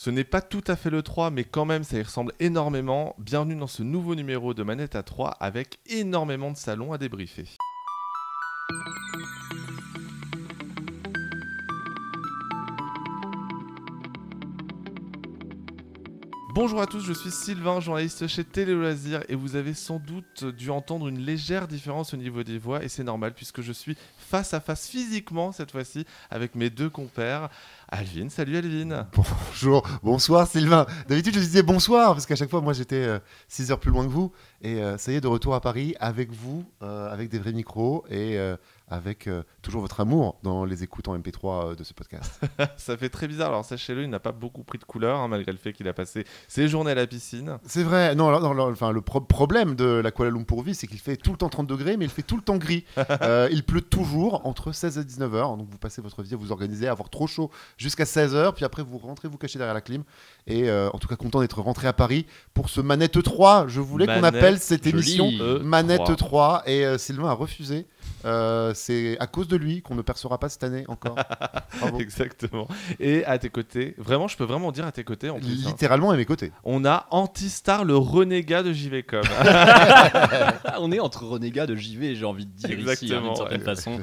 Ce n'est pas tout à fait le 3, mais quand même, ça y ressemble énormément. Bienvenue dans ce nouveau numéro de Manette à 3 avec énormément de salons à débriefer. Bonjour à tous, je suis Sylvain, journaliste chez Télé Loisirs et vous avez sans doute dû entendre une légère différence au niveau des voix et c'est normal puisque je suis face à face physiquement cette fois-ci avec mes deux compères. Alvin, salut Alvin. Bonjour, bonsoir Sylvain. D'habitude je disais bonsoir parce qu'à chaque fois moi j'étais 6 heures plus loin que vous et euh, ça y est de retour à Paris avec vous, euh, avec des vrais micros et euh, avec euh, toujours votre amour dans les écoutes en MP3 euh, de ce podcast. Ça fait très bizarre. Alors sachez-le, il n'a pas beaucoup pris de couleur hein, malgré le fait qu'il a passé ses journées à la piscine. C'est vrai, non, non, non, enfin, le pro- problème de la Kuala Lumpur vie, c'est qu'il fait tout le temps 30 degrés, mais il fait tout le temps gris. Euh, il pleut toujours entre 16 et 19 heures, donc vous passez votre vie à vous organiser, à avoir trop chaud jusqu'à 16 heures, puis après vous rentrez vous cacher derrière la clim. Et euh, en tout cas, content d'être rentré à Paris pour ce Manette 3. Je voulais qu'on appelle cette émission E Manette 3. 3, et euh, Sylvain a refusé. Euh, c'est à cause de lui qu'on ne percera pas cette année encore. Bravo. Exactement. Et à tes côtés, vraiment, je peux vraiment dire à tes côtés en plus. hein, Littéralement à mes côtés. on a Antistar, le renégat de JVcom. On est entre renégats de JV, j'ai envie de dire ici, hein, Exactement, d'une certaine ouais. façon.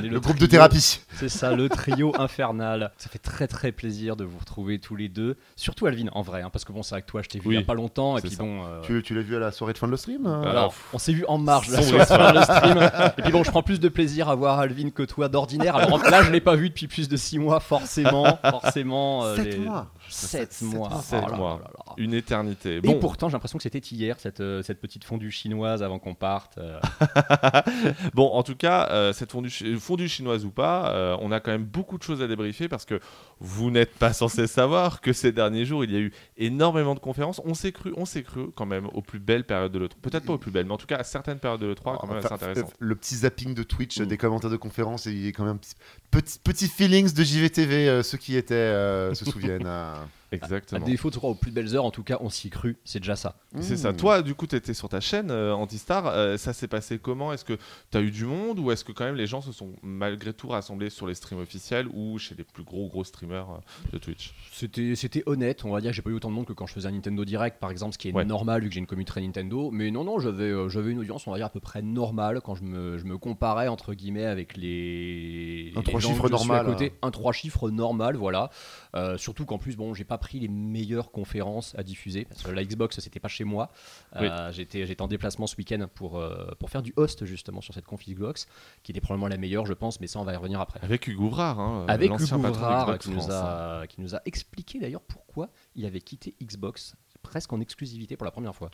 On est Le, groupe de thérapie. C'est ça, le trio infernal. Ça fait très très plaisir de vous retrouver tous les deux. Surtout Alvin, en vrai, hein, parce que bon, c'est avec toi, je t'ai vu Oui, il y a pas longtemps, et puis ça. bon. euh, Tu, tu l'as vu à la soirée de fin de le stream Alors, on s'est vu en marge de la soirée sur le stream. Et puis bon, je prends plus de plaisir à voir Alvin que toi d'ordinaire. Alors là, je l'ai pas vu depuis plus de 6 mois, forcément. Forcément. euh, Sept les- mois. Sept Sept mois. mois. Sept Oh là mois. là là. Une éternité. Et Bon, pourtant, j'ai l'impression que c'était hier, cette, euh, cette petite fondue chinoise avant qu'on parte. euh. bon, en tout cas, euh, cette fondue, chi- fondue chinoise ou pas, euh, on a quand même beaucoup de choses à débriefer parce que vous n'êtes pas censé savoir que ces derniers jours, il y a eu énormément de conférences. On s'est cru, on s'est cru quand même aux plus belles périodes de l'E3. Peut-être pas aux plus belles, mais en tout cas à certaines périodes de l'E3, quand même assez intéressant. Le petit zapping de Twitch, Mm. des commentaires de conférences, et il y a quand même petit, petit, petit feelings de JVTV, euh, ceux qui étaient euh, se souviennent. Yeah. Euh. À Exactement. défaut de se croire aux plus belles heures, en tout cas, on s'y est cru, c'est déjà ça. C'est ça. Mm. Toi, du coup, tu étais sur ta chaîne euh, Antistar. Euh, ça s'est passé comment? Est-ce que tu as eu du monde ou est-ce que quand même les gens se sont malgré tout rassemblés sur les streams officiels ou chez les plus gros gros streamers euh, de Twitch? C'était, c'était honnête, on va dire. J'ai pas eu autant de monde que quand je faisais un Nintendo Direct, par exemple, ce qui est Ouais. normal vu que j'ai une commu très Nintendo. Mais non, non, j'avais, euh, j'avais une audience, on va dire, à peu près normale quand je me, je me comparais, entre guillemets, avec les. Un les trois gens chiffres je à normal, côté. Un trois chiffres normal, voilà. Euh, surtout qu'en plus, bon, j'ai pas pris les meilleures conférences à diffuser parce que la Xbox, c'était pas chez moi. Euh, j'étais, j'étais en déplacement ce week-end pour, euh, pour faire du host justement sur cette conf Xbox, qui était probablement la meilleure, je pense, mais ça, on va y revenir après. Avec Hugo Ouvrard, hein, euh, Avec Hugo Ouvrard, qui, nous hein. a, qui nous a expliqué d'ailleurs pourquoi il avait quitté Xbox presque en exclusivité pour la première fois.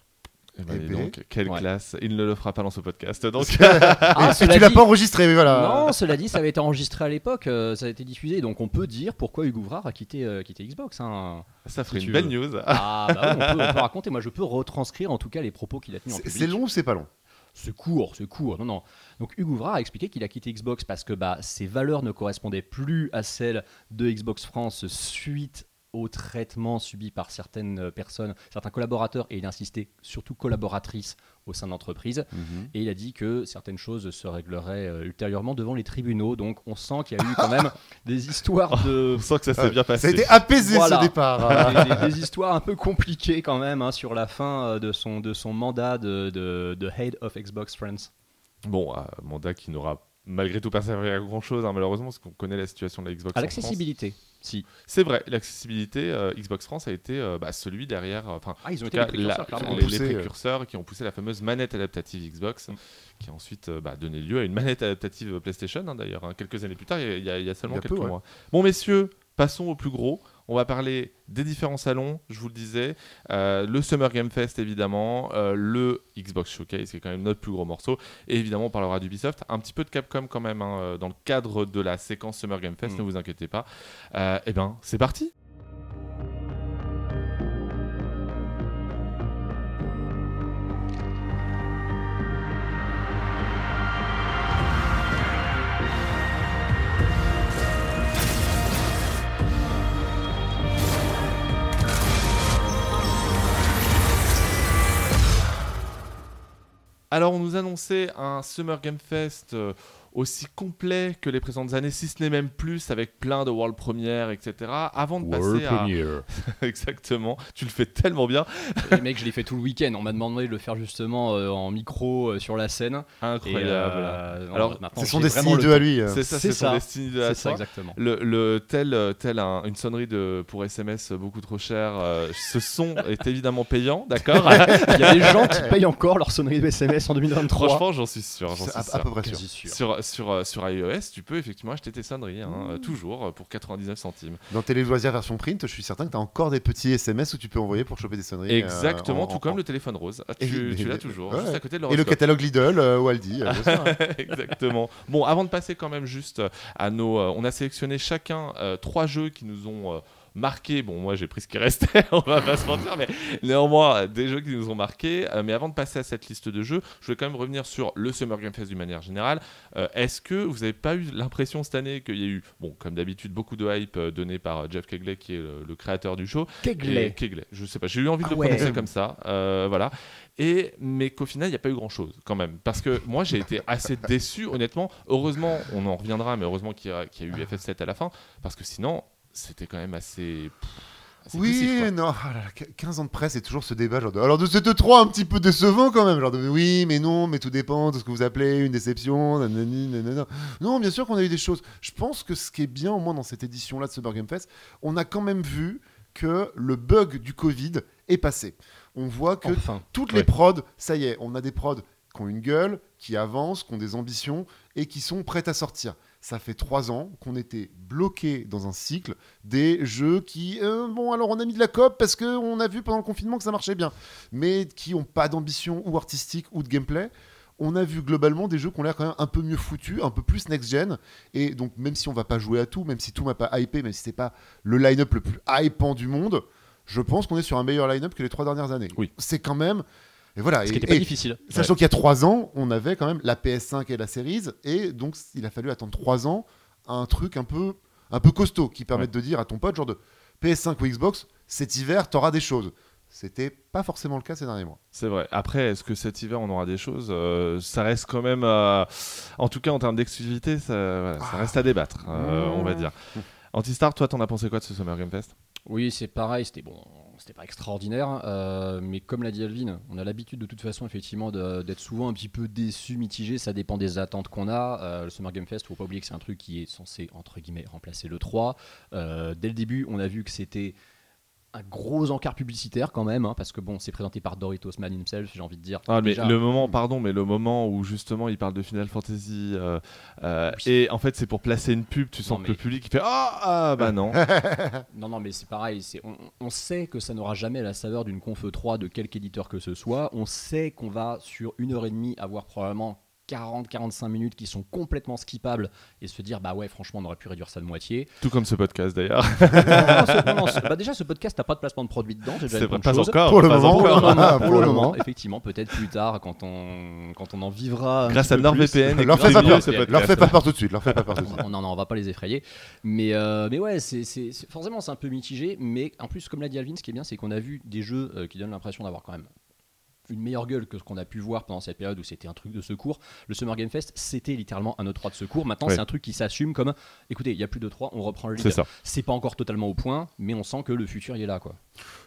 Eh ben, ben. donc, quelle Ouais. classe. Il ne le fera pas dans ce podcast. Donc, Ah, Et tu l'as dit- pas enregistré, mais voilà. Non, cela dit, ça avait été enregistré à l'époque, euh, ça a été diffusé, donc on peut dire pourquoi Hugo Ouvrard a quitté, euh, quitté Xbox. hein. ça ferait Si une tu belle veux. news. Ah, bah oui, on, peut, on peut raconter, moi je peux retranscrire en tout cas les propos qu'il a tenus en C'est long ou c'est pas long? C'est court, c'est court. Non, non. Donc Hugo Ouvrard a expliqué qu'il a quitté Xbox parce que bah, ses valeurs ne correspondaient plus à celles de Xbox France suite au traitement subi par certaines personnes, certains collaborateurs, et il a insisté surtout collaboratrices au sein de l'entreprise. Et il a dit que certaines choses se régleraient euh, ultérieurement devant les tribunaux. Donc on sent qu'il y a eu quand même des histoires de... On sent que ça s'est Euh, bien Ça a passé. été apaisé Voilà. ce départ. des, des- des histoires un peu compliquées quand même hein, sur la fin euh, de son, de son mandat de, de, de Head of Xbox France. Bon, euh, mandat qui n'aura malgré tout pas servi à grand chose, malheureusement, parce qu'on connaît la situation de la Xbox. À en France. l'accessibilité, si. C'est vrai, l'accessibilité, euh, Xbox France a été euh, bah, celui derrière. euh, Enfin, Ah, ils ont été les précurseurs, la- les, poussé, les euh. précurseurs qui ont poussé la fameuse manette adaptative Xbox, Mm. qui a ensuite euh, bah, donné lieu à une manette adaptative PlayStation, hein, d'ailleurs, hein, quelques années plus tard, il y a- y, y seulement Il y a quelques peu, ouais. mois. Bon, messieurs, passons au plus gros. On va parler des différents salons, je vous le disais, Euh, le Summer Game Fest évidemment, euh, le Xbox Showcase qui est quand même notre plus gros morceau, et évidemment on parlera d'Ubisoft, un petit peu de Capcom quand même hein, euh, dans le cadre de la séquence Summer Game Fest, Mm. ne vous inquiétez pas. Euh, eh ben, c'est parti Alors, on nous annonçait un Summer Game Fest euh, aussi complet que les présentes années, si ce n'est même plus, avec plein de world premières, etc. Avant de passer à exactement, tu le fais tellement bien. Et mec, je l'ai fait tout le week-end. On m'a demandé de le faire justement euh, en micro euh, sur la scène. Incroyable. euh, Alors, C'est son Destiny vraiment le 2 à lui. C'est ça, C'est son. Destiny de la C'est ça exactement. Le, le tel, tel un- une sonnerie de, pour SMS beaucoup trop cher, euh, ce son est évidemment payant, d'accord Il y a des gens qui payent encore leur sonnerie de SMS en 2023. Franchement, j'en suis sûr. J'en C'est suis à, sûr. à peu près sûr. Sûr. Sur, sur, euh, sur iOS, tu peux effectivement acheter tes sonneries, hein, euh, toujours, euh, pour 99 centimes. Dans Télé Loisirs version print, je suis certain que tu as encore des petits SMS où tu peux envoyer pour choper des sonneries. euh, Exactement, en- tout en- comme en- le téléphone rose. Ah, tu l'as toujours, ouais. juste à côté de Et le catalogue Lidl euh, ou Aldi. euh, bien sûr. Exactement. Bon, avant de passer quand même juste à nos... on a sélectionné chacun trois jeux qui nous ont... marqué, bon moi j'ai pris ce qui restait, on va pas se mentir, mais néanmoins des jeux qui nous ont marqué. Euh, mais avant de passer à cette liste de jeux, je voulais quand même revenir sur le Summer Game Fest d'une manière générale. Euh, Est-ce que vous n'avez pas eu l'impression cette année qu'il y a eu, bon comme d'habitude, beaucoup de hype euh, donné par Jeff Kegley qui est le, le créateur du show? Kegley. Kegley, je sais pas, j'ai eu envie de Ah le prononcer comme ça, euh, voilà. Et mais qu'au final, il n'y a pas eu grand chose quand même, parce que moi j'ai été assez déçu, honnêtement. Heureusement, on en reviendra, mais heureusement qu'il y, y a eu FF7 à la fin, parce que sinon, c'était quand même assez. pff, assez Oui, poussif, non, ah là là, qu- 15 ans de presse, c'est toujours ce débat. Genre de, alors de cette 3 un petit peu décevant quand même. Genre de oui, mais non, mais tout dépend de ce que vous appelez une déception. nanani, nanana. Non, bien sûr qu'on a eu des choses. Je pense que ce qui est bien, au moins dans cette édition-là de Summer Game Fest, on a quand même vu que le bug du Covid est passé. On voit que Enfin. toutes Ouais. les prods, ça y est, on a des prods qui ont une gueule, qui avancent, qui ont des ambitions et qui sont prêtes à sortir. Ça fait trois ans qu'on était bloqué dans un cycle des jeux qui, euh, bon, alors on a mis de la cope parce qu'on a vu pendant le confinement que ça marchait bien, mais qui n'ont pas d'ambition ou artistique ou de gameplay. On a vu globalement des jeux qui ont l'air quand même un peu mieux foutus, un peu plus next-gen. Et donc, même si on va pas jouer à tout, même si tout m'a pas hypé, même si c'est pas le line-up le plus hypant du monde, je pense qu'on est sur un meilleur line-up que les trois dernières années. Oui. C'est quand même. Et voilà. Ce et- qui n'était pas et- difficile. Sachant qu'il y a trois ans, on avait quand même la PS5 et la Series, et donc il a fallu attendre trois ans à un truc un peu, un peu costaud qui permette de dire à ton pote, genre de PS5 ou Xbox, cet hiver, t'auras des choses. C'était pas forcément le cas ces derniers mois. C'est vrai. Après, est-ce que cet hiver on aura des choses Euh, Ça reste quand même, euh, en tout cas en termes d'exclusivité, ça, voilà, ça reste à débattre, euh, on va dire. Antistar, toi, t'en as pensé quoi de ce Summer Game Fest? Oui, c'est pareil, c'était bon, c'était pas extraordinaire, euh, mais comme l'a dit Alvin, on a l'habitude de toute façon effectivement d'être souvent un petit peu déçu, mitigé, ça dépend des attentes qu'on a. Euh, le Summer Game Fest, faut pas oublier que c'est un truc qui est censé entre guillemets remplacer le 3. Euh, dès le début, on a vu que c'était un gros encart publicitaire quand même, hein, parce que bon, c'est présenté par Doritos Man himself, j'ai envie de dire. Ah, mais Déjà, le moment, pardon, mais le moment où justement il parle de Final Fantasy euh, euh, Oui. et en fait c'est pour placer une pub, tu sens Non, que le public il fait ah ah bah non. Non, non, mais c'est pareil. c'est- On, on sait que ça n'aura jamais la saveur d'une conf 3 de quelque éditeur que ce soit. On sait qu'on va sur une heure et demie avoir probablement 40-45 minutes qui sont complètement skippables et se dire bah ouais franchement on aurait pu réduire ça de moitié. Tout comme ce podcast d'ailleurs. bah déjà ce podcast n'a pas de placement de produit dedans, c'est déjà pas chose. encore. Pour le pas moment. Pour le encore. moment, pour le moment, effectivement, peut-être plus tard quand on, quand on en vivra. Grâce à. NordVPN. et leur fais pas peur, leur fais pas peur tout de suite, leur fais pas peur tout de suite. on, non, non, on va pas les effrayer. Mais, euh, mais ouais, c'est- forcément, c'est un peu mitigé. Mais en plus, comme l'a dit Alvin, ce qui est bien, c'est qu'on a vu des jeux euh, qui donnent l'impression d'avoir quand même une meilleure gueule que ce qu'on a pu voir pendant cette période où c'était un truc de secours. Le Summer Game Fest, c'était littéralement un E3 de secours. Maintenant, Ouais. c'est un truc qui s'assume comme écoutez, il y a plus de 3, on reprend le C'est lead. ça. C'est pas encore totalement au point, mais on sent que le futur il est là. quoi.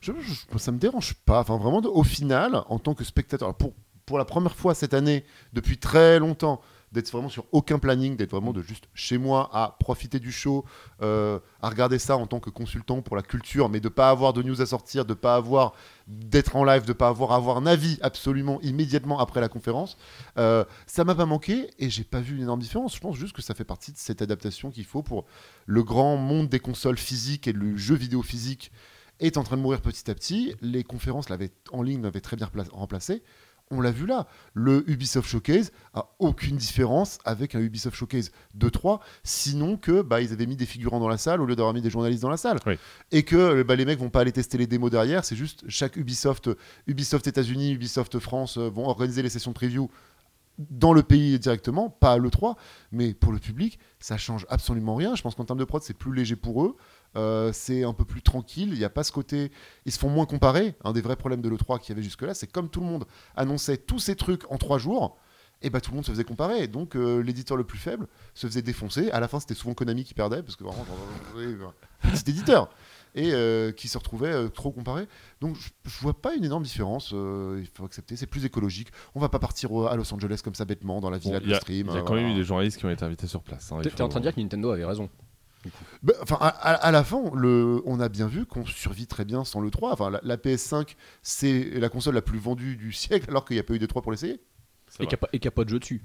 Je, je- ça me dérange pas. Enfin, vraiment, au final, en tant que spectateur, pour, pour la première fois cette année, depuis très longtemps, d'être vraiment sur aucun planning, d'être vraiment de juste chez moi à profiter du show, euh, à regarder ça en tant que consultant pour la culture, mais de pas avoir de news à sortir, de pas avoir d'être en live, de pas avoir avoir un avis absolument immédiatement après la conférence. Euh, ça m'a pas manqué et j'ai pas vu une énorme différence. Je pense juste que ça fait partie de cette adaptation qu'il faut pour le grand monde des consoles physiques et le jeu vidéo physique est en train de mourir petit à petit. Les conférences en ligne l'avaient très bien pla- remplacé. On l'a vu là. Le Ubisoft Showcase a aucune différence avec un Ubisoft Showcase 2-3, sinon que bah, ils avaient mis des figurants dans la salle au lieu d'avoir mis des journalistes dans la salle. Oui. Et que bah, les mecs vont pas aller tester les démos derrière. C'est juste chaque Ubisoft, Ubisoft États-Unis, Ubisoft France euh, vont organiser les sessions de preview dans le pays directement, pas à l'E3, mais pour le public, ça change absolument rien. Je pense qu'en termes de prod, c'est plus léger pour eux. Euh, c'est un peu plus tranquille. Il n'y a pas ce côté. Ils se font moins comparer. Un des vrais problèmes de l'E3 qu'il y avait jusque-là, c'est comme tout le monde annonçait tous ces trucs en trois jours. et bah tout le monde se faisait comparer. Donc euh, l'éditeur le plus faible se faisait défoncer. À la fin, c'était souvent Konami qui perdait, parce que vraiment, euh, petit éditeur. Et euh, qui se retrouvait euh, trop comparé. Donc je, je vois pas une énorme différence. euh, il faut accepter. C'est plus écologique. On va pas partir à Los Angeles comme ça bêtement dans la Bon, villa Il de stream. il y a euh, quand même eu des journalistes qui ont été invités sur place. hein, t'es en train de dire que Nintendo avait raison. Bah, Enfin, à, à- à la fin, le, on a bien vu qu'on survit très bien sans le 3. Enfin, la, la PS5, c'est la console la plus vendue du siècle, alors qu'il n'y a pas eu de 3 pour l'essayer. Et qu'il n'y a pas de jeu dessus.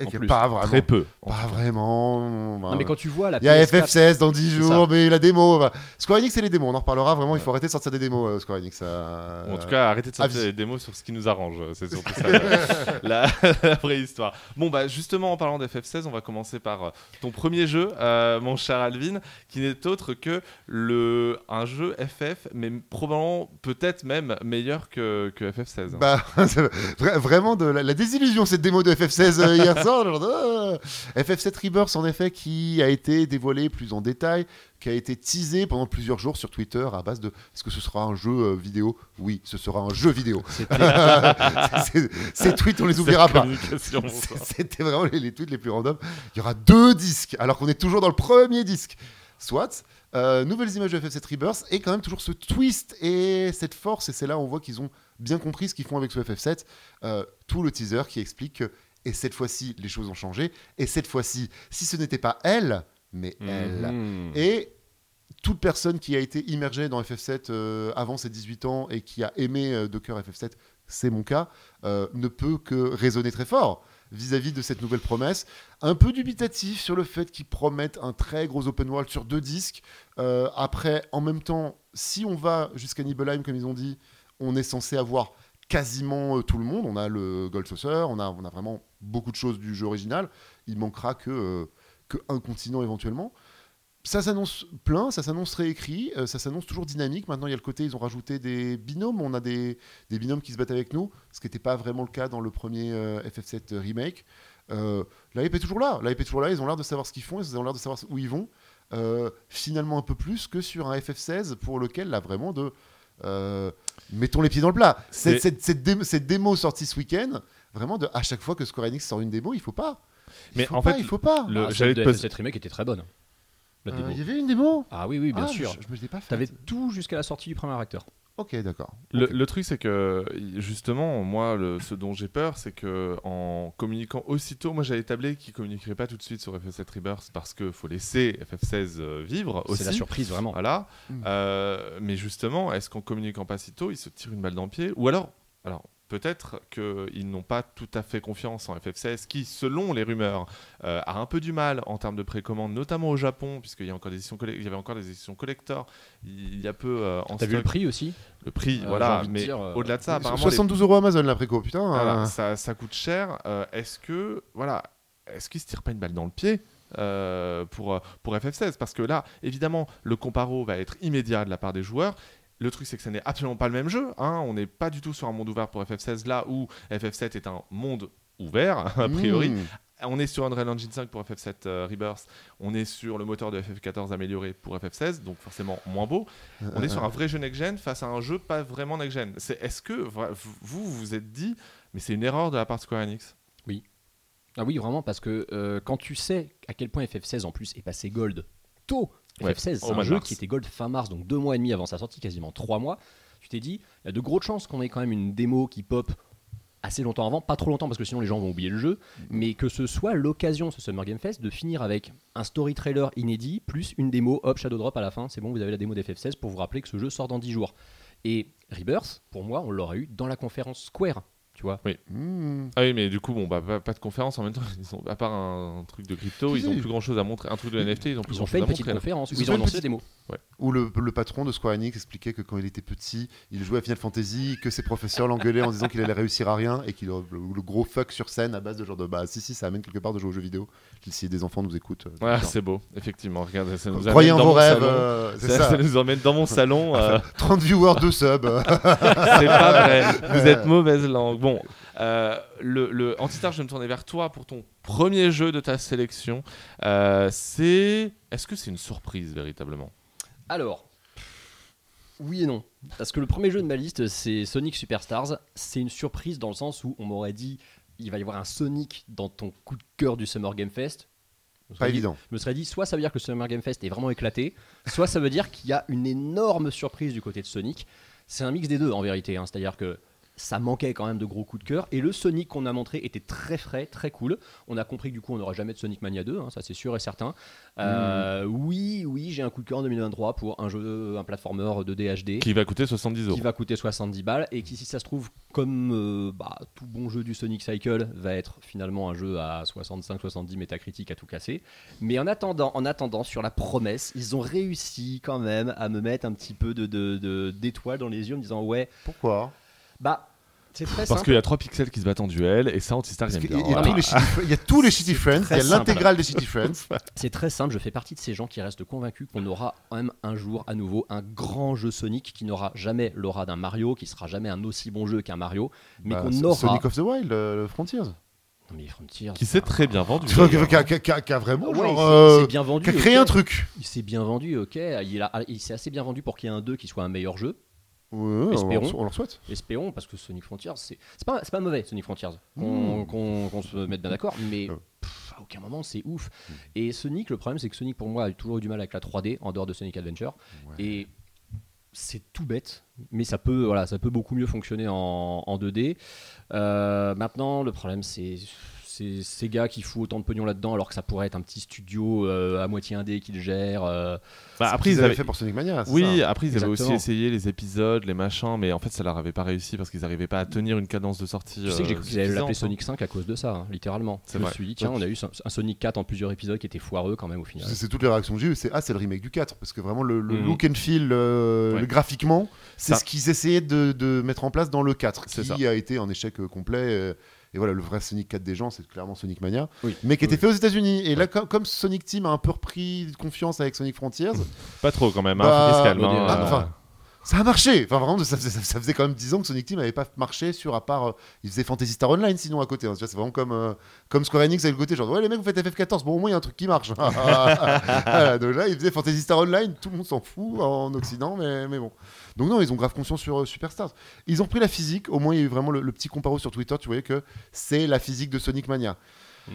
Et plus. pas vraiment. Très peu. Pas vraiment. Non, mais quand tu vois la Il y a PS4 FF16 dans 10 C'est jours, mais la démo. bah, Square Enix, c'est les démos. On en reparlera vraiment. Il faut arrêter de sortir des démos, euh, Square Enix. ça- En tout cas, arrêtez de sortir des démos sur ce qui nous arrange. C'est surtout ça la, vraie histoire. Bon, bah justement, en parlant d'FF16, on va commencer par euh, ton premier jeu, euh, mon cher Alvin, qui n'est autre que le, un jeu FF, mais probablement peut-être même meilleur que, que FF16. Bah, vraiment de la, la désillusion cette démo de FF16 euh, hier genre ah. FF7 Rebirth en effet qui a été dévoilé plus en détail, qui a été teasé pendant plusieurs jours sur Twitter à base de est-ce que ce sera un jeu euh, vidéo? Oui, ce sera un jeu vidéo. Ces tweets on les oubliera pas. C'était vraiment les, les tweets les plus random. Il y aura deux disques, alors qu'on est toujours dans le premier disque. Soit, euh, nouvelles images de FF7 Rebirth, et quand même toujours ce twist et cette force, et c'est là où on voit qu'ils ont bien compris ce qu'ils font avec ce FF7. Euh, tout le teaser qui explique que, et cette fois-ci, les choses ont changé, et cette fois-ci, si ce n'était pas elle, mais elle, Mhm. et toute personne qui a été immergée dans FF7 euh, avant ses 18 ans et qui a aimé euh, de cœur FF7, c'est mon cas, euh, ne peut que raisonner très fort vis-à-vis de cette nouvelle promesse. Un peu dubitatif sur le fait qu'ils promettent un très gros open world sur deux disques. Euh, après, en même temps, si on va jusqu'à Nibelheim, comme ils ont dit, on est censé avoir quasiment tout le monde. On a le Gold Saucer, on a, on a vraiment beaucoup de choses du jeu original. Il manquera que, euh, que un continent éventuellement. Ça s'annonce plein, ça s'annonce réécrit, euh, ça s'annonce toujours dynamique. Maintenant, il y a le côté, ils ont rajouté des binômes. On a des, des binômes qui se battent avec nous, ce qui n'était pas vraiment le cas dans le premier euh, FF7 remake. Euh, la hype est toujours là. La hype est toujours là. Ils ont l'air de savoir ce qu'ils font, ils ont l'air de savoir où ils vont. Euh, finalement, un peu plus que sur un FF16 pour lequel, là, vraiment, de. euh, mettons les pieds dans le plat. Cette, cette, cette démo sortie ce week-end, vraiment, de, à chaque fois que Square Enix sort une démo, il faut pas. Il Mais faut en pas, fait, il faut pas. le- Ah, celle de Cette remake était très bonne. Euh, démo. Il y avait une démo Ah oui, oui, bien Ah, sûr. Je, je me l'ai pas fait. T'avais tout jusqu'à la sortie du premier acteur. Ok, d'accord. Le, truc, c'est que justement, moi, le- ce dont j'ai peur, c'est que en communiquant aussitôt, moi j'avais tablé qu'ils communiqueraient pas tout de suite sur FF7 Rebirth parce qu'il faut laisser FF16 euh, vivre aussi. C'est la surprise, vraiment. Voilà. Mm. Euh, mais justement, est-ce qu'en communiquant pas si tôt, ils se tirent une balle dans le pied Ou alors, alors peut-être qu'ils n'ont pas tout à fait confiance en FF16, qui, selon les rumeurs, euh, a un peu du mal en termes de précommande, notamment au Japon, puisqu'il y, a encore des éditions colle- il y avait encore des éditions collector il y a peu euh, en T'as vu le prix aussi? Le prix, Euh, voilà. Mais euh, au-delà de ça, apparemment, les 72 euros Amazon la préco, putain. voilà, ça, ça coûte cher. Euh, est-ce que voilà, est-ce qu'ils se tirent pas une balle dans le pied euh, pour pour FF16 Parce que là, évidemment, le comparo va être immédiat de la part des joueurs. Le truc, c'est que ce n'est absolument pas le même jeu. hein. On n'est pas du tout sur un monde ouvert pour FF16, là où FF7 est un monde ouvert, a priori. mm. On est sur Unreal Engine 5 pour FF7 euh, Rebirth. On est sur le moteur de FF14 amélioré pour FF16, donc forcément moins beau. On est sur un vrai jeu next-gen face à un jeu pas vraiment next-gen. C'est- Est-ce que vous vous êtes dit, mais c'est une erreur de la part de Square Enix? Ah oui, vraiment, parce que euh, quand tu sais à quel point FF16 en plus est passé gold tôt, FF16 au c'est un jeu mars. qui était gold fin mars, donc deux mois et demi avant sa sortie, quasiment trois mois, tu t'es dit, il y a de grosses chances qu'on ait quand même une démo qui pop assez longtemps avant, pas trop longtemps parce que sinon les gens vont oublier le jeu, mais que ce soit l'occasion, ce Summer Game Fest, de finir avec un story trailer inédit, plus une démo, hop, Shadow Drop à la fin, c'est bon, vous avez la démo d'FF16 pour vous rappeler que ce jeu sort dans 10 jours. Et Rebirth, pour moi, on l'aurait eu dans la conférence Square, tu vois. Mm. Ah oui, mais du coup, bon, bah, pas, pas de conférence en même temps. Ils ont, à part un, un truc de crypto, Si, ils ont si. plus grand chose à montrer. Un truc de NFT, ils ont plus Ils grand ont fait chose une à petite montrer. là. conférence où Ils ont ils fait ont une lancé la petite- démo. Où le, le patron de Square Enix expliquait que quand il était petit, il jouait à Final Fantasy, que ses professeurs l'engueulaient en disant qu'il allait réussir à rien et qu'il le, le gros fuck sur scène à base de genre de bah si si ça amène quelque part de jouer aux jeux vidéo. Si des enfants nous écoutent. euh, Ouais, genre, c'est beau, effectivement. Regarde, ça nous Croyez en vos rêves, euh, c'est Ça, ça. ça nous emmène dans mon salon. euh, 30 viewers, 2 subs. euh. c'est pas vrai. Vous êtes mauvaise langue. Bon, euh, le, le Antistar, je vais me tourner vers toi pour ton premier jeu de ta sélection. Euh, c'est. Est-ce que c'est une surprise véritablement? Alors, oui et non. Parce que le premier jeu de ma liste, c'est Sonic Superstars. C'est une surprise dans le sens où on m'aurait dit il va y avoir un Sonic dans ton coup de cœur du Summer Game Fest. Pas dit- évident. Je me serais dit, soit ça veut dire que le Summer Game Fest est vraiment éclaté, soit ça veut dire qu'il y a une énorme surprise du côté de Sonic. C'est un mix des deux en vérité, hein. c'est-à-dire que ça manquait quand même de gros coups de cœur et le Sonic qu'on a montré était très frais, très cool. On a compris que du coup on n'aura jamais de Sonic Mania 2, hein, ça c'est sûr et certain. Euh, Oui, oui, j'ai un coup de cœur en 2023 pour un jeu, un platformer 2D HD Qui va coûter 70 euros. qui va coûter 70 balles et qui si ça se trouve comme euh, bah, tout bon jeu du Sonic Cycle va être finalement un jeu à 65-70 métacritique à tout casser mais en attendant en attendant sur la promesse ils ont réussi quand même à me mettre un petit peu de de- de- d'étoiles dans les yeux en me disant ouais Pourquoi? Bah c'est très Parce qu'il y a trois pixels qui se battent en duel et ça Antistar aime bien. y, a Voilà. il y a tous les Shitty Friends, il y a simple. l'intégrale des Shitty Friends. c'est très simple je fais partie de ces gens qui restent convaincus qu'on aura quand même un jour à nouveau un grand jeu Sonic qui n'aura jamais l'aura d'un Mario qui sera jamais un aussi bon jeu qu'un Mario mais Bah, qu'on aura Sonic of the Wild, le Frontiers. non mais Frontier Qui s'est très bien vendu. Qui, a- vraiment Ouais, genre, c'est- euh, c'est bien vendu qui a créé un truc. Il s'est bien vendu, ok. Il, il s'est assez bien vendu pour qu'il y ait un 2 qui soit un meilleur jeu. Ouais, Espérons. on leur souhaite. Espérons, parce que Sonic Frontiers, c'est pas, c'est pas mauvais, Sonic Frontiers. Qu'on Mmh. qu'on- se mette bien d'accord, mais pff, à aucun moment c'est ouf. Mmh. Et Sonic, le problème, c'est que Sonic, pour moi, a toujours eu du mal avec la 3D en dehors de Sonic Adventure. Et c'est tout bête, mais ça peut, voilà, ça peut beaucoup mieux fonctionner en, en 2D. Euh, maintenant, le problème, c'est. C'est Sega qui fout autant de pognon là-dedans alors que ça pourrait être un petit studio euh, à moitié indé qui le gère. euh, Bah, Après, ils ils avaient avaient fait pour Sonic Mania. Oui, ça après ils avaient aussi essayé les épisodes, les machins, mais en fait ça leur avait pas réussi parce qu'ils n'arrivaient pas à tenir une cadence de sortie. Tu sais que j'ai euh, cru qu'ils allaient l'appeler Sonic 5 à cause de ça, hein, littéralement. C'est Je me vrai. suis dit, tiens, on a eu un Sonic 4 en plusieurs épisodes qui était foireux quand même au final. C'est toutes les réactions que j'ai eues. C'est ah, c'est le remake du 4. Parce que vraiment, le, le Mhm. look and feel, euh, Ouais. le graphiquement, c'est ce qu'ils essayaient de, de mettre en place dans le 4. C'est Qui ça. a été un échec euh, complet. Et voilà, le vrai Sonic 4 des gens, c'est clairement Sonic Mania. Oui. Mais qui était Oui. fait aux États-Unis. Et là, comme, comme Sonic Team a un peu repris confiance avec Sonic Frontiers. Pas trop quand même, hein, Bah, hein, ah, euh, enfin, ça a marché. Enfin, vraiment, ça faisait, ça- ça faisait quand même 10 ans que Sonic Team n'avait pas marché sur, à part. euh, ils faisaient Fantasy Star Online sinon à côté. hein. C'est vraiment comme, euh, comme Square Enix avec le côté. Genre, ouais, les mecs, vous faites FF14. Bon, au moins, il y a un truc qui marche. Voilà, donc là, ils faisaient Fantasy Star Online. Tout le monde s'en fout en Occident, mais, mais bon. Donc, non, ils ont grave conscience sur euh, Superstars. Ils ont pris la physique. Au moins, il y a eu vraiment le, le petit comparo sur Twitter. Tu voyais que c'est la physique de Sonic Mania. Mm.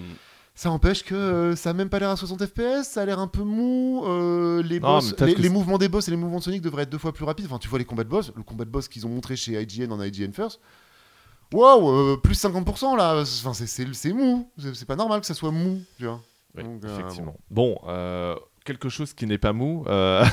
Ça empêche que euh, ça a même pas l'air à 60 FPS, ça a l'air un peu mou. euh, les, Non, boss- mais peut-être les, que les c'est- mouvements des boss et les mouvements de Sonic devraient être deux fois plus rapides. Enfin, tu vois les combats de boss, le combat de boss qu'ils ont montré chez IGN en IGN First. Waouh, euh, plus 50% là. Enfin, c'est- c'est c'est mou. C'est c'est pas normal que ça soit mou. Tu vois. Donc, euh, effectivement. Bon, euh, quelque chose qui n'est pas mou. euh,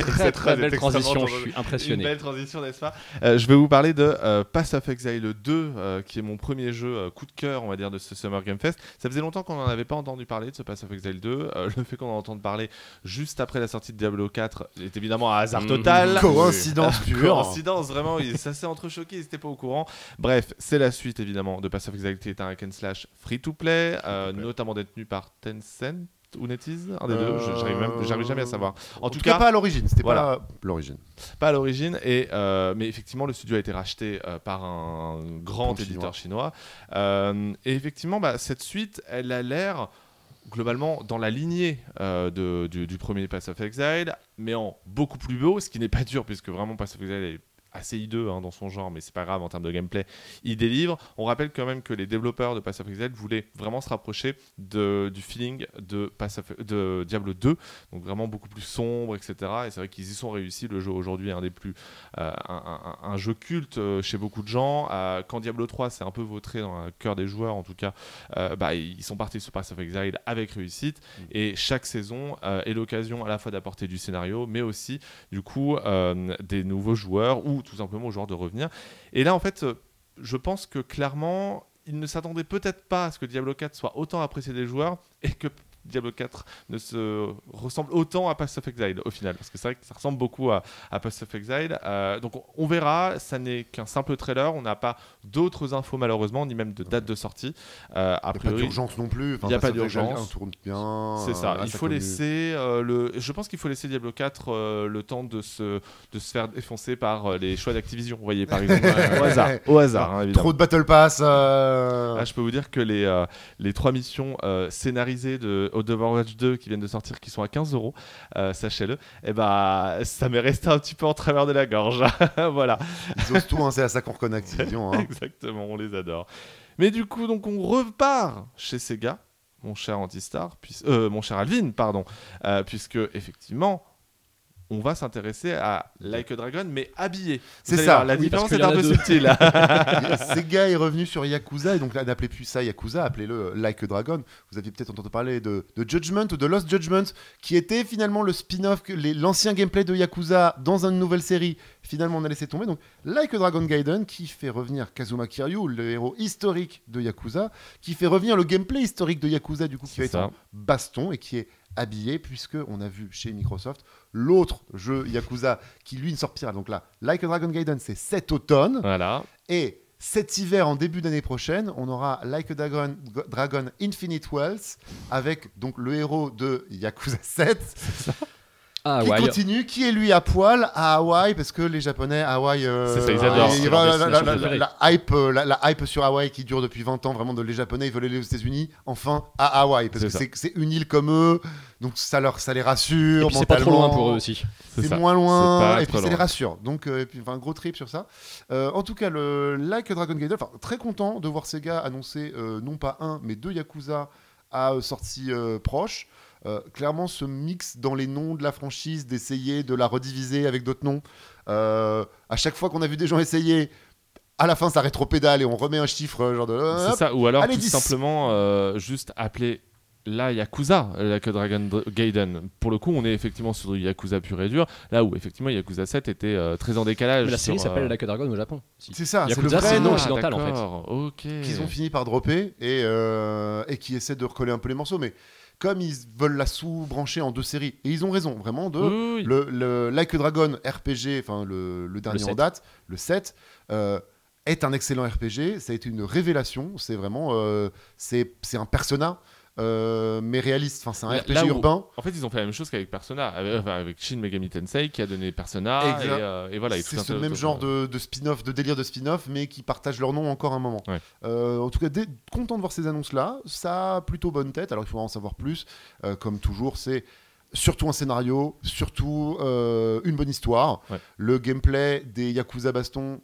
Très très belle extrêmement transition, je suis Une impressionné. belle transition, n'est-ce pas? Euh, Je vais vous parler de euh, Pass of Exile 2, euh, qui est mon premier jeu euh, coup de cœur, on va dire, de ce Summer Game Fest. Ça faisait longtemps qu'on n'en avait pas entendu parler de ce Pass of Exile 2. Euh, le fait qu'on en entende parler juste après la sortie de Diablo 4 est évidemment un hasard Mhm. total. Coïncidence pure. Coïncidence, vraiment, ça s'est entrechoqué, ils n'étaient pas au courant. Bref, c'est la suite évidemment de Pass of Exile qui est un hack and slash free to play, euh, Free to play. notamment détenu par Tencent ou NetEase, un des deux, je- j'arrive même- j'arrive jamais à savoir. En, tout cas- pas à l'origine. C'était Voilà. pas l'origine. Pas à l'origine, et, euh, mais effectivement, le studio a été racheté euh, par un grand éditeur chinois. Euh, et effectivement, bah, cette suite, elle a l'air globalement dans la lignée euh, de- du, du premier Pass of Exile, mais en beaucoup plus beau, ce qui n'est pas dur, puisque vraiment Pass of Exile est assez hideux hein, dans son genre, mais c'est pas grave en termes de gameplay, il délivre. On rappelle quand même que les développeurs de Pass of Exile voulaient vraiment se rapprocher de, du feeling de, Pass of- de Diablo 2, donc vraiment beaucoup plus sombre, etc. Et c'est vrai qu'ils y sont réussis. Le jeu aujourd'hui est un des plus euh, un, un- un jeu culte euh, chez beaucoup de gens. Euh, quand Diablo 3 s'est un peu vautré dans le cœur des joueurs, en tout cas, euh, bah, ils sont partis sur Pass of Exile avec réussite. Et chaque saison est l'occasion à la fois d'apporter du scénario, mais aussi du coup des nouveaux joueurs ou tout simplement aux joueurs de revenir. Et là, en fait, euh, je pense que clairement, ils ne s'attendaient peut-être pas à ce que Diablo 4 soit autant apprécié des joueurs et que Diablo 4 ne se ressemble autant à Pass of Exile au final parce que c'est vrai que ça ressemble beaucoup à, à Pass of Exile Euh, donc on, verra ça n'est qu'un simple trailer on n'a pas d'autres infos malheureusement ni même de date de sortie Euh, a Il n'y a pas priori d'urgence non plus. Enfin, y a pas d'urgence. 1 tourne bien. c'est ça, il faut laisser euh, le. Je pense qu'il faut laisser Diablo 4 euh, le temps de se de se faire défoncer par les choix d'Activision. Vous voyez par exemple au hasard, au hasard, hein. Trop de Battle Pass. Ah, je peux vous dire que les, les trois missions scénarisées de d'Overwatch 2 qui viennent de sortir, qui sont à 15 euros, euh, sachez-le, et bah ça m'est resté un petit peu en travers de la gorge. voilà. Ils osent tout, hein, c'est à ça qu'on reconnaît Activision. hein. Exactement, on les adore. Mais du coup, donc on repart chez Sega, mon cher Antistar, puis, euh, mon cher Alvin, pardon, euh, puisque effectivement, on va s'intéresser à Like a Dragon, mais habillé. C'est ça, voir, La oui, différence est un peu subtile. Sega est revenu sur Yakuza et donc là n'appelez plus ça Yakuza, appelez-le euh, Like a Dragon. Vous aviez peut-être entendu parler de, de Judgment ou de Lost Judgment qui était finalement le spin-off, l'ancien gameplay de Yakuza dans une nouvelle série. Finalement on a laissé tomber. Donc Like a Dragon Gaiden qui fait revenir Kazuma Kiryu, le héros historique de Yakuza, qui fait revenir le gameplay historique de Yakuza du coup qui va être baston et qui est habillé puisque on a vu chez Microsoft l'autre jeu Yakuza qui lui ne sortira donc là Like a Dragon Gaiden c'est cet automne. Voilà. et cet hiver, en début d'année prochaine, on aura Like a Dragon, Dragon Infinite Wealth avec donc le héros de Yakuza 7 Ah qui continue, qui est lui à poil à Hawaï parce que les Japonais Hawaï, euh, C'est ça, ils adorent, il y c'est a leur la, la- destination la- préférée. la hype, euh, la, la hype sur Hawaï qui dure depuis 20 ans, vraiment de les Japonais ils veulent aller aux États-Unis, enfin à Hawaï parce que c'est une île comme eux, donc ça leur ça les rassure. C'est pas trop loin pour eux aussi. C'est moins loin, et puis ça les rassure. Donc, euh, et puis, enfin, un gros trip sur ça. Euh, en tout cas, le Like Dragon enfin, très content de voir Sega annoncer euh, non pas un, mais deux Yakuza à euh, sortie euh, proche. Euh, clairement, ce mix dans les noms de la franchise, d'essayer de la rediviser avec d'autres noms. Euh, à chaque fois qu'on a vu des gens essayer, à la fin, ça rétropédale et on remet un chiffre, euh, genre de. C'est ça. Ou alors Allez, tout 10. simplement euh, juste appeler la Yakuza, Like a Dragon Dr- Gaiden. Pour le coup, on est effectivement sur du Yakuza pur et dur, là où effectivement Yakuza 7 était euh, très en décalage. Mais la série s'appelle euh, Like Dragon au Japon. Si. C'est ça, Yakuza, c'est nom occidental, en fait. Ok. qu'ils ont fini par dropper et, euh, et qui essaient de recoller un peu les morceaux. Mais comme ils veulent la sous-brancher en deux séries, et ils ont raison, vraiment, de Oui, oui. le, le Like a Dragon RPG, enfin le, le dernier en 7. date, le 7, euh, est un excellent RPG. Ça a été une révélation. C'est vraiment, euh, c'est c'est un persona. Euh, mais réaliste, enfin c'est un RPG où- urbain. En fait, ils ont fait la même chose qu'avec Persona, avec, enfin, avec Shin Megami Tensei qui a donné Persona et, euh, et voilà. c'est ce même genre de, de spin-off, de délire de spin-off, mais qui partagent leur nom encore un moment. Ouais. Euh, en tout cas, content de voir ces annonces-là. Ça a plutôt bonne tête. Alors il faudra en savoir plus. Euh, comme toujours, c'est surtout un scénario, surtout euh, une bonne histoire. Ouais. Le gameplay des Yakuza Baston,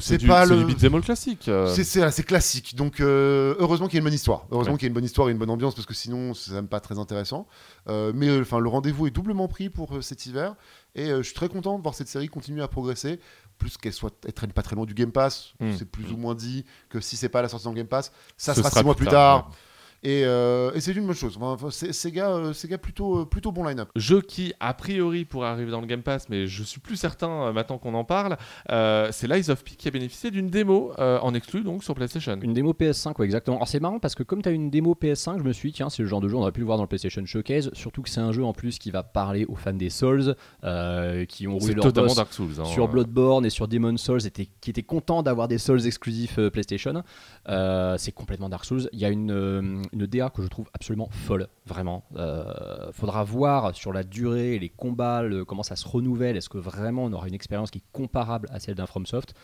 C'est pas c'est le- du beat'em all classique. euh. c'est- c'est classique. Donc euh, heureusement qu'il y a une bonne histoire. Heureusement Ouais. qu'il y a une bonne histoire et une bonne ambiance parce que sinon c'est même pas très intéressant. Euh, mais enfin le rendez-vous est doublement pris pour cet hiver et je suis très content de voir cette série continuer à progresser. Plus qu'elle soit, elle traîne pas très loin du Game Pass. Mm. C'est plus ou moins dit que si c'est pas la sortie dans Game Pass, ça Ce sera sera six mois plus plus tard, tard. Et, euh, et c'est une bonne chose. Enfin, Sega, euh, Sega plutôt, euh, plutôt bon line-up. Jeu qui, a priori, pourrait arriver dans le Game Pass, mais je suis plus certain maintenant qu'on en parle. euh, c'est Lies of P qui a bénéficié d'une démo euh, en exclu donc sur PlayStation. Une démo PS5, ouais, exactement. Alors c'est marrant parce que comme tu as une démo PS5, je me suis dit, tiens, c'est le genre de jeu, on aurait pu le voir dans le PlayStation Showcase. Surtout que c'est un jeu en plus qui va parler aux fans des Souls, euh, qui ont roulé leur boss Dark Souls. hein. sur Bloodborne et sur Demon Souls, qui étaient contents d'avoir des Souls exclusifs euh, PlayStation. Euh, c'est complètement Dark Souls. Il y a une, euh, une DA que je trouve absolument folle, vraiment. Euh, faudra voir sur la durée, les combats, le- comment ça se renouvelle. Est-ce que vraiment on aura une expérience qui est comparable à celle d'un FromSoft?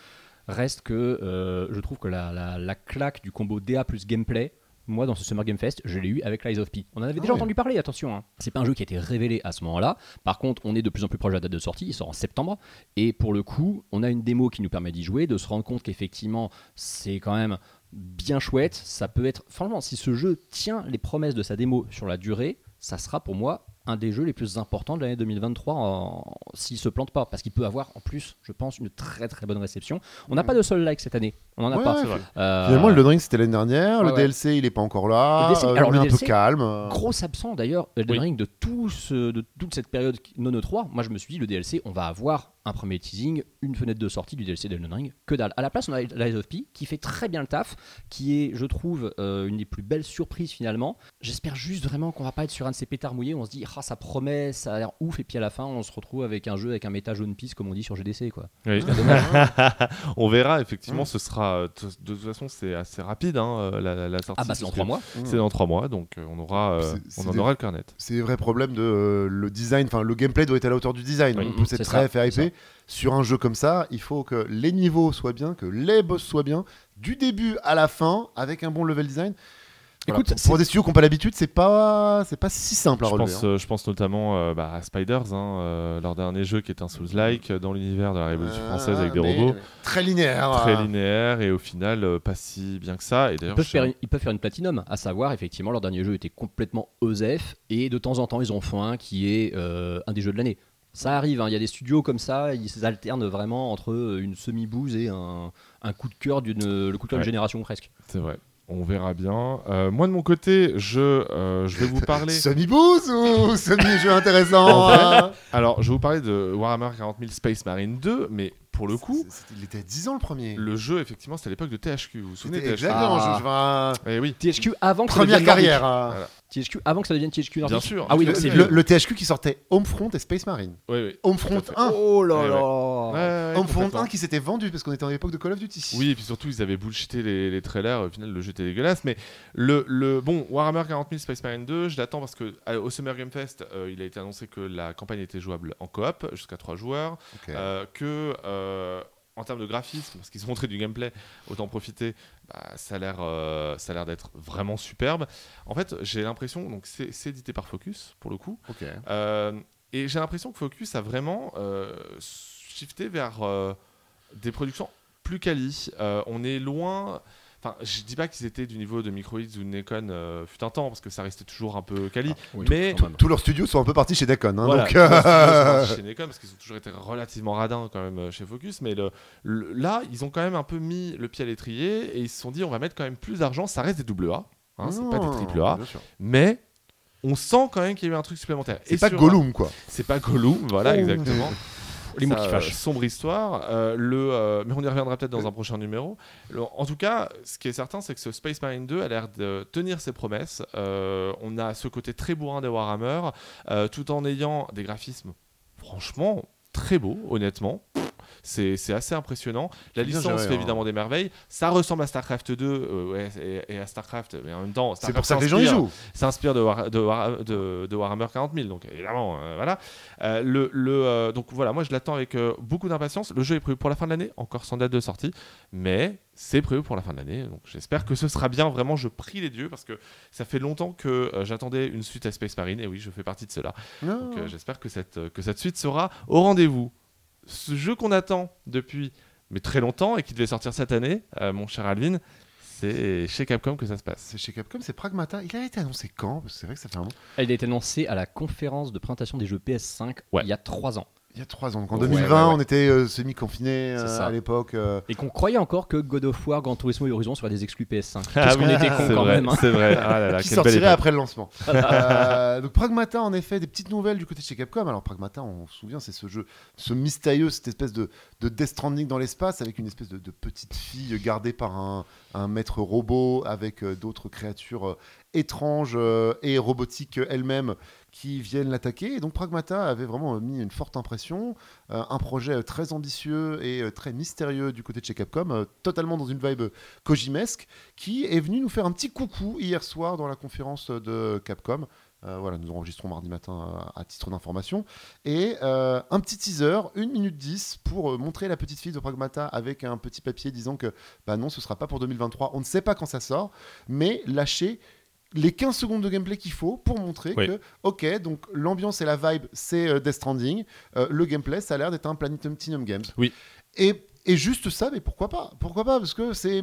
Reste que euh, je trouve que la, la- la claque du combo DA plus gameplay, moi dans ce Summer Game Fest, je l'ai eu avec Lies of P. On en avait Ah déjà entendu parler, attention. Hein. C'est pas un jeu qui a été révélé à ce moment-là. Par contre, on est de plus en plus proche de la date de sortie, il sort en septembre. Et pour le coup, on a une démo qui nous permet d'y jouer, de se rendre compte qu'effectivement, c'est quand même bien chouette. Ça peut être. Franchement, si ce jeu tient les promesses de sa démo sur la durée, ça sera pour moi un des jeux les plus importants de l'année 2023 en- s'il se plante pas. Parce qu'il peut avoir en plus, je pense, une très très bonne réception. On n'a pas de Soul Like cette année. On en a Ouais, pas. ouais, C'est vrai. Euh, Finalement, le Ring c'était l'année dernière. ouais, le ouais. DLC, il est pas encore là. Le DLC euh, alors, le est un peu DLC, calme. euh. Gros absent d'ailleurs, Elden Oui. Ring, de, tout ce- de toute cette période non E3. Moi je me suis dit, le DLC, on va avoir un premier teasing, une fenêtre de sortie du DLC d'Elden Ring, que dalle. À la place, on a Lies of P qui fait très bien le taf, qui est, je trouve, euh, une des plus belles surprises finalement. J'espère juste vraiment qu'on va pas être sur un de ces pétards mouillés où on se dit, ah ça promet, ça a l'air ouf, et puis à la fin, on se retrouve avec un jeu avec un méta jaune piste, comme on dit sur GDC. Quoi. Oui. On verra, effectivement, ce sera. De toute façon, c'est assez rapide hein, euh, la, la sortie. Ah bah c'est dans parce trois que mois. C'est dans trois mois, donc euh, on aura, euh, on en des- aura le carnet. c'est les vrais problèmes de euh, le design, enfin le gameplay doit être à la hauteur du design. Oui, on peut c'est ça, très fait hyper. Sur un jeu comme ça, il faut que les niveaux soient bien, que les boss soient bien, du début à la fin, avec un bon level design. Voilà, Écoute, Pour des studios qui n'ont pas l'habitude, c'est pas, c'est pas si simple à Je relever. pense, hein. euh, je pense notamment euh, bah, à Spiders, hein, euh, leur dernier jeu qui est un Souls-like dans l'univers de la Révolution Euh, française avec des mais robots. Très linéaire. Très euh. linéaire et au final euh, pas si bien que ça. Et Ils d'ailleurs, peuvent, je- faire une, ils peuvent faire une platinum, à savoir, effectivement, leur dernier jeu était complètement OSEF, et de temps en temps, ils en font un qui est euh, un des jeux de l'année. Ça arrive, hein, il y a des studios comme ça, ils alternent vraiment entre euh, une semi-bouse et un, un coup de cœur d'une le coup de cœur d'une Ouais. génération presque. c'est vrai. On verra bien. Euh, moi de mon côté, je, euh, je vais vous parler. Semi-boost ou semi-jeu intéressant hein? Alors, je vais vous parler de Warhammer 40 000 Space Marine 2, mais pour le coup, Il était à 10 ans le premier. le jeu, effectivement, c'était à l'époque de THQ. Vous vous souvenez de THQ exactement. Ah. je- je vois- Eh oui, THQ avant que ça Première devienne Nordic. carrière. hein. Voilà. THQ avant que ça devienne THQ bien sûr. Ah oui, Le, le- THQ qui sortait Homefront et Space Marine. Oui, oui. Homefront Tout à fait. 1. Oh là Ouais, là Ouais, ouais, Homefront complètement. 1 qui s'était vendu parce qu'on était à l'époque de Call of Duty. Oui, et puis surtout, ils avaient bullshité les, les trailers. Au final, le jeu était dégueulasse. Mais le, le bon Warhammer 40 000 Space Marine 2, je l'attends parce que à- au Summer Game Fest, euh, il a été annoncé que la campagne était jouable en coop jusqu'à 3 joueurs, euh, que euh, en termes de graphisme, parce qu'ils ont montré du gameplay, autant profiter. bah, ça a l'air, euh, ça a l'air d'être vraiment superbe. En fait, j'ai l'impression, donc c'est édité par Focus pour le coup. Euh, et j'ai l'impression que Focus a vraiment euh, shifté vers euh, des productions plus quali. Euh, on est loin. Enfin, je dis pas qu'ils étaient du niveau de Microids ou de Nikon euh, fut un temps, parce que ça restait toujours un peu quali. Oui, mais. Tous leurs studios sont un peu partis chez Dacon. Hein, voilà, donc, euh, chez Nikon, parce qu'ils ont toujours été relativement radins quand même euh, chez Focus. Mais le, le- là, ils ont quand même un peu mis le pied à l'étrier et ils se sont dit on va mettre quand même plus d'argent. Ça reste des double A, hein, c'est pas des triple A, mais on sent quand même qu'il y a eu un truc supplémentaire. Et C'est pas sur- Gollum, quoi. C'est pas Gollum, voilà, Oh. exactement. Les mots qui euh, fâchent. sombre histoire. euh, le, euh, mais on y reviendra peut-être dans un prochain numéro. Le- en tout cas, ce qui est certain, c'est que ce Space Marine 2 a l'air de tenir ses promesses. Euh, on a ce côté très bourrin des Warhammer, euh, tout en ayant des graphismes franchement très beaux, honnêtement. C'est assez impressionnant. La licence fait hein. évidemment des merveilles. Ça ressemble à StarCraft 2 euh, et, à StarCraft, mais en même temps, C'est pour ça que les gens y s'inspire- jouent. s'inspire de, War- de, War- de- de Warhammer 40 000. Donc évidemment, euh, voilà. Euh, le, donc voilà, moi je l'attends avec beaucoup d'impatience. Le jeu est prévu pour la fin de l'année, encore sans date de sortie, mais c'est prévu pour la fin de l'année. Donc j'espère que ce sera bien. Vraiment, je prie les dieux parce que ça fait longtemps que euh, j'attendais une suite à Space Marine et oui, je fais partie de cela. Non. Donc euh, j'espère que cette, que cette suite sera au rendez-vous. Ce jeu qu'on attend depuis mais très longtemps et qui devait sortir cette année, euh, mon cher Alvin, c'est chez Capcom que ça se passe. C'est chez Capcom, c'est Pragmata. Il a été annoncé quand? C'est vrai que ça fait un moment. Elle a été annoncée à la conférence de présentation des jeux PS5 Ouais. il y a 3 ans. Il y a trois ans. Donc en Ouais, 2020, ouais, ouais. on était euh, semi-confinés euh, ça. à l'époque. euh, Et qu'on croyait encore que God of War, Gran Turismo et Horizon seraient des exclus PS5. Ah Qu'est-ce qu'on était c'est con quand vrai, même. hein. C'est vrai. Ah là là, qui sortirait après le lancement. Euh, donc Pragmata, en effet, des petites nouvelles du côté de chez Capcom. Alors Pragmata, on se souvient, c'est ce jeu, ce mystérieux, cette espèce de, de Death Stranding dans l'espace avec une espèce de, de petite fille gardée par un, un maître robot avec euh, d'autres créatures euh, étranges euh, et robotiques elles-mêmes qui viennent l'attaquer. Et donc Pragmata avait vraiment euh, mis une forte impression, euh, un projet très ambitieux et très mystérieux du côté de chez Capcom, totalement dans une vibe Kojimesque, qui est venu nous faire un petit coucou hier soir dans la conférence de Capcom. Voilà, nous enregistrons mardi matin à, titre d'information. Et un petit teaser, 1 minute 10, pour montrer la petite fille de Pragmata avec un petit papier disant que bah non, ce sera pas pour 2023. On ne sait pas quand ça sort, mais lâcher les 15 secondes de gameplay qu'il faut pour montrer Oui. que, ok, donc l'ambiance et la vibe, c'est euh, Death Stranding. Euh, le gameplay, ça a l'air d'être un Platinum Games. Oui. Et, et juste ça, mais pourquoi pas? Pourquoi pas? Parce que c'est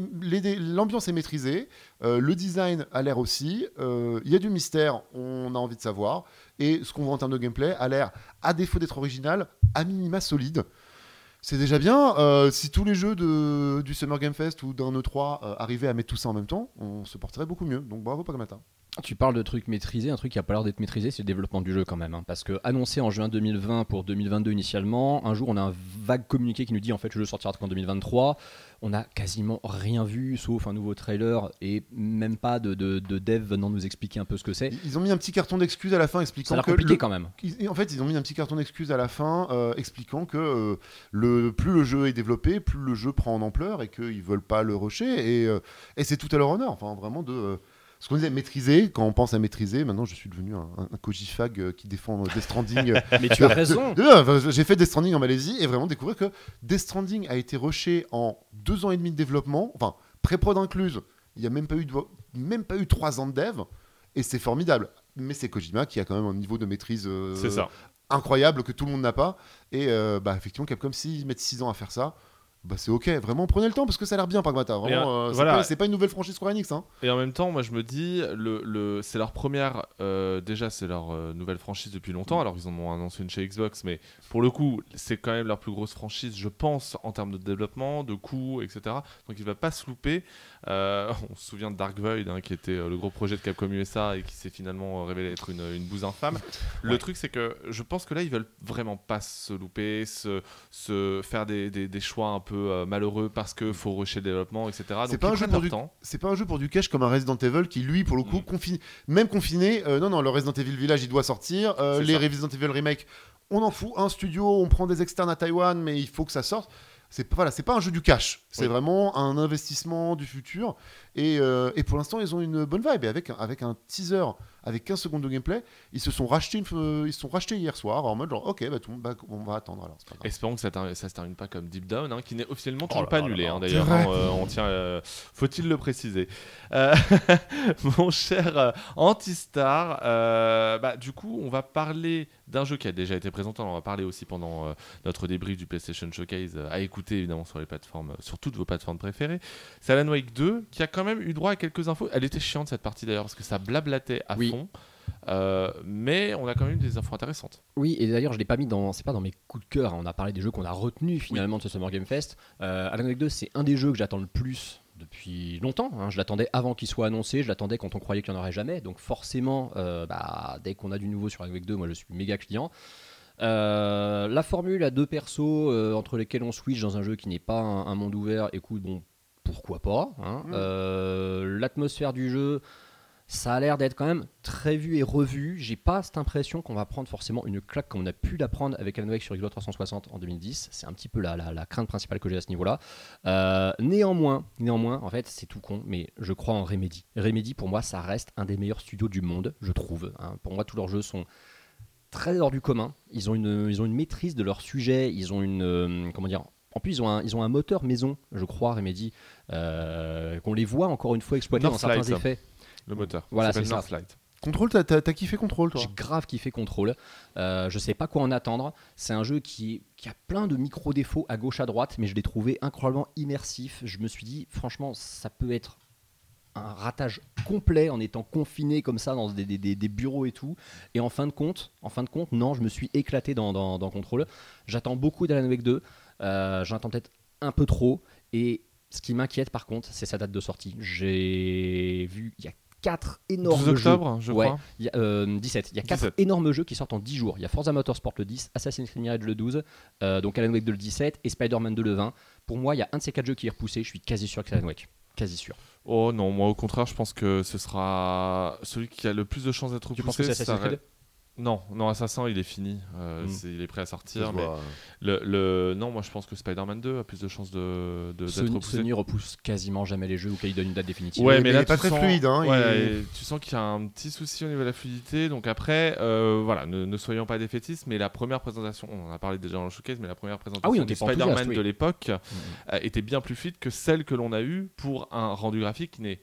l'ambiance est maîtrisée, euh, le design a l'air aussi, euh, il y a du mystère, on a envie de savoir, et ce qu'on voit en termes de gameplay a l'air, à défaut d'être original, à minima solide. C'est déjà bien. euh, si tous les jeux de, du Summer Game Fest ou d'un E3 euh, arrivaient à mettre tout ça en même temps, on se porterait beaucoup mieux. Donc bravo Pragmata. Tu parles de trucs maîtrisés, un truc qui a pas l'air d'être maîtrisé, c'est le développement du jeu quand même. hein. parce que annoncé en juin 2020 pour 2022 initialement, un jour on a un vague communiqué qui nous dit en fait le jeu sortira qu'en 2023. On n'a quasiment rien vu sauf un nouveau trailer et même pas de, de, de dev venant nous expliquer un peu ce que c'est. Ils ont mis un petit carton d'excuses à la fin Ça a expliquant que compliqué le- quand même. Ils- En fait, ils ont mis un petit carton d'excuses à la fin euh, expliquant que euh, le, plus le jeu est développé, plus le jeu prend en ampleur et qu'ils veulent pas le rusher. Et, euh, et c'est tout à leur honneur. Enfin, vraiment de. Euh, ce qu'on disait maîtriser, quand on pense à maîtriser, maintenant je suis devenu un, un, un Kojifag euh, qui défend Death Stranding. euh, Mais tu as raison. de- de- enfin, J'ai fait Death Stranding en Malaisie et vraiment découvrir que Death Stranding a été rushé en deux ans et demi de développement, enfin pré-prod incluse. Il n'y a même pas eu de, même pas eu 3 ans de dev, et c'est formidable. Mais c'est Kojima qui a quand même un niveau de maîtrise euh, ça. incroyable que tout le monde n'a pas. Et euh, bah, effectivement, Capcom, s'ils mettent 6 ans à faire ça, bah, c'est ok. Vraiment, prenez le temps parce que ça a l'air bien, Pragmata. Vraiment, euh, c'est voilà. pas- c'est pas, une nouvelle franchise Square Enix. Hein. Et en même temps, moi je me dis, le, le, c'est leur première, euh, déjà c'est leur euh, nouvelle franchise depuis longtemps, alors ils en ont annoncé une chez Xbox, mais pour le coup, c'est quand même leur plus grosse franchise, je pense, en termes de développement, de coûts, etc. Donc il va pas se louper. Euh, on se souvient de Dark Void, hein, qui était euh, le gros projet de Capcom USA et qui s'est finalement euh, révélé être une, une bouse infâme. Le truc, c'est que je pense que là, ils veulent vraiment pas se louper, se, se faire des, des, des choix un peu malheureux parce que faut rusher le développement, etc. C'est pas un jeu pour du- temps. C'est pas un jeu pour du cash comme un Resident Evil qui, lui, pour le coup, Mm. même confiné, euh, non, non, le Resident Evil Village, il doit sortir. Euh, les ça. Resident Evil Remake, on en fout un studio, on prend des externes à Taïwan, mais il faut que ça sorte. C'est pas, voilà, c'est pas un jeu du cash, c'est Oui. vraiment un investissement du futur. Et, euh, et pour l'instant, ils ont une bonne vibe. Et avec, un- avec un teaser, avec 15 secondes de gameplay, ils se sont rachetés, une, f- ils se sont rachetés hier soir en mode genre, ok, bah, tout bah, on va attendre alors. c'est pas grave. Espérons que ça, ter- ça se termine pas comme Deep Down, hein, qui n'est officiellement Oh toujours pas là annulé, hein, d'ailleurs. Hein, euh, on tient, euh, faut-il le préciser. Euh, mon cher euh, Antistar, euh, bah, du coup, on va parler d'un jeu qui a déjà été présenté. On va parler aussi pendant euh, notre débrief du PlayStation Showcase, euh, à écouter évidemment sur les plateformes, euh, sur toutes vos plateformes préférées. C'est Alan Wake 2, qui a quand même eu droit à quelques infos. Elle était chiante cette partie d'ailleurs, parce que ça blablatait à Oui. fond. Euh, mais on a quand même eu des infos intéressantes. Oui, et d'ailleurs, je l'ai pas mis dans. C'est pas dans mes coups de cœur. hein. On a parlé des jeux qu'on a retenus finalement de ce Summer Game Fest. Euh, Alan Wake 2, c'est un des jeux que j'attends le plus depuis longtemps. hein. Je l'attendais avant qu'il soit annoncé. Je l'attendais quand on croyait qu'il n'y en aurait jamais. Donc forcément, euh, bah, dès qu'on a du nouveau sur Wake 2, moi je suis méga client. Euh, la formule à deux persos euh, entre lesquels on switch dans un jeu qui n'est pas un, un monde ouvert, écoute, bon, pourquoi pas. hein. Mm. Euh, L'atmosphère du jeu, ça a l'air d'être quand même très vu et revu. J'ai pas cette impression qu'on va prendre forcément une claque comme on a pu la prendre avec Alan Wake sur Xbox 360 en 2010. C'est un petit peu la, la- la crainte principale que j'ai à ce niveau-là. Euh, néanmoins, néanmoins, en fait, c'est tout con, mais je crois en Remedy. Remedy, pour moi, ça reste un des meilleurs studios du monde, je trouve. hein. Pour moi, tous leurs jeux sont très hors du commun. Ils ont une, ils ont une maîtrise de leur sujet. Ils ont une, euh, comment dire. En plus, ils ont, un, ils ont un moteur maison, je crois, Remedy, euh, qu'on les voit encore une fois exploiter dans certains effets. Le moteur. Voilà, c'est ça. Northlight. Contrôle, t'as- t'as t'as kiffé Contrôle, toi J'ai grave kiffé Control. Euh, je sais pas quoi en attendre. C'est un jeu qui, qui a plein de micro-défauts à gauche à droite, mais je l'ai trouvé incroyablement immersif. Je me suis dit, franchement, ça peut être un ratage complet en étant confiné comme ça dans des, des- des- des bureaux et tout. Et en fin de compte, en fin de compte, non, je me suis éclaté dans, dans, dans Control. J'attends beaucoup d'Alan Wake 2. Euh, J'attends peut-être un peu trop. Et ce qui m'inquiète par contre, c'est sa date de sortie. J'ai vu, il y a quatre 12 énormes jeux. octobre, je Ouais. crois. Y a, euh, 17. Il y a 4 17. énormes jeux qui sortent en 10 jours. Il y a Forza Motorsport le 10, Assassin's Creed Mirage le 12, euh, donc Alan Wake 2 le 17 et Spider-Man 2 le 20. Pour moi, il y a un de ces 4 jeux qui est repoussé. Je suis quasi sûr que c'est Alan Wake. Quasi sûr. Oh non, moi au contraire, je pense que ce sera celui qui a le plus de chances d'être repoussé. Tu penses que c'est Assassin's Creed? Non, non, Assassin, il est fini. Euh, Mm. c'est- il est prêt à sortir. Mais le, le- non, moi je pense que Spider-Man 2 a plus de chances de, de- d'être Sony, repoussé. Sony repousse quasiment jamais les jeux auxquels il donne une date définitive. Ouais, mais mais, il là, est pas tu très sens- fluide, hein, ouais, il- tu sens qu'il y a un petit souci au niveau de la fluidité. Donc après, euh, voilà, ne, ne soyons pas défaitistes, mais la première présentation, on en a parlé déjà dans le showcase, mais la première présentation Ah oui, pas Spider-Man oui. de l'époque euh, était bien plus fluide que celle que l'on a eue pour un rendu graphique qui n'est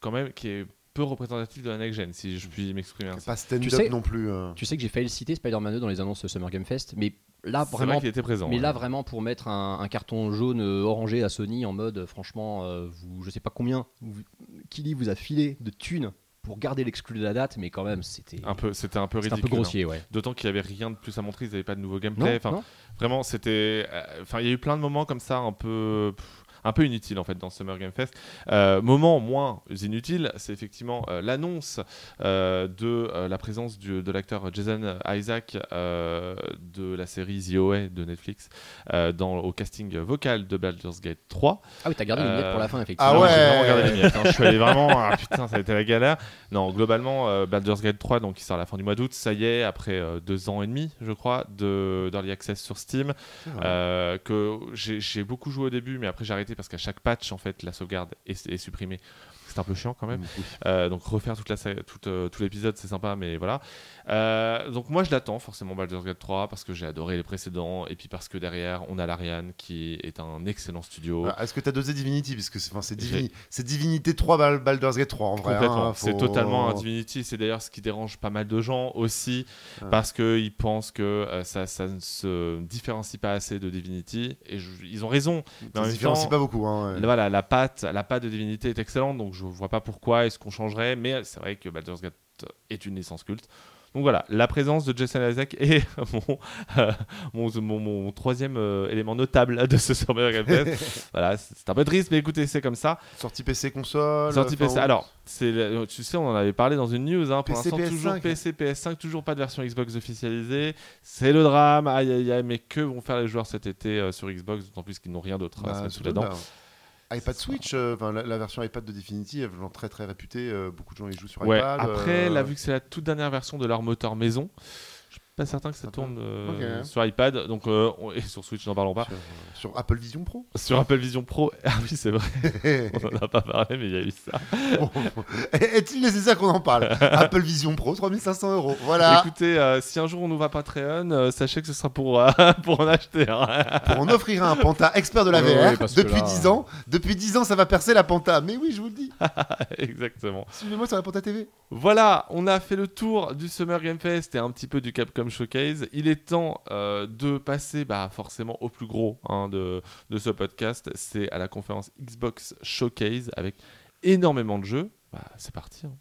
quand même qui est peu représentatif de la next gen, si je puis m'exprimer ainsi. Pas stand-up Tu sais- non plus. euh. Tu sais que j'ai failli le citer Spider-Man 2 dans les annonces de Summer Game Fest, mais là C'est vrai vraiment qu'il était présent. Mais ouais. là, vraiment, pour mettre un, un carton jaune euh, orangé à Sony en mode, euh, franchement, euh, vous, je sais pas combien, vous, Kili vous a filé de thunes pour garder l'exclu de la date, mais quand même, c'était un peu, c'était un peu c'était un ridicule. peu hein. grossier, ouais. D'autant qu'il n'y avait rien de plus à montrer, ils n'avaient pas de nouveau gameplay. Non Vraiment, c'était. euh, Enfin, il y a eu plein de moments comme ça, un peu. pff, un peu inutiles en fait dans Summer Game Fest. Euh, moment moins inutile, c'est effectivement euh, l'annonce euh, de euh, la présence du- de l'acteur Jason Isaac euh, de la série The OA de Netflix euh, dans, au casting vocal de Baldur's Gate 3. Ah oui, t'as gardé les miettes pour la fin, effectivement. Ah ouais. J'ai vraiment les miettes. hein. Je suis allé vraiment. Ah, putain, ça a été la galère. Non, globalement, euh, Baldur's Gate 3, donc qui sort à la fin du mois d'août, ça y est, après euh, deux ans et demi, je crois, de d'early access sur Steam, euh, que j'ai j'ai beaucoup joué au début, mais après j'ai arrêté parce qu'à chaque patch, en fait, la sauvegarde est, supprimée. C'est un peu chiant quand même. Euh, donc refaire toute la toute, euh, tout l'épisode, c'est sympa, mais voilà. Euh, donc moi je l'attends forcément Baldur's Gate 3 parce que j'ai adoré les précédents et puis parce que derrière on a l'Ariane qui est un excellent studio. Ah, Est-ce que t'as dosé Divinity? Parce que c'est enfin, c'est J'ai- Divini- c'est Divinité 3 Bal- Baldur's Gate 3 en vrai. Hein, C'est totalement un Divinity. C'est d'ailleurs ce qui dérange pas mal de gens aussi Ouais. parce qu'ils pensent que ça, ça ne se différencie pas assez de Divinity et je- ils ont raison. Mais Ça se même différencie temps, pas beaucoup. hein, ouais. Voilà, la patte, la patte de Divinité est excellente, donc je vois pas pourquoi est-ce qu'on changerait, mais c'est vrai que Baldur's Gate est une licence culte. Donc voilà, la présence de Jason Isaac est mon, euh, mon, mon- mon troisième euh, élément notable de ce Summer Game voilà, c'est un peu triste, mais écoutez, c'est comme ça. Sortie PC console. Sortie PC. Alors, c'est, tu sais, on en avait parlé dans une news. Hein, pour l'instant, toujours PS5. PC, PS5, toujours pas de version Xbox officialisée. C'est le drame. Aïe, aïe, aïe. Mais que vont faire les joueurs cet été euh, sur Xbox D'autant plus qu'ils n'ont rien d'autre Bah, à se mettre sous surtout, la dent. iPad Switch, euh, enfin, la, la version iPad de elle est très très réputée. euh, beaucoup de gens y jouent sur Ouais, iPad. après, euh, là, vu que c'est la toute dernière version de leur moteur maison, pas certain que ça Sympa. tourne euh, sur iPad. Donc, euh, on- et sur Switch, n'en parlons pas. sur, sur Apple Vision Pro? Sur Apple Vision Pro, ah oui, c'est vrai, on en a pas parlé, mais il y a eu ça. Bon, Est-il nécessaire qu'on en parle? Apple Vision Pro, 3500 euros. Voilà. Écoutez, euh, si un jour on ouvre un Patreon, euh, sachez que ce sera pour, euh, pour en acheter un. Pour en offrir un Panta expert de la VR depuis là- 10 ans. Depuis 10 ans, ça va percer la Panta. Mais oui, je vous le dis. Exactement. Suivez-moi sur la Panta TV. Voilà, on a fait le tour du Summer Game Fest et un petit peu du Capcom Showcase. Il est temps euh, de passer bah, forcément au plus gros hein, de, ce podcast. C'est à la conférence Xbox Showcase avec énormément de jeux. Bah, c'est parti. hein.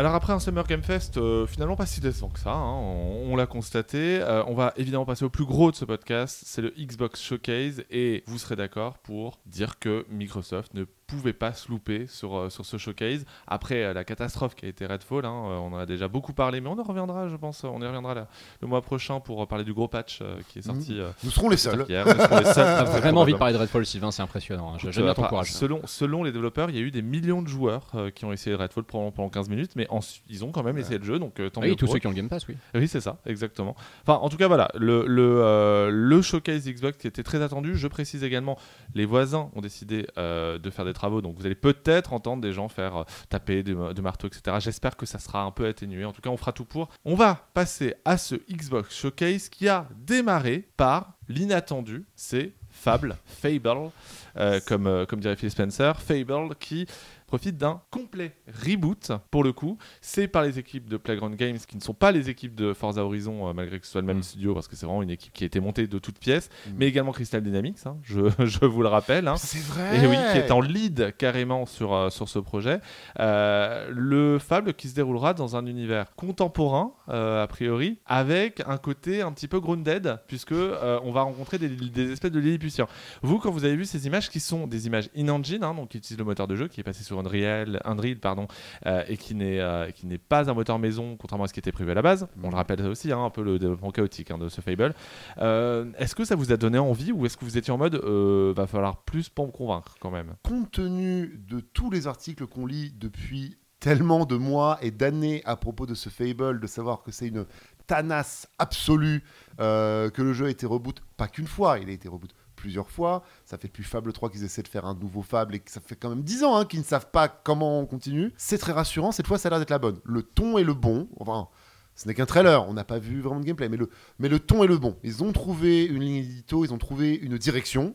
Alors après un Summer Game Fest, euh, finalement pas si décevant que ça, hein, on, l'a constaté. Euh, on va évidemment passer au plus gros de ce podcast, c'est le Xbox Showcase, et vous serez d'accord pour dire que Microsoft ne pouvait pas se louper sur, euh, sur ce showcase. Après euh, la catastrophe qui a été Redfall, hein, euh, on en a déjà beaucoup parlé, mais on en reviendra, je pense, on y reviendra là, le mois prochain pour euh, parler du gros patch euh, qui est sorti. euh, Nous serons les seuls. hier. Nous serons les seuls, T'as très vraiment envie de parler de Redfall, Sylvain, c'est impressionnant. hein. J'aime bien ton courage. Selon, selon les développeurs, il y a eu des millions de joueurs euh, qui ont essayé Redfall pendant, pendant 15 minutes, mais ensuite, ils ont quand même essayé le jeu, donc euh, tant mieux Oui, tous pour ceux eux. qui ont le Game Pass, oui. Oui, c'est ça, exactement. Enfin, en tout cas, voilà, le, le, euh, le showcase Xbox qui était très attendu. Je précise également, les voisins ont décidé euh, de faire des travaux, donc vous allez peut-être entendre des gens faire euh, taper de, marteaux, etc. J'espère que ça sera un peu atténué. En tout cas, on fera tout pour. On va passer à ce Xbox Showcase qui a démarré par l'inattendu, c'est Fable, Fable, euh, comme, euh, comme dirait Phil Spencer, Fable qui profite d'un complet reboot pour le coup. C'est par les équipes de Playground Games qui ne sont pas les équipes de Forza Horizon euh, malgré que ce soit le même Mm. studio parce que c'est vraiment une équipe qui a été montée de toutes pièces, Mm. mais également Crystal Dynamics, hein, je, je vous le rappelle. hein. C'est vrai. Et oui, qui est en lead carrément sur, euh, sur ce projet. Euh, le Fable qui se déroulera dans un univers contemporain, euh, a priori, avec un côté un petit peu grounded, puisque on va rencontrer des, des espèces de Lilliputiens. Vous, quand vous avez vu ces images qui sont des images in-engine, hein, donc qui utilisent le moteur de jeu, qui est passé sur Unreal, Unreal pardon, euh, et qui n'est euh, qui n'est pas un moteur maison, contrairement à ce qui était prévu à la base. On le rappelle aussi, hein, un peu le développement chaotique hein, de ce Fable. Euh, est-ce que ça vous a donné envie ou est-ce que vous étiez en mode va falloir plus pour me convaincre quand même? Compte tenu de tous les articles qu'on lit depuis tellement de mois et d'années à propos de ce Fable, de savoir que c'est une tanasse absolue, que le jeu a été reboot, pas qu'une fois, il a été reboot plusieurs fois. Ça fait depuis Fable 3 qu'ils essaient de faire un nouveau Fable et que ça fait quand même 10 ans hein, qu'ils ne savent pas comment on continue. C'est très rassurant, cette fois ça a l'air d'être la bonne. Le ton est le bon, enfin... Ce n'est qu'un trailer, on n'a pas vu vraiment de gameplay, mais le, mais le ton est le bon. Ils ont trouvé une ligne édito, ils ont trouvé une direction.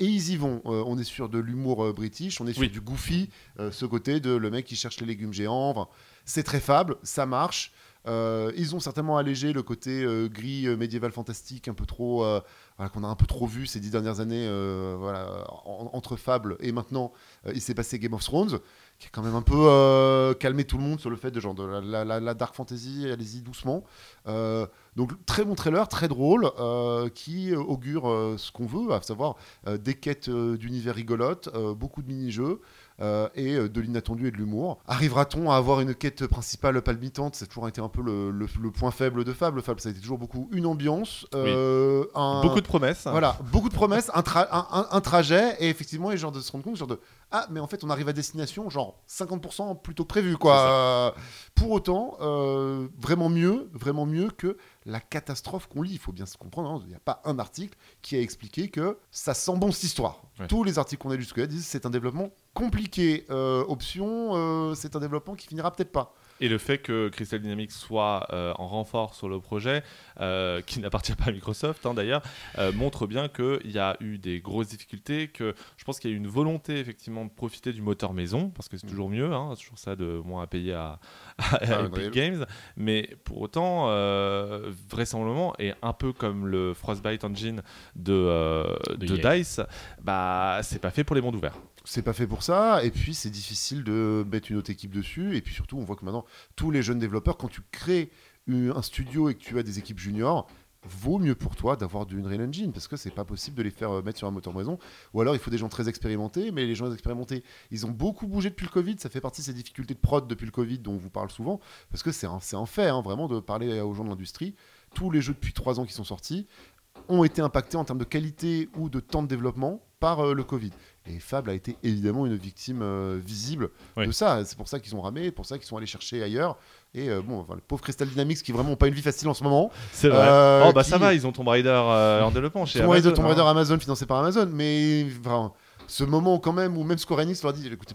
Et ils y vont. Euh, on est sur de l'humour euh, british, on est sur Oui. du goofy, euh, ce côté de le mec qui cherche les légumes géants. Enfin, c'est très fable, ça marche. Euh, ils ont certainement allégé le côté euh, gris euh, médiéval fantastique un peu trop qu'on a un peu trop vu ces dix dernières années entre Fable et maintenant il s'est passé Game of Thrones qui a quand même un peu calmé tout le monde sur le fait de genre la, la- dark fantasy allez-y doucement Donc très bon trailer, très drôle, qui augure ce qu'on veut, à savoir des quêtes d'univers rigolotes, beaucoup de mini-jeux. Euh, et euh, de l'inattendu et de l'humour. Arrivera-t-on à avoir une quête principale palpitante C'est toujours été un peu le, le- le point faible de Fable. Fable, ça a été toujours beaucoup une ambiance, euh, un, Beaucoup de promesses. voilà, beaucoup de promesses, un, tra- un, un- un trajet, et effectivement, et genre de se rendre compte, genre de ah, mais en fait, on arrive à destination, genre 50% plutôt prévu, quoi. Euh, pour autant, euh, vraiment mieux, vraiment mieux que la catastrophe qu'on lit. Il faut bien se comprendre, hein, il n'y a pas un article qui a expliqué que ça sent bon cette histoire. Ouais. Tous les articles qu'on a lus jusque-là disent c'est un développement compliqué. Euh, option, euh, c'est un développement qui finira peut-être pas. Et le fait que Crystal Dynamics soit euh, en renfort sur le projet, euh, qui n'appartient pas à Microsoft hein, d'ailleurs, euh, montre bien qu'il y a eu des grosses difficultés, que je pense qu'il y a eu une volonté effectivement de profiter du moteur maison, parce que c'est toujours mieux, hein, c'est toujours ça de moins à payer à, à Ah, Epic Unreal. Games, mais pour autant, vraisemblablement, et un peu comme le Frostbite Engine de, De de. DICE, bah, c'est pas fait pour les mondes ouverts. C'est pas fait pour ça, et puis c'est difficile de mettre une autre équipe dessus, et puis surtout on voit que maintenant tous les jeunes développeurs, quand tu crées un studio et que tu as des équipes juniors, vaut mieux pour toi d'avoir du Unreal Engine, parce que c'est pas possible de les faire euh, mettre sur un moteur maison, ou alors il faut des gens très expérimentés, mais les gens expérimentés, ils ont beaucoup bougé depuis le Covid, ça fait partie de ces difficultés de prod depuis le Covid dont on vous parle souvent, parce que c'est un, c'est un fait, hein, vraiment, de parler aux gens de l'industrie, tous les jeux depuis trois ans qui sont sortis ont été impactés en termes de qualité ou de temps de développement par euh, le Covid. Et Fable a été évidemment une victime euh, visible Oui. de ça. C'est pour ça qu'ils ont ramé, c'est pour ça qu'ils sont allés chercher ailleurs. Et euh, bon, enfin, le pauvre Crystal Dynamics qui vraiment ont pas une vie facile en ce moment. C'est vrai. Euh, oh bah ça va, ils ont Tomb Raider euh, en développement chez Tomb Raider, Amazon, Tomb Raider hein. Amazon financé par Amazon, mais enfin, ce moment quand même où même Square Enix leur dit écoutez,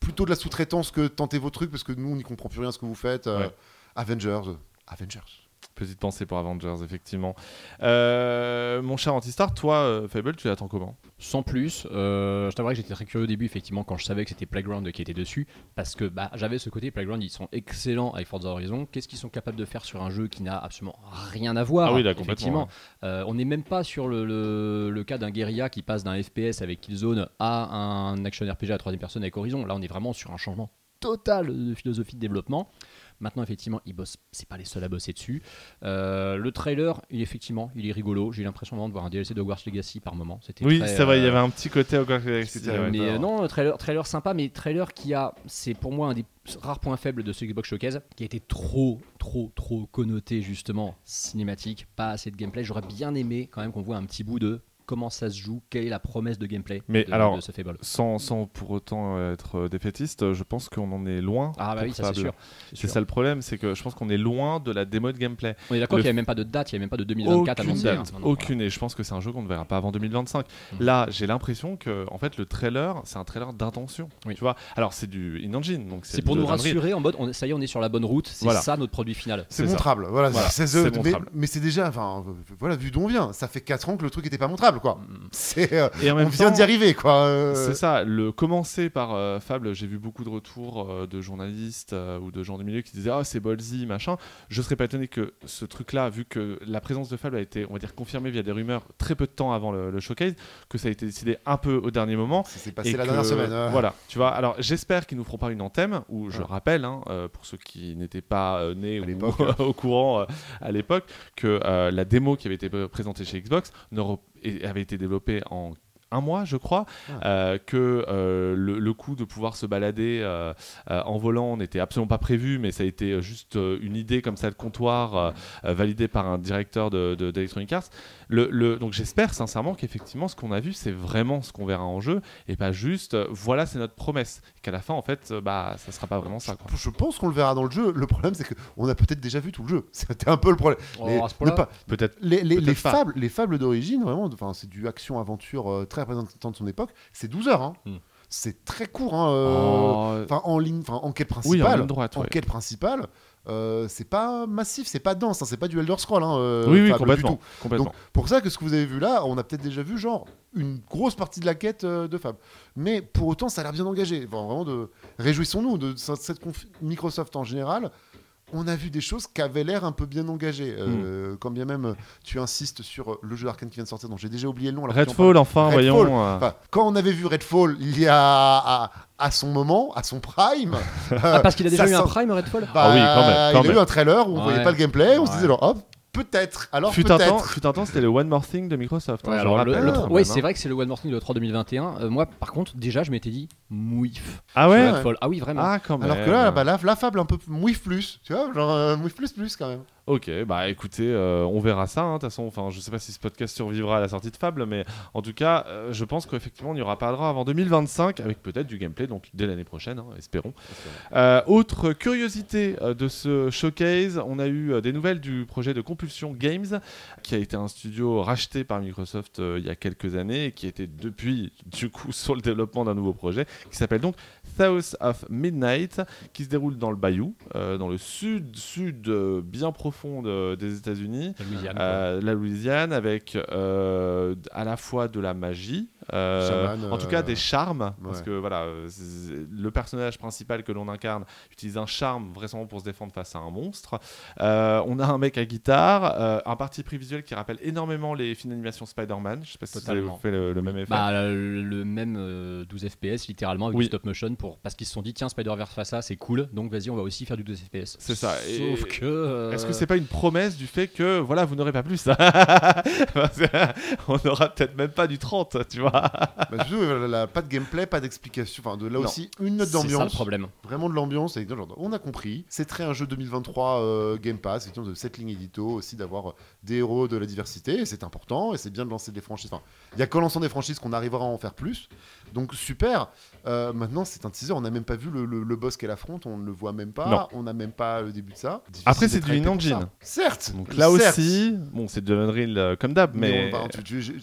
plutôt de la sous-traitance que tentez vos trucs parce que nous on n'y comprend plus rien à ce que vous faites. Euh, Ouais. Avengers, Avengers. Petite pensée pour Avengers, effectivement. Euh, mon cher Antistar, toi, euh, Fable, tu l'attends comment? Sans plus, euh, je t'avouerai que j'étais très curieux au début, effectivement, quand je savais que c'était Playground qui était dessus, parce que bah, j'avais ce côté Playground, ils sont excellents avec Forza Horizon. Qu'est-ce qu'ils sont capables de faire sur un jeu qui n'a absolument rien à voir Ah oui, là, complètement, effectivement. Euh, on n'est même pas sur le, le- le cas d'un guérilla qui passe d'un FPS avec Killzone à un action RPG à la troisième personne avec Horizon. Là, on est vraiment sur un changement total de philosophie de développement. Maintenant, effectivement, ils bossent. C'est pas les seuls à bosser dessus. Euh, le trailer, il, effectivement, il est rigolo. J'ai eu l'impression vraiment de voir un DLC de Hogwarts Legacy par moment. C'était Oui, c'est vrai, il y euh, avait un petit côté Hogwarts Legacy. mais euh, non, trailer, trailer sympa, mais trailer qui a, c'est pour moi un des rares points faibles de ce Xbox Showcase, qui a été trop, trop, trop connoté justement cinématique, pas assez de gameplay. J'aurais bien aimé quand même qu'on voit un petit bout de comment ça se joue, quelle est la promesse de gameplay Mais de, alors, de ce Fable. Sans, sans pour autant être euh, défaitiste, je pense qu'on en est loin. Ah bah oui, ça c'est sûr. C'est ça le problème, c'est que je pense qu'on est loin de la démo de gameplay. On est d'accord qu'il n'y a même pas de date, il n'y a même pas de 2024 aucune annoncé. date, hein. Non, non, aucune. Et je pense que c'est un jeu qu'on ne verra pas avant 2025. Mhm. Là, j'ai l'impression que, en fait, le trailer, c'est un trailer d'intention. Oui. Tu vois Alors, c'est du in-engine, donc C'est pour nous rassurer en mode, on- ça y est, on est sur la bonne route, c'est Voilà. ça notre produit final. C'est montrable, voilà. Voilà, c'est, mais, montrable. mais c'est déjà, enfin, euh, voilà, vu d'où on vient. Ça fait 4 ans que le truc était pas montrable, quoi. Mm. C'est, euh, Et en on vient d'y arriver, quoi. euh, C'est ça, le commencer par euh, Fable, j'ai vu beaucoup de retours de journalistes ou de gens du milieu qui disaient Ah, c'est ballsy, machin. Je serais pas étonné que ce truc-là, vu que la présence de Fable a été, on va dire, confirmée via des rumeurs très peu de temps avant le, le showcase, que ça a été décidé un peu au dernier moment. Ça s'est passé et la que- dernière semaine. Voilà, tu vois. Alors, j'espère qu'ils nous feront pas une antenne où je Ouais. rappelle, hein, pour ceux qui n'étaient pas nés À ou au courant à l'époque, que la démo qui avait été présentée chez Xbox ne avait été développée en un mois, je crois, Ah. euh, que euh, le, le coup de pouvoir se balader euh, euh, en volant n'était absolument pas prévu, mais ça a été juste euh, une idée comme ça de comptoir euh, euh, validée par un directeur de- de- d'Electronic Arts. Le, le- donc j'espère sincèrement qu'effectivement ce qu'on a vu, c'est vraiment ce qu'on verra en jeu et pas juste euh, voilà, c'est notre promesse. Qu'à la fin, en fait, euh, bah, ça sera pas vraiment ça. Quoi. Je pense qu'on le verra dans le jeu. Le problème, c'est qu'on a peut-être déjà vu tout le jeu. C'était un peu le problème. Oh, Les- Peut-être. les, fables, les fables d'origine, vraiment, enfin, c'est du action-aventure euh, très représentant de son époque. C'est 12 heures. hein. Hmm. C'est très court. hein, euh, Oh, en ligne, oui, en principale. ligne droite. en ouais. quête principale, euh, c'est pas massif, c'est pas dense, hein, c'est pas du Elder Scroll. Hein, euh, oui, oui, du complètement. tout. complètement. Donc, pour ça que ce que vous avez vu là, on a peut-être déjà vu genre une grosse partie de la quête euh, de Fable. Mais pour autant, ça a l'air bien engagé. Enfin, vraiment, de réjouissons-nous de ce- cette conf- Microsoft en général. On a vu des choses qui avaient l'air un peu bien engagées. Euh, Quand bien même euh, tu insistes sur euh, le jeu d'Arkane qui vient de sortir, dont j'ai déjà oublié le nom. Redfall, enfin, Redfall. voyons. euh, Enfin, quand on avait vu Redfall il y a à, à son moment, à son prime. Ah, parce qu'il a déjà eu un prime Redfall bah, Ah oui, quand même, quand il a même. eu un trailer où on Ouais. voyait pas le gameplay, on se disait genre hop, peut-être. Alors Fut un temps, fut un temps, c'était le One More Thing de Microsoft. hein, Ouais, je alors, le- rappelle, le- quand ouais, même, c'est vrai que c'est le One More Thing de 3 2021. Euh, moi, par contre, déjà, je m'étais dit mouif. Ah ouais. Ah oui, vraiment. Ah, quand même. Alors que là, bah, la, la fable un peu mouif plus, tu vois, genre euh, mouif plus plus quand même. Ok, bah écoutez, euh, on verra ça. hein, De toute façon, enfin, je sais pas si ce podcast survivra à la sortie de Fable, mais en tout cas, euh, je pense qu'effectivement, on n'y aura pas droit avant 2025, avec peut-être du gameplay, donc dès l'année prochaine, hein, espérons. Euh, autre curiosité de ce showcase, on a eu des nouvelles du projet de Compulsion Games, qui a été un studio racheté par Microsoft il y a quelques années et qui était depuis, du coup, sur le développement d'un nouveau projet, qui s'appelle donc South of Midnight, qui se déroule dans le Bayou, euh, dans le sud, sud euh, bien profond de- des États-Unis. La Louisiane. Euh, la Louisiane avec à la fois de la magie, euh, en tout cas euh, des charmes, parce que voilà, euh, le personnage principal que l'on incarne utilise un charme vraisemblablement pour se défendre face à un monstre. Euh, on a un mec à guitare, euh, un parti pris visuel qui rappelle énormément les films d'animation Spider-Man. Je sais pas si ça Totalement. vous fait le, le même effet. Bah, le, le même euh, 12 FPS littéralement avec Oui. du stop motion pour parce qu'ils se sont dit tiens Spider-Verse face à ça c'est cool donc vas-y on va aussi faire du 12 FPS. C'est ça, et- Sauf que euh, Est-ce que c'est pas une promesse du fait que voilà vous n'aurez pas plus? Que On n'aura peut-être même pas du 30, tu vois. Bah, surtout, pas de gameplay, pas d'explication. Enfin, de là Non. aussi, une note c'est ça le d'ambiance. problème. Vraiment de l'ambiance. On a compris. C'est très un jeu 2023 euh, Game Pass, effectivement, de settling édito aussi, d'avoir euh, des héros de la diversité. Et c'est important. Et c'est bien de lancer des franchises. Enfin, il y a qu'en lançant des franchises qu'on arrivera à en faire plus. Donc, super. Euh, maintenant, c'est un teaser. On n'a même pas vu le, le- le boss qu'elle affronte. On ne le voit même pas. Non. On n'a même pas le début de ça. Difficile Après, c'est du ça. Certes. Donc là certes. aussi, bon, c'est de l'Unreal euh, comme d'hab, Mais,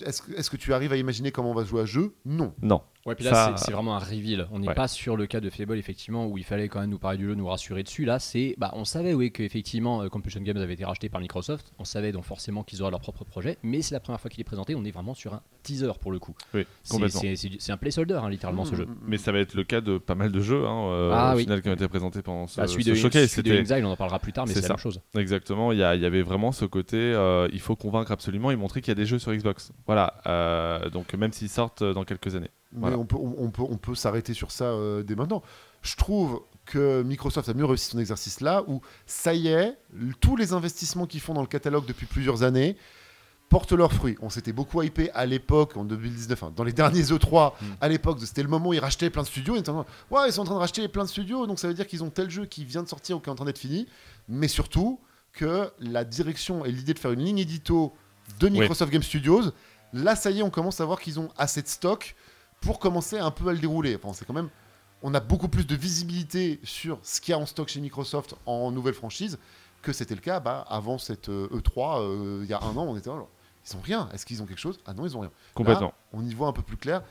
est-ce que, est-ce que tu arrives à imaginer comment on va jouer à jeu? Non. non. Ouais, puis là, Ça- c'est- vraiment un reveal. On n'est Ouais. pas sur le cas de Fable, effectivement, où il fallait quand même nous parler du jeu, nous rassurer dessus. Là, c'est. Bah, on savait, oui, qu'effectivement, euh, Compulsion Games avait été racheté par Microsoft. On savait donc forcément qu'ils auraient leur propre projet. Mais c'est la première fois qu'il est présenté. On est vraiment sur un teaser pour le coup. Oui, C'est- un placeholder, hein, littéralement, ce jeu. mm. Mais ça va être le cas de pas mal de jeux, hein, euh, Ah au oui. final, qui ont été présentés pendant ce, Bah, celui ce de, showcase. celui de Exile, on en parlera plus tard, mais c'est la même chose. exactement. Il y, avait vraiment ce côté, euh, il faut convaincre absolument et montrer qu'il y a des jeux sur Xbox. Voilà. euh, donc même s'ils sortent dans quelques années. Mais Voilà. on peut, on, on peut, on peut s'arrêter sur ça euh, dès maintenant. Je trouve que Microsoft a mieux réussi son exercice là, où ça y est, tous les investissements qu'ils font dans le catalogue depuis plusieurs années portent leurs fruits. On s'était beaucoup hypé à l'époque, en 2019, hein, dans les derniers E3, Mm. à l'époque, c'était le moment où ils rachetaient plein de studios. Ils étaient en train, ouais, ils sont en train de racheter plein de studios, donc ça veut dire qu'ils ont tel jeu qui vient de sortir ou qui est en train d'être fini. Mais surtout, que la direction et l'idée de faire une ligne édito de Microsoft Game Studios, là, ça y est, on commence à voir qu'ils ont assez de stock pour commencer un peu à le dérouler. Enfin, c'est quand même. On a beaucoup plus de visibilité sur ce qu'il y a en stock chez Microsoft en nouvelle franchise que c'était le cas bah, avant cette euh, E3, euh, il y a un an, on était là, genre, ils ont rien. Est-ce qu'ils ont quelque chose? Ah non, ils ont rien. Complètement. Là, on y voit un peu plus clair.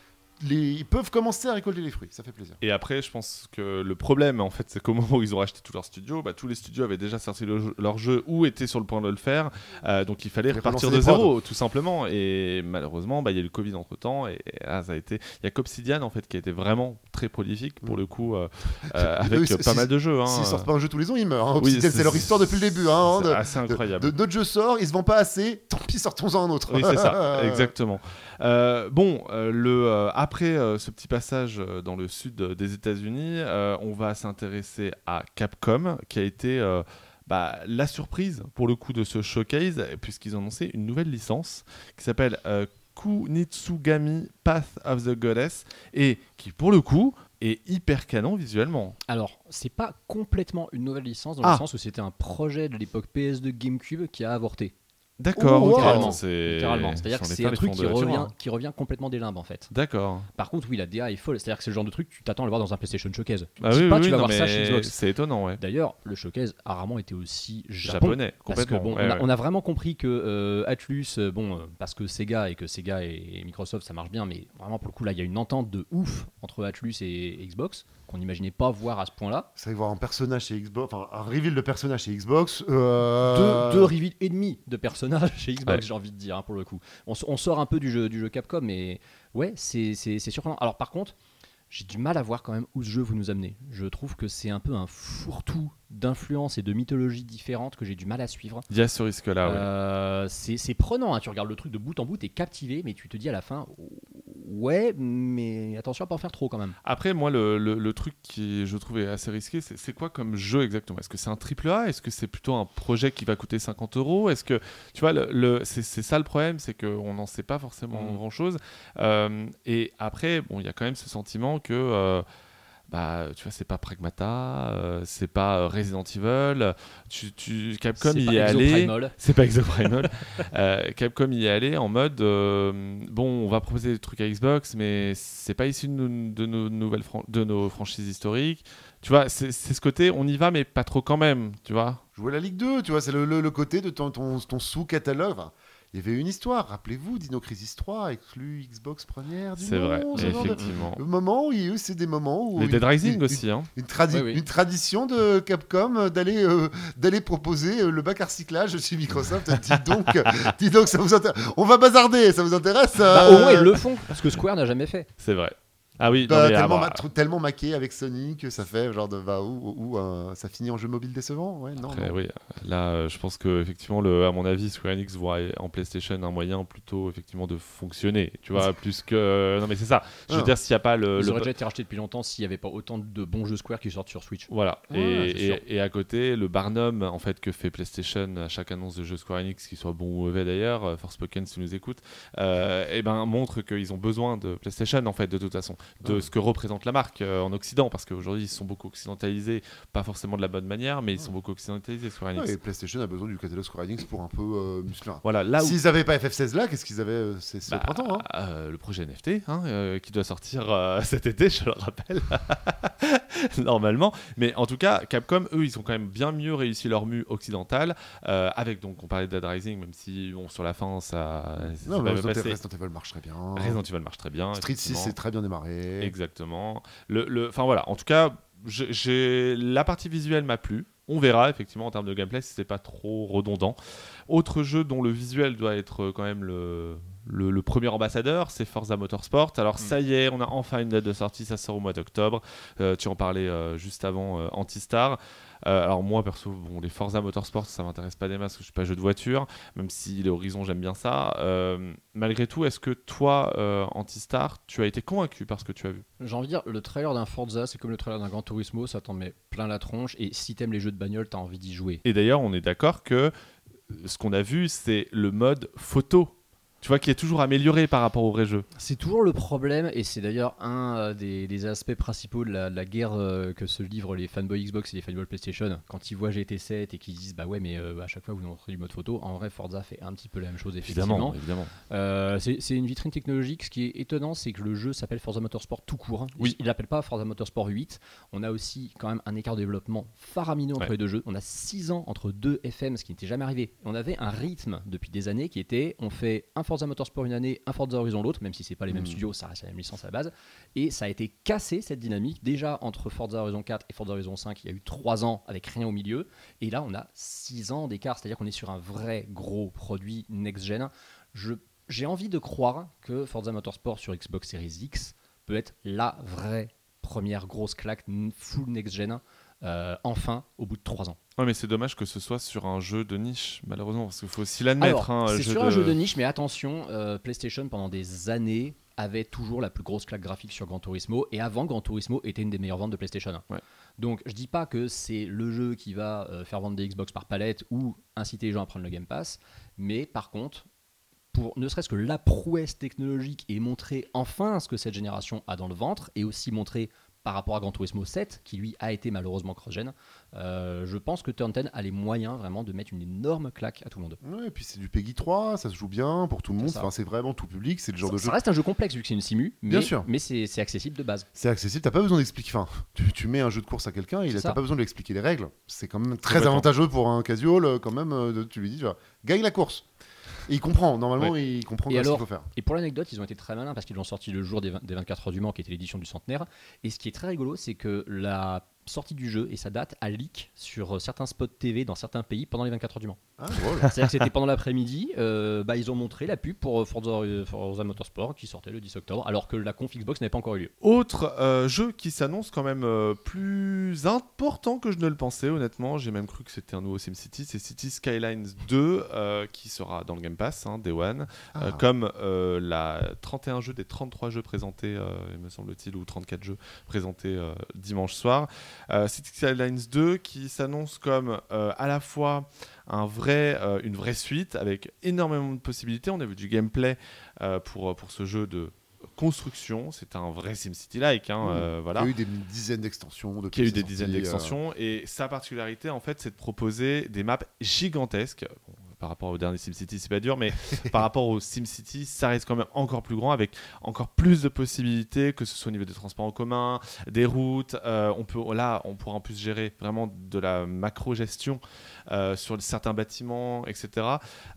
Les... Ils peuvent commencer à récolter les fruits, ça fait plaisir. Et après, je pense que le problème, en fait, c'est qu'au moment où ils ont racheté tous leurs studios, bah, tous les studios avaient déjà sorti le leur jeu ou étaient sur le point de le faire. Euh, donc il fallait repartir de zéro, tout simplement. Et malheureusement, bah, il y a eu le Covid entre temps. Et, et là, ça a été. Il y a Cobsidian, en fait, qui a été vraiment très prolifique pour Mm. le coup, euh, euh, avec pas mal de jeux. hein. S'ils sortent pas un jeu tous les ans, ils meurent. hein. Obsidian, c'est- c'est leur histoire depuis le début. Hein, C'est incroyable. D'autres jeux sortent, ils se vendent pas assez, tant pis, sortons-en un autre. Oui, c'est ça, exactement. Euh, bon, euh, le, euh, après ce petit passage dans le sud des États-Unis, on va s'intéresser à Capcom, qui a été bah, la surprise pour le coup de ce showcase, puisqu'ils ont annoncé une nouvelle licence qui s'appelle euh, Kunitsugami Path of the Goddess, et qui pour le coup est hyper canon visuellement. Alors, c'est pas complètement une nouvelle licence dans Ah. le sens où c'était un projet de l'époque PS2 GameCube qui a avorté. D'accord, Oh, littéralement. C'est- Littéralement. C'est-à-dire que c'est un truc qui revient, qui revient complètement des limbes en fait. D'accord. Par contre, oui, la DA est folle. C'est-à-dire que c'est le genre de truc, tu t'attends à le voir dans un PlayStation Showcase. Tu te Ah oui, pas, oui, tu vas non, voir ça chez mais Xbox. c'est étonnant, ouais. D'ailleurs, le showcase a rarement été aussi Japon. Japonais, Parce que bon, ouais, on, a, ouais. on a vraiment compris que euh, Atlus, euh, bon, euh, parce que Sega et que Sega et, et Microsoft ça marche bien, mais vraiment pour le coup là, il y a une entente de ouf entre Atlus et Xbox qu'on n'imaginait pas voir à ce point-là. C'est vrai que voir un personnage chez Xbox, enfin un reveal de personnage chez Xbox. euh, Deux, deux reveals et demi de personnages chez Xbox, Ouais. j'ai envie de dire, hein, pour le coup. On, sort un peu du jeu, du jeu Capcom, mais ouais, c'est c'est- c'est surprenant. Alors par contre, j'ai du mal à voir quand même où ce jeu vous nous amenez. Je trouve que c'est un peu un fourre-tout d'influences et de mythologies différentes que j'ai du mal à suivre. Il y a ce risque-là, ouais. Euh, c'est c'est prenant, hein. tu regardes le truc de bout en bout, t'es captivé, mais tu te dis à la fin, ouais, mais attention à pas en faire trop quand même. Après, moi, le, le- le truc qui je trouvais assez risqué, c'est quoi comme jeu exactement? Est-ce que c'est un triple A? Est-ce que c'est plutôt un projet qui va coûter 50 euros? Est-ce que, tu vois, le, le- c'est ça le problème, c'est qu'on n'en sait pas forcément Mm. grand-chose. Euh, et après, bon, il y a quand même ce sentiment que, euh, bah, tu vois, c'est pas Pragmata, euh, c'est pas euh, Resident Evil. Tu, tu, Capcom C'est y pas est allé. C'est pas Exoprimal. Euh, Capcom y est allé en mode euh, bon, on va proposer des trucs à Xbox, mais c'est pas issu de nos, de nos nouvelles de nos franchises historiques. Tu vois, c'est c'est ce côté, on y va, mais pas trop quand même. Tu vois. Jouer la Ligue 2, tu vois, c'est le, le- le côté de ton, ton, ton sous-catalogue. Enfin, il y avait une histoire, rappelez-vous, Dino Crisis 3, exclu Xbox première. du C'est vrai, ce effectivement. Le moment où il y a eu, c'est des moments où. Les une- Dead Rising une- aussi, hein. Une, tradi- Oui, oui. une tradition de Capcom d'aller euh, d'aller proposer euh, le bac à recyclage chez Microsoft. dis donc, dis donc, ça vous intéresse. On va bazarder, ça vous intéresse Bah, euh, au moins ils le font, parce que Square n'a jamais fait. C'est vrai. Ah oui, non, bah, ah, tellement, bah, ma- tellement maqué avec Sonic que ça fait genre de bah où, où, euh, ça finit en jeu mobile décevant? Ouais non, après, non. oui, là, euh, je pense que effectivement, le, à mon avis, Square Enix voit en PlayStation un moyen plutôt effectivement de fonctionner. Tu vois, plus que non, mais c'est ça. Je veux Ah. dire, s'il n'y a pas le, Ils le- auraient déjà été rachetés depuis longtemps s'il n'y avait pas autant de bons jeux Square qui sortent sur Switch. Voilà. Ouais, et, à côté, le barnum en fait que fait PlayStation à chaque annonce de jeu Square Enix, qu'il soit bon ou mauvais d'ailleurs, euh, Forspoken si tu nous écoutes, euh, et ben montre qu'ils ont besoin de PlayStation en fait de toute façon, de Ouais. ce que représente la marque euh, en Occident, parce qu'aujourd'hui ils sont beaucoup occidentalisés, pas forcément de la bonne manière, mais ils sont beaucoup occidentalisés Square Enix. Et PlayStation a besoin du catalogue Square Enix pour un peu euh, muscler Voilà, là où S'ils avaient pas FF16 là, qu'est-ce qu'ils avaient euh, C'est c'est Bah, printemps. Hein. euh, le projet NFT, hein, qui doit sortir cet été, je le rappelle, normalement. Mais en tout cas, Capcom, eux, ils ont quand même bien mieux réussi leur mue occidentale, avec donc, on parlait de Dead Rising, même si bon, sur la fin, ça. Non, mais Resident Evil marche très bien. Resident Evil marche très bien. Street 6 effectivement. c'est très bien démarré. Exactement. Le, le- enfin voilà, en tout cas, j'ai- la partie visuelle m'a plu. On verra effectivement en termes de gameplay si c'est pas trop redondant. Autre jeu dont le visuel doit être euh, quand même le, le, le premier ambassadeur, c'est Forza Motorsport. Alors ça y est, on a enfin une date de sortie, ça sort au mois d'octobre. Euh, tu en parlais euh, juste avant euh, Antistar. Euh, alors moi perso, bon, les Forza Motorsport, ça m'intéresse pas des masses, je suis pas jeu de voiture, même si les Horizons j'aime bien ça. Euh, malgré tout, est-ce que toi, euh, Antistar, tu as été convaincu par ce que tu as vu? J'ai envie de dire, le trailer d'un Forza, c'est comme le trailer d'un Gran Turismo, ça t'en met plein la tronche. Et si t'aimes les jeux de bagnole, t'as envie d'y jouer. Et d'ailleurs, on est d'accord que ce qu'on a vu, c'est le mode photo. Tu vois, qui est toujours amélioré par rapport au vrai jeu. C'est toujours le problème, et c'est d'ailleurs un euh, des, des aspects principaux de la, de la guerre euh, que se livrent les fanboys Xbox et les fanboys PlayStation. Quand ils voient GT7 et qu'ils disent, bah ouais, mais euh, à chaque fois vous nous montrez du mode photo, en vrai, Forza fait un petit peu la même chose, effectivement. évidemment. Euh, c'est c'est une vitrine technologique. Ce qui est étonnant, c'est que le jeu s'appelle Forza Motorsport tout court. Oui. Il l'appelle pas Forza Motorsport 8. On a aussi quand même un écart de développement faramineux entre Ouais. les deux jeux. On a 6 ans entre deux FM, ce qui n'était jamais arrivé. On avait un rythme depuis des années qui était on fait un Forza Motorsport une année, un Forza Horizon l'autre, même si c'est pas les mêmes Mm. studios, ça reste la même licence à la base. Et ça a été cassé cette dynamique. Déjà entre Forza Horizon 4 et Forza Horizon 5, il y a eu 3 ans avec rien au milieu. Et là, on a 6 ans d'écart, c'est-à-dire qu'on est sur un vrai gros produit next-gen. Je- J'ai envie de croire que Forza Motorsport sur Xbox Series X peut être la vraie première grosse claque full next-gen, euh, enfin, au bout de 3 ans. Ouais, mais c'est dommage que ce soit sur un jeu de niche, malheureusement, parce qu'il faut aussi l'admettre. Hein, c'est sur de- un jeu de niche, mais attention, euh, PlayStation pendant des années avait toujours la plus grosse claque graphique sur Gran Turismo, et avant Gran Turismo était une des meilleures ventes de PlayStation. Ouais. Donc je dis pas que c'est le jeu qui va euh, faire vendre des Xbox par palette ou inciter les gens à prendre le Game Pass, mais par contre, pour ne serait-ce que la prouesse technologique et montrer enfin ce que cette génération a dans le ventre, et aussi montrer par rapport à Gran Turismo 7, qui lui a été malheureusement cross-gen, euh, je pense que Turn 10 a les moyens vraiment de mettre une énorme claque à tout le monde. Ouais, et puis c'est du Peggy 3, ça se joue bien pour tout le monde. ça. Enfin, c'est vraiment tout public. C'est le genre ça, de ça jeu. reste un jeu complexe vu que c'est une simu, mais, Bien sûr. mais c'est accessible de base. C'est accessible. T'as pas besoin d'expliquer. Enfin, tu, tu mets un jeu de course à quelqu'un, ça. t'as pas besoin de lui expliquer les règles. C'est quand même très avantageux pour un casual. euh, Quand même, euh, de- tu lui dis, tu vois, gagne la course. Et il comprend. Normalement, il comprend ce qu'il faut faire. Et pour l'anecdote, ils ont été très malins parce qu'ils l'ont sorti le jour des, 20 des 24 heures du Mans, qui était l'édition du centenaire. Et ce qui est très rigolo, c'est que la sortie du jeu et sa date a leak sur euh, certains spots TV dans certains pays pendant les 24 heures du Mans. Ah. C'est-à-dire que c'était pendant l'après-midi, euh, bah, ils ont montré la pub pour euh, Forza, Forza Motorsport qui sortait le 10 octobre, alors que la conf Xbox n'avait pas encore eu lieu. Autre euh, jeu qui s'annonce quand même euh, plus important que je ne le pensais, honnêtement. J'ai même cru que c'était un nouveau SimCity. C'est City Skylines 2 euh, qui sera dans le Game Pass, hein, Day One. Euh, Ah. comme euh, la 31 jeux des 33 jeux présentés, euh, il me semble-t-il, ou 34 jeux présentés euh, dimanche soir. Euh, City Skylines 2 qui s'annonce comme euh, à la fois un vrai, euh, une vraie suite avec énormément de possibilités. On a vu du gameplay euh, pour, pour ce jeu de construction. C'est un vrai SimCity-like. Hein, Mmh. euh, voilà Il y a eu des dizaines d'extensions. qui a eu des dizaines euh, d'extensions. Et sa particularité, en fait, c'est de proposer des maps gigantesques. Bon, par rapport au dernier SimCity, c'est pas dur, mais par rapport au SimCity, ça reste quand même encore plus grand, avec encore plus de possibilités, que ce soit au niveau des transports en commun, des routes. euh, on peut, là, on pourra en plus gérer vraiment de la macro-gestion sur certains bâtiments, etc.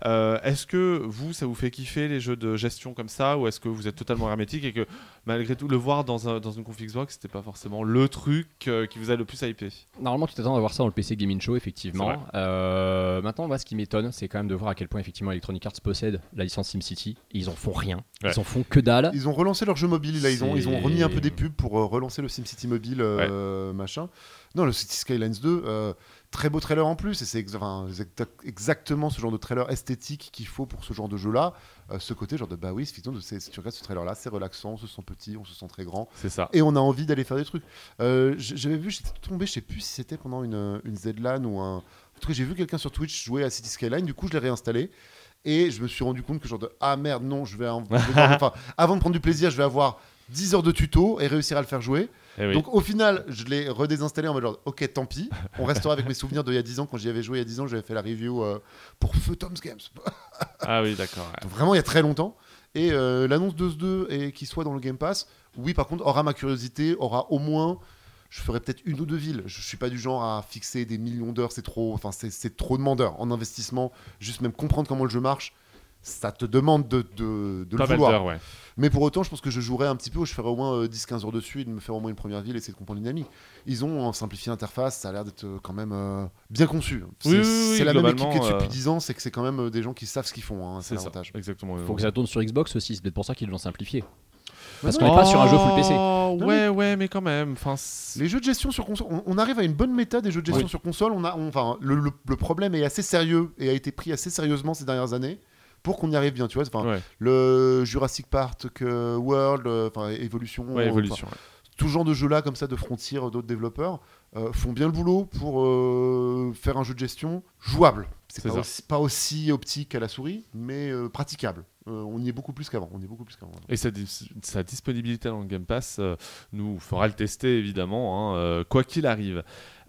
Euh, est-ce que vous, ça vous fait kiffer les jeux de gestion comme ça, ou est-ce que vous êtes totalement hermétique et que malgré tout, le voir dans, un- dans une config Xbox, c'était pas forcément le truc euh, qui vous a le plus hypé? Normalement, tu t'attends à voir ça dans le PC Gaming Show, effectivement. Euh, maintenant, moi, ce qui m'étonne, c'est quand même de voir à quel point, effectivement, Electronic Arts possède la licence SimCity. Ils en font rien. Ouais. Ils en font que dalle. Ils ont relancé leur jeu mobile, là, ils ont, ils ont remis un peu des pubs pour euh, relancer le SimCity mobile, euh, machin. Non, le City Skylines 2, euh, très beau trailer en plus, et c'est ex- enfin, exact- exactement ce genre de trailer esthétique qu'il faut pour ce genre de jeu-là. Euh, ce côté, genre de bah oui, si tu regardes ce trailer-là, c'est relaxant, on se sent petit, on se sent très grand, C'est ça. et on a envie d'aller faire des trucs. Euh, J'avais vu, j'étais tombé, je sais plus si c'était pendant une, une ZLAN ou un. En tout cas, j'ai vu quelqu'un sur Twitch jouer à City Skyline, du coup, je l'ai réinstallé. Et je me suis rendu compte que genre de ah merde non je vais, en- je vais devoir- enfin avant de prendre du plaisir je vais avoir 10 heures de tuto et réussir à le faire jouer Eh oui. donc au final je l'ai redésinstallé en mode genre ok tant pis on restera avec mes souvenirs d'il y a 10 ans quand j'y avais joué il y a 10 ans j'avais fait la review euh, pour Feu Tom's Games ah oui, d'accord. ouais. vraiment il y a très longtemps et euh, l'annonce de ce 2 et qu'il soit dans le Game Pass oui par contre aura ma curiosité aura au moins je ferai peut-être une ou deux villes je suis pas du genre à fixer des millions d'heures c'est trop enfin c'est- trop demandeur en investissement juste même comprendre comment le jeu marche ça te demande de, de, de le Pas mal vouloir ouais. Mais pour autant, je pense que je jouerai un petit peu, je ferai au moins euh, 10-15 heures dessus et de me faire au moins une première ville et essayer de comprendre dynamique. Ils ont euh, simplifié l'interface, ça a l'air d'être euh, quand même euh, bien conçu. C'est Oui, oui, la même équipe qui est dessus euh, depuis 10 ans, c'est que c'est quand même euh, des gens qui savent ce qu'ils font, hein, c'est l'avantage. exactement. Faut que ça tourne sur Xbox aussi, c'est peut-être pour ça qu'ils l'ont simplifié. Parce qu'on n'est pas sur un jeu full PC. Oh, Non, Ouais, ouais, mais quand même. Enfin, Les jeux de gestion sur console, on, on arrive à une bonne méta des jeux de gestion Oui. sur console. On a, on- enfin, le, le- le problème est assez sérieux et a été pris assez sérieusement ces dernières années pour qu'on y arrive bien. Tu vois, ouais, le Jurassic Park World, euh, enfin Evolution, ouais, tout genre de jeux là comme ça de Frontier, d'autres développeurs euh, font bien le boulot pour euh, faire un jeu de gestion jouable. C'est pas aussi, pas aussi optique à la souris, mais euh, praticable. On y est beaucoup plus qu'avant. On y est beaucoup plus qu'avant. Et sa, dis- sa disponibilité dans le Game Pass nous fera le tester évidemment, hein, quoi qu'il arrive.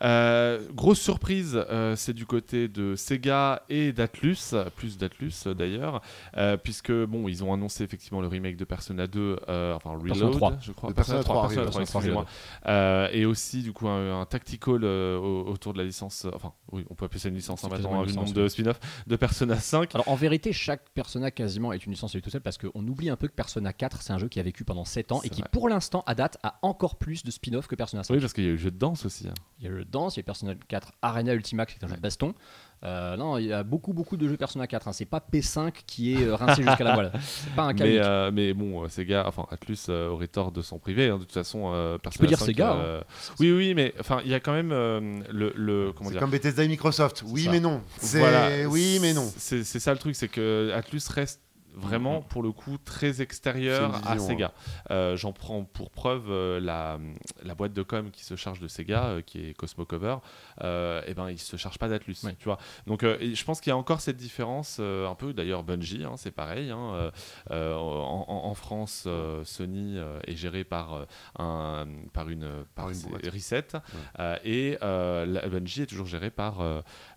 Euh, grosse surprise, euh, c'est du côté de Sega et d'Atlus, plus d'Atlus euh, d'ailleurs, euh, puisque bon, ils ont annoncé effectivement le remake de Persona 2, euh, enfin Reload, Persona 3. je crois. De Persona 3 Persona arrive, 3, Persona 3, excusez-moi. Euh, et aussi du coup un, un tactical euh, au- autour de la licence, enfin oui, on peut appeler ça une licence hein, C'est maintenant, vu une le nombre de spin-off de Persona 5. Alors en vérité, chaque Persona quasiment est une licence à lui tout seul parce qu'on oublie un peu que Persona 4, c'est un jeu qui a vécu pendant 7 ans et qui vrai. pour l'instant, à date, a encore plus de spin-off que Persona 5. Oui, parce qu'il y a eu le jeu de danse aussi. hein. Il y a le Dance, il y a Persona 4 Arena Ultima qui est un jeu de baston. Euh, non, il y a beaucoup beaucoup de jeux Persona 4. hein. C'est pas P5 qui est euh, rincé jusqu'à la. C'est pas un cas Mais, euh, mais bon, euh, Sega, enfin Atlus euh, aurait tort de s'en priver. hein, de toute façon, euh, Persona peux dire 5, Sega, euh, Oui, oui, mais enfin, il y a quand même euh, le, le comment C'est dire. comme Bethesda et Microsoft. Oui, ça. mais non. Voilà, oui, mais non. C'est c'est ça le truc, c'est que Atlus reste vraiment pour le coup très extérieur à Sega. Euh, J'en prends pour preuve euh, la, la boîte de com qui se charge de Sega, euh, qui est Cosmo Cover. Et ben, il se charge pas d'Atlus, Ouais. tu vois. Donc, je pense qu'il y a encore cette différence, un peu. D'ailleurs, Bungie, hein, c'est pareil. hein, en, France, Sony est géré par un, par une, par une. Reset, et la- Bungie est toujours géré par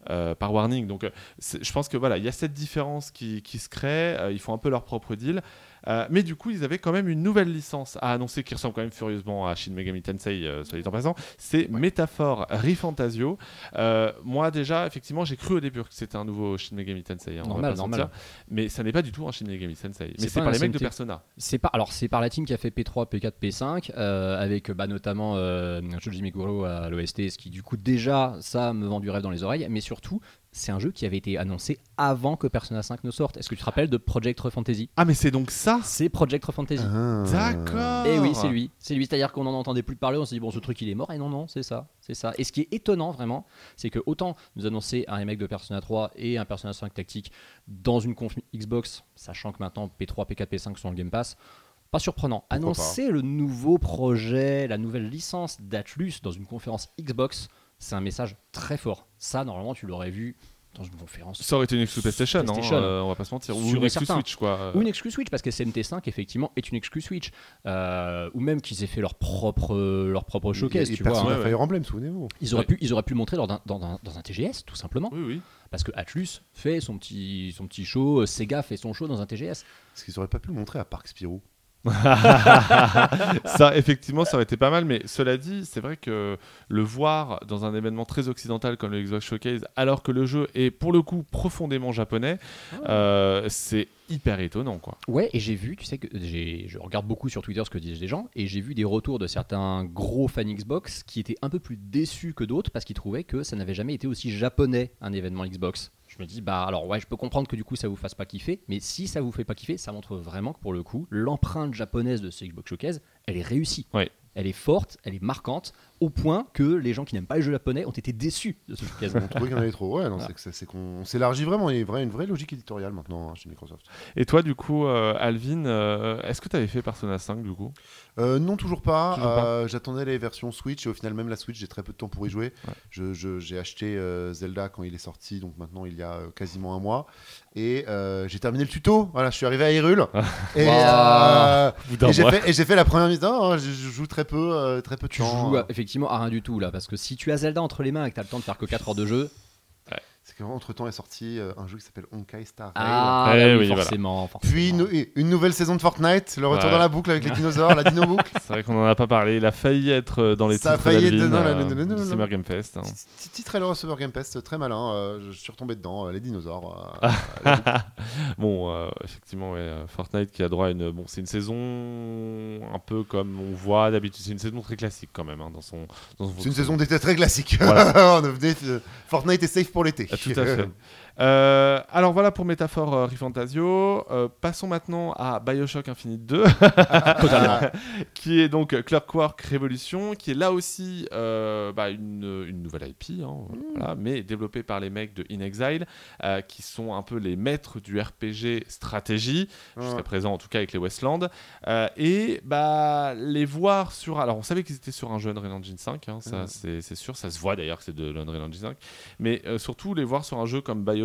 euh, par Warning. Donc, euh, je pense que voilà, il y a cette différence qui, qui se crée. euh, ils font un peu leur propre deal. Mais du coup, ils avaient quand même une nouvelle licence à annoncer qui ressemble quand même furieusement à Shin Megami Tensei, soit dit en passant. C'est Métaphore Rifantasio. Moi, déjà, effectivement, j'ai cru au début que c'était un nouveau Shin Megami Tensei. hein, Normal, normal. Mais ça n'est pas du tout un Shin Megami Tensei. Mais C'est par les mecs de. Persona. C'est pas alors c'est par la team qui a fait P3, P4, P5 euh, avec bah, notamment euh, Shoji Meguro à l'OST, ce qui du coup déjà ça me vend du rêve dans les oreilles, mais surtout c'est un jeu qui avait été annoncé avant que Persona 5 ne sorte. Est-ce que tu te rappelles de Project Fantasy? Ah, mais c'est donc ça? C'est Project Fantasy. Ah. D'accord Et oui, c'est lui. C'est lui, c'est-à-dire qu'on n'en entendait plus parler, on s'est dit bon ce truc il est mort et non non, c'est ça, c'est ça. Et ce qui est étonnant vraiment, c'est que autant nous annoncer un remake de Persona 3 et un Persona 5 tactique dans une conf Xbox, sachant que maintenant P3, P4, P5 sont le Game Pass, pas surprenant. Pourquoi Annoncer le nouveau projet, la nouvelle licence d'Atlus dans une conférence Xbox, c'est un message très fort. Ça normalement tu l'aurais vu dans une conférence Ça aurait été une exclu PlayStation, hein, PlayStation. euh, on va pas se mentir. Ou une certain. Switch, quoi. Ou une exclu Switch, parce que SMT5, effectivement, est une exclu Switch. Euh, ou même qu'ils aient fait leur propre, leur propre showcase, Et tu vois. Persona Ouais, ouais. Fire Emblem, souvenez-vous. Ils auraient, Ouais. pu, ils auraient pu le montrer dans un, dans un- dans un TGS, tout simplement. Oui, oui. Parce que Atlus fait son petit, son petit show, euh, Sega fait son show dans un TGS. Est-ce qu'ils auraient pas pu le montrer à Parc Spirou ça, effectivement, ça aurait été pas mal, mais cela dit, c'est vrai que le voir dans un événement très occidental comme le Xbox Showcase, alors que le jeu est pour le coup profondément japonais, euh, c'est hyper étonnant, quoi. Ouais, et j'ai vu, tu sais que j'ai- je regarde beaucoup sur Twitter ce que disent les gens, et j'ai vu des retours de certains gros fans Xbox qui étaient un peu plus déçus que d'autres parce qu'ils trouvaient que ça n'avait jamais été aussi japonais un événement Xbox. Je me dis, bah alors ouais, je peux comprendre que du coup ça vous fasse pas kiffer, mais si ça vous fait pas kiffer, ça montre vraiment que pour le coup, l'empreinte japonaise de ce Xbox Showcase, elle est réussie. Ouais. Elle est forte, elle est marquante, au point que les gens qui n'aiment pas les jeux japonais ont été déçus de ce showcase. On trouvait qu'il y en avait trop. Ouais, non, Voilà. c'est qu'on on s'élargit vraiment. Il y a une vraie, une vraie logique éditoriale maintenant hein, chez Microsoft. Et toi, du coup, euh, Alvin, euh, est-ce que tu avais fait Persona 5, du coup? Euh, non, toujours pas. Euh, J'attendais les versions Switch et au final, même la Switch, j'ai très peu de temps pour y jouer. Ouais. Je- je- J'ai acheté euh, Zelda quand il est sorti, donc maintenant il y a euh, quasiment un mois. Et euh, j'ai terminé le tuto. Voilà, je suis arrivé à Hyrule. et Wow. euh, d'un et j'ai fait, et j'ai fait la première mise. hein, je, je joue très peu, euh, très peu de Tu temps. joues à- effectivement à rien du tout là, parce que si tu as Zelda entre les mains et que tu as le temps de faire que 4 heures de jeu, C'est qu'entre temps est sorti euh, un jeu qui s'appelle Honkai Star Rail. ah, Eh oui, oui, voilà. forcément, forcément. Puis une, une nouvelle saison de Fortnite, le retour Ouais. dans la boucle avec les dinosaures, la dino boucle. C'est vrai qu'on en a pas parlé. Il a failli être euh, dans les Ça a titres failli être dans la- euh. Summer Game Fest. hein. Petit trailer Super Game Pass, très malin. euh, je suis retombé dedans, euh, les dinosaures. Bon, effectivement, ouais, Fortnite qui a droit à une. Bon, c'est une saison un peu comme on voit d'habitude. C'est une saison très classique quand même hein, dans son. Dans son C'est une saison d'été très classique. Voilà. Fortnite est safe pour l'été. Ah, tout à fait. Euh, alors voilà pour Métaphore euh, Rifantasio. Euh, passons maintenant à Bioshock Infinite 2, Totalement. qui est donc Clockwork Revolution, qui est là aussi euh, bah, une, une nouvelle IP, hein, voilà, mais développée par les mecs de In Exile, qui sont un peu les maîtres du RPG stratégie, jusqu'à présent en tout cas avec les Westland. Et bah, les voir sur... Alors on savait qu'ils étaient sur un jeu Unreal Engine 5, hein, ça c'est sûr, ça se voit d'ailleurs que c'est de l'Unreal Engine 5, mais surtout les voir sur un jeu comme Bioshock,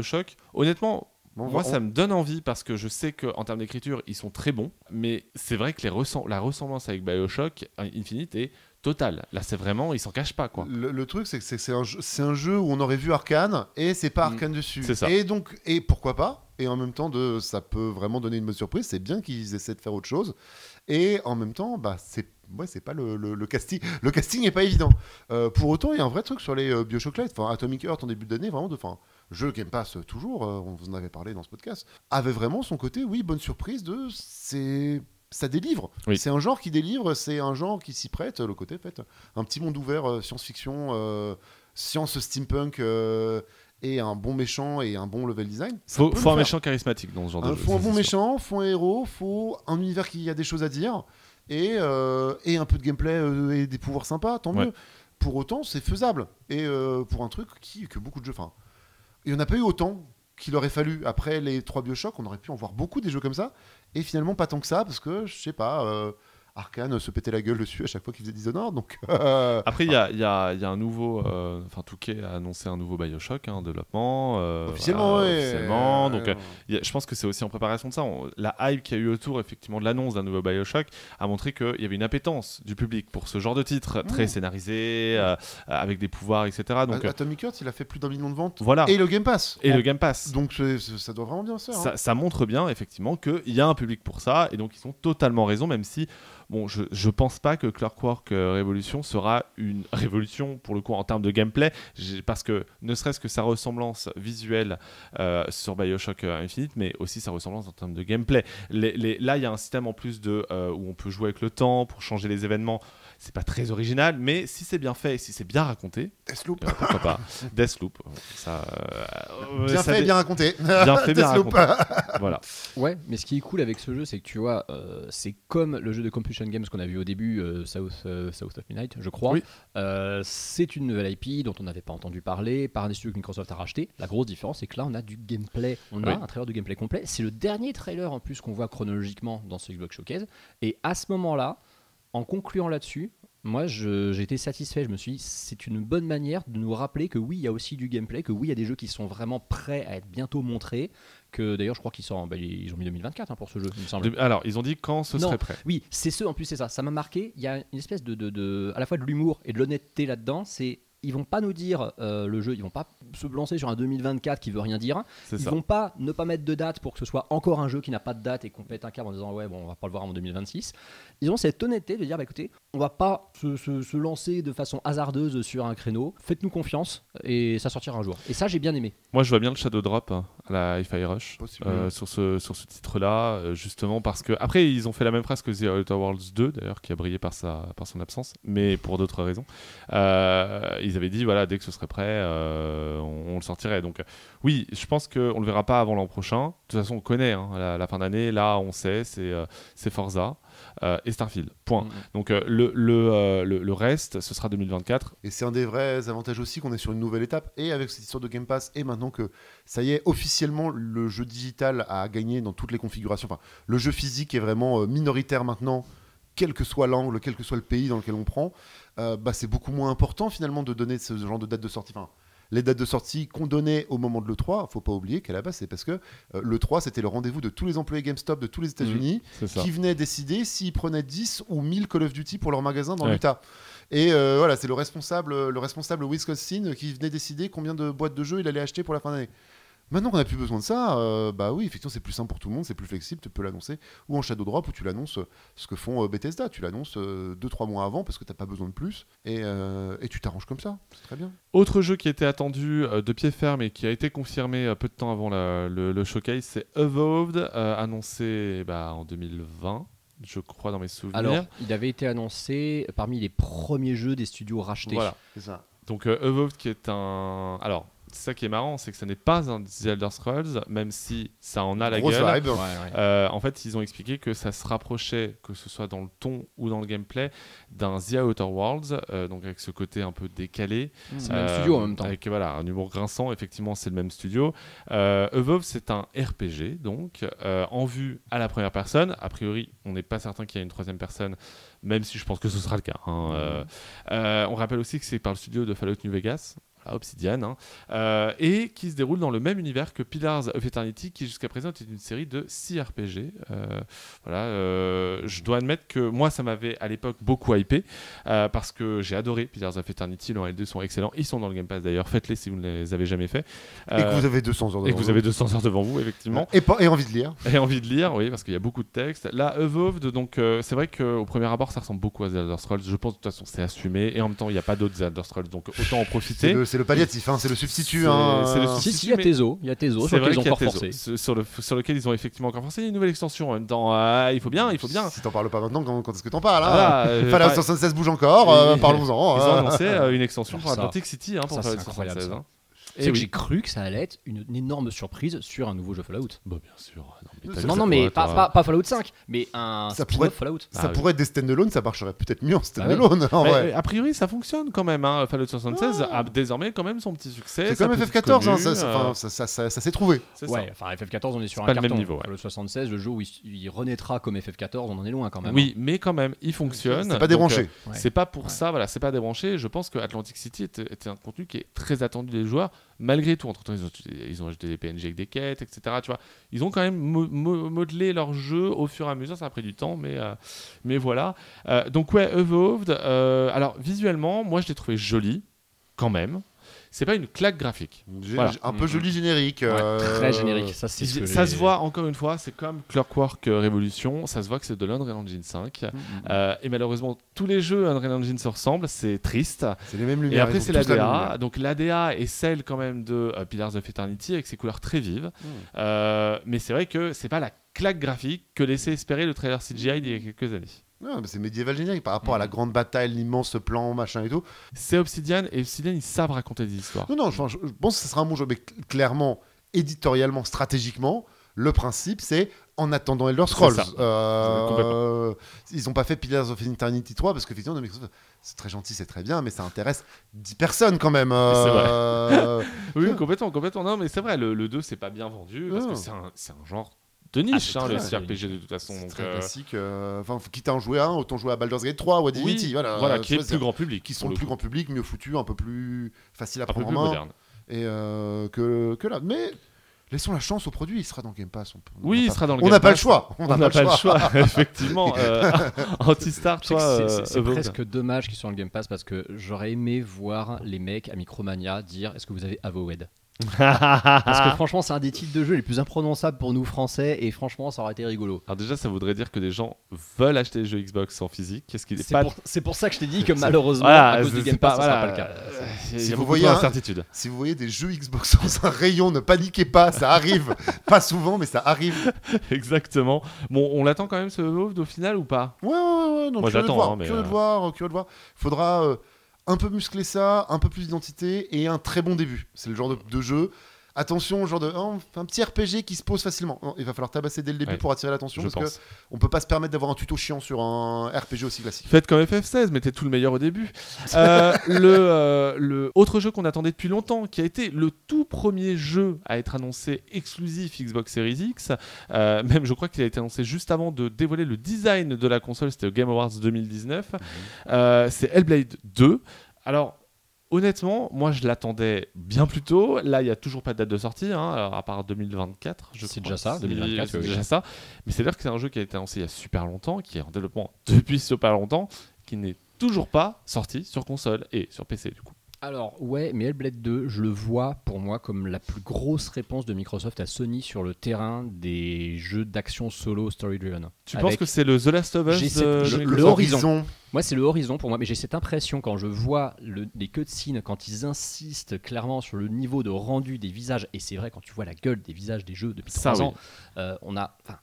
honnêtement... Bon, Moi, on- ça me donne envie parce que je sais qu'en termes d'écriture, ils sont très bons. Mais c'est vrai que les ressem- la ressemblance avec Bioshock Infinite est totale. Là, c'est vraiment, ils s'en cachent pas, quoi. Le, le truc, c'est que c'est un, jeu- c'est un jeu où on aurait vu Arkane et c'est pas Mm. Arkane dessus. Ça. Et donc, et pourquoi pas? Et en même temps, de, ça peut vraiment donner une bonne surprise. C'est bien qu'ils essaient de faire autre chose. Et en même temps, bah, c'est ouais, c'est pas le, le- le casting. Le casting est pas évident. Euh, pour autant, il y a un vrai truc sur les euh, Bioshock Light. Enfin, Atomic Heart en début d'année, vraiment de. Enfin, jeu Game Pass euh, toujours. euh, on vous en avait parlé dans ce podcast. Avait vraiment son côté, oui, bonne surprise de c'est ça délivre. Oui. C'est un genre qui délivre, c'est un genre qui s'y prête, le côté fait. Un petit monde ouvert, euh, science-fiction, euh, science steampunk euh, et un bon méchant et un bon level design. Faut, faut un faire. méchant charismatique dans ce genre de Un- jeu. faut un bon méchant, faut un héros, faut un univers qui a des choses à dire et, euh, et un peu de gameplay et des pouvoirs sympas, tant Ouais. mieux. Pour autant, c'est faisable. Et pour un truc qui, que beaucoup de jeux. Enfin, il n'y en a pas eu autant qu'il aurait fallu. Après les trois Bioshock, on aurait pu en voir beaucoup des jeux comme ça. Et finalement, pas tant que ça, parce que, je sais pas, euh, Arkane se pétait la gueule dessus à chaque fois qu'il faisait Dishonored. Donc, euh, Après, il y a, y y un nouveau. euh, Enfin, Touquet a annoncé un nouveau Bioshock en développement. euh, officiellement, voilà, ouais. officiellement. Donc, Euh, euh, a- je pense que c'est aussi en préparation de ça. On- la hype qu'il y a eu autour, effectivement, de l'annonce d'un nouveau Bioshock a montré qu'il y avait une appétence du public pour ce genre de titre très Mm. scénarisé, euh, avec des pouvoirs, etc. Donc, euh, Atomic Heart, il a fait plus d'un million de ventes. voilà. Et le Game Pass. Et le Game Pass. Donc ça doit vraiment bien se faire. hein. ça, ça montre bien effectivement qu'il y a un public pour ça et donc ils ont totalement raison même si bon je, je pense pas que Clockwork euh, Revolution sera une révolution pour le coup en termes de gameplay. Parce que ne serait-ce que sa ressemblance visuelle euh, sur Bioshock euh, Infinite mais aussi sa ressemblance en termes de gameplay. Là il y a un système en plus de où on peut jouer avec le temps pour changer les événements c'est pas très original mais si c'est bien fait et si c'est bien raconté Deathloop. euh, pourquoi pas Deathloop ça euh, Bien ça fait, dé- bien raconté. bien fait bien Deathloop. raconté voilà Ouais, mais ce qui est cool avec ce jeu, c'est que tu vois, euh, c'est comme le jeu de Compulsion Games qu'on a vu au début, euh, South, euh, South of Midnight, je crois. Oui. Euh, c'est une nouvelle IP dont on n'avait pas entendu parler, par un studio que Microsoft a racheté. La grosse différence, c'est que là, on a du gameplay. On a un trailer de gameplay complet. C'est le dernier trailer en plus qu'on voit chronologiquement dans ce Xbox Showcase. Et à ce moment-là, en concluant là-dessus, moi été satisfait. Je me suis dit, c'est une bonne manière de nous rappeler que oui, il y a aussi du gameplay, que oui, il y a des jeux qui sont vraiment prêts à être bientôt montrés. Que d'ailleurs, je crois qu'ils sont, bah, ils ont mis 2024 hein, pour ce jeu, il me semble. Alors, ils ont dit quand ce Non. serait prêt. Oui, c'est ce, en plus, c'est ça. Ça m'a marqué. Il y a une espèce de, de- de- à la fois de l'humour et de l'honnêteté là-dedans. C'est, ils vont pas nous dire euh, le jeu, ils vont pas se lancer sur un 2024 qui veut rien dire. Ils ça. vont pas ne pas mettre de date pour que ce soit encore un jeu qui n'a pas de date et qu'on pète un câble en disant ouais bon on va pas le voir en 2026. Ils ont cette honnêteté de dire bah écoutez on va pas se, se- se lancer de façon hasardeuse sur un créneau. Faites-nous confiance et ça sortira un jour. Et ça j'ai bien aimé. Moi, je vois bien le Shadow Drop hein, à la Hi-Fi Rush euh, sur ce, sur ce titre-là, euh, justement parce que. Après, ils ont fait la même phrase que The Outer Worlds 2, d'ailleurs, qui a brillé par, sa, par son absence, mais pour d'autres raisons. Euh, ils avaient dit, voilà, dès que ce serait prêt, euh, on, on le sortirait. Donc, euh, oui, je pense qu'on le verra pas avant l'an prochain. De toute façon, on connaît hein, la, la fin d'année, là, on sait, c'est euh, c'est Forza. euh, et Starfield, point. Mm. Donc euh, le, le, euh, le, le reste, ce sera 2024. Et c'est un des vrais avantages aussi qu'on est sur une nouvelle étape. Et avec cette histoire de Game Pass, et maintenant que ça y est, officiellement, le jeu digital a gagné dans toutes les configurations. Enfin, le jeu physique est vraiment minoritaire maintenant, quel que soit l'angle, quel que soit le pays dans lequel on prend. Euh, bah, c'est beaucoup moins important finalement de donner ce genre de date de sortie. Enfin, les dates de sortie qu'on donnait au moment de l'E3, faut pas oublier qu'à la base, c'est parce que euh, l'E3, c'était le rendez-vous de tous les employés GameStop de tous les États-Unis ça. qui venaient décider s'ils prenaient 10 ou 1000 Call of Duty pour leur magasin dans Ouais. l'Utah. Et euh, voilà, c'est le responsable, le responsable Wisconsin qui venait décider combien de boîtes de jeux il allait acheter pour la fin d'année. Maintenant qu'on n'a plus besoin de ça, euh, bah oui, effectivement, c'est plus simple pour tout le monde, c'est plus flexible, tu peux l'annoncer. Ou en Shadow Drop, où tu l'annonces euh, ce que font euh, Bethesda, tu l'annonces 2-3 mois avant parce que tu n'as pas besoin de plus. Et, euh, et tu t'arranges comme ça, c'est très bien. Autre jeu qui était attendu euh, de pied ferme et qui a été confirmé euh, peu de temps avant la- le, le showcase, c'est Evolved, euh, annoncé bah, en 2020, je crois dans mes souvenirs. Alors il avait été annoncé parmi les premiers jeux des studios rachetés. voilà. C'est ça. Donc euh, Evolved qui est un... Alors, c'est ça qui est marrant, c'est que ça n'est pas un The Elder Scrolls, même si ça en a la Grosse gueule. vibe. Ouais, ouais. Euh, en fait, ils ont expliqué que ça se rapprochait, que ce soit dans le ton ou dans le gameplay, d'un The Outer Worlds, euh, donc avec ce côté un peu décalé. C'est le même Euh, studio en même temps. Avec voilà, un humour grinçant, effectivement, c'est le même studio. Euh, Evolve, c'est un RPG, donc, euh, en vue à la première personne. A priori, on n'est pas certain qu'il y ait une troisième personne, même si je pense que ce sera le cas. hein. Euh, euh, on rappelle aussi que c'est par le studio de Fallout New Vegas. Voilà, Obsidian, hein, euh, et qui se déroule dans le même univers que Pillars of Eternity, qui jusqu'à présent était une série de 6 RPG. Euh, voilà, euh, je dois admettre que moi, ça m'avait à l'époque beaucoup hypé, parce que j'ai adoré Pillars of Eternity, le 1 et le 2 sont excellents, ils sont dans le Game Pass d'ailleurs, faites-les si vous ne les avez jamais fait. Et que vous avez 200 heures de et que vous avez 200 heures devant vous, effectivement. Et, pas- et envie de lire. Et envie de lire, oui, parce qu'il y a beaucoup de textes. Là, Evolved, donc c'est vrai qu'au premier abord, ça ressemble beaucoup à The Elder Scrolls. Je pense de toute façon, c'est assumé. Et en même temps, il n'y a pas d'autres The Elder Scrolls, donc autant en profiter. C'est le palliatif, hein, c'est le substitut. C'est- hein, c'est le Si, si, il y a Tezo, il y a Tezo, C'est sur vrai lequel ils ont y a encore forcé. sur, le, sur lequel ils ont effectivement encore forcé une nouvelle extension en même temps. Ah, il faut bien, il faut bien. Si t'en parles pas maintenant, quand, quand est-ce que t'en parles hein Voilà, euh, Fallout pas- 76 bouge encore, euh, parlons-en. Ils ont euh. annoncé euh, une extension pour Atlantic City hein, pour ça, Fallout c'est incroyable, 76. ça. hein. C'est que oui. j'ai cru que ça allait être une, une énorme surprise sur un nouveau jeu Fallout. Bah, bien sûr, non, Non, mais pas, pas Fallout 5, mais un Ça pourrait- Fallout. Ça Ah oui. pourrait être des stand-alone, ça marcherait peut-être mieux en ouais. stand-alone. en Mais, vrai. euh, a priori, ça fonctionne quand même. Hein. Fallout 76 a désormais quand même son petit succès. C'est comme petite FF14, hein, commune, ça, ça- euh, ça, ça- ça- ça s'est trouvé. c'est Ouais, ça. enfin FF14, on est sur un pas le même carton. niveau, ouais. Fallout 76, le jeu où il, il renaîtra comme FF14, on en est loin quand même. Oui, mais quand même, il fonctionne. C'est pas débranché. euh. C'est pas pour ça, voilà, c'est pas débranché. Je pense que Atlantic City était un contenu qui est très attendu des joueurs, malgré tout. Entre temps, ils ont, ils des PNG avec des quêtes, etc. Tu vois, ils ont quand même mo- mo- modelé leur jeu au fur et à mesure. Ça a pris du temps, mais, euh, voilà. Euh, donc ouais, Evolved. euh, alors visuellement, moi, je l'ai trouvé joli, quand même. C'est pas une claque graphique. Voilà. Un peu joli générique. Ouais, euh, Très générique, ça c'est ce que ça se voit encore une fois, c'est comme Clockwork Revolution, ça se voit que c'est de l'Unreal Engine 5. Mhm. Euh, et malheureusement, tous les jeux Unreal Engine se ressemblent, c'est triste. C'est les mêmes lumières. Et après, c'est la l'ADA. Donc l'ADA est celle quand même de euh, Pillars of Eternity avec ses couleurs très vives. Mm. Euh, mais c'est vrai que c'est pas la claque graphique que laissait espérer le trailer CGI d'il y a quelques années. Non, mais c'est médiéval générique par rapport à la Mhm. grande bataille, l'immense plan, machin et tout. C'est Obsidian et Obsidian ils savent raconter des histoires. Non, non, je, pense que ce sera un bon jeu, mais cl- clairement, éditorialement, stratégiquement, le principe, c'est en attendant Elder Scrolls. Euh, ils n'ont pas fait Pillars of Eternity 3 parce Microsoft, c'est très gentil, c'est très bien, mais ça intéresse 10 personnes quand même. C'est vrai. Euh, Oui, complètement, complètement. Non, mais c'est vrai, le, le 2 c'est pas bien vendu parce Non. que c'est un, c'est un genre de niche, c'est hein, le CRPG de toute façon. c'est très euh, classique. euh, Enfin, faut- quitte à en jouer un, autant jouer à Baldur's Gate 3 ou à Divinity. oui, voilà, voilà, euh, qui est plus grand public. Qui sont le plus coup. grand public, mieux foutus, un peu plus facile à un prendre en main. moderne. Et euh, que, que là. Mais laissons la chance au produit, il sera dans Game Pass. on peut- on Oui, il pas- sera dans le On Game n'a pas le Pass. choix. On n'a pas, le choix, effectivement. Euh, Anti-Star, Je sais que toi, c'est- euh, presque dommage qu'ils soient dans le Game Pass parce que j'aurais aimé voir les mecs à Micromania dire est-ce que vous avez Avowed Parce que franchement, c'est un des titres de jeu les plus imprononçables pour nous français et franchement, ça aurait été rigolo. Alors déjà, ça voudrait dire que des gens veulent acheter les jeux Xbox en physique. Qu'est-ce qu'il est C'est pas pour, c'est pour ça que je t'ai dit que malheureusement, Voilà, à cause du c'est Game Pass, pas- ça sera voilà, pas le cas. euh, Il y a Si vous voyez trop un- d'incertitudes. Si vous voyez des jeux Xbox dans un rayon, ne paniquez pas, ça arrive. pas souvent, mais ça arrive. Exactement. Bon, on l'attend quand même ce Evolved au final ou pas? Ouais, ouais, ouais. non, Moi, curieux de j'attends, voir, hein, mais, curieux de euh, voir, curieux de voir. Faudra euh, un peu muscler ça, un peu plus d'identité et un très bon début. C'est le genre de jeu. Attention, genre de oh, un petit RPG qui se pose facilement. Non, il va falloir tabasser dès le début Ouais, pour attirer l'attention parce pense. que on peut pas se permettre d'avoir un tuto chiant sur un RPG aussi classique. Faites comme FF16, mettez tout le meilleur au début. Euh, le, euh, le autre jeu qu'on attendait depuis longtemps, qui a été le tout premier jeu à être annoncé exclusif Xbox Series X, euh, même je crois qu'il a été annoncé juste avant de dévoiler le design de la console, c'était au Game Awards 2019, euh, c'est Hellblade 2. Alors, honnêtement, moi je l'attendais bien plus tôt. Là, il n'y a toujours pas de date de sortie, hein, alors, à part 2024. je C'est déjà ça, C'est- 2024, C'est oui, déjà ça. Mais c'est dire que c'est un jeu qui a été annoncé il y a super longtemps, qui est en développement depuis super longtemps, qui n'est toujours pas sorti sur console et sur PC du coup. Alors ouais, mais Hellblade 2, je le vois pour moi comme la plus grosse réponse de Microsoft à Sony sur le terrain des jeux d'action solo story-driven. Tu Avec- penses que c'est le The Last of Us cette- Microsoft le Horizon. Moi, c'est le horizon pour moi, mais j'ai cette impression quand je vois le, les cutscenes, quand ils insistent clairement sur le niveau de rendu des visages, et c'est vrai quand tu vois la gueule des visages des jeux depuis Ça, 3 oui. ans, euh, on a. enfin,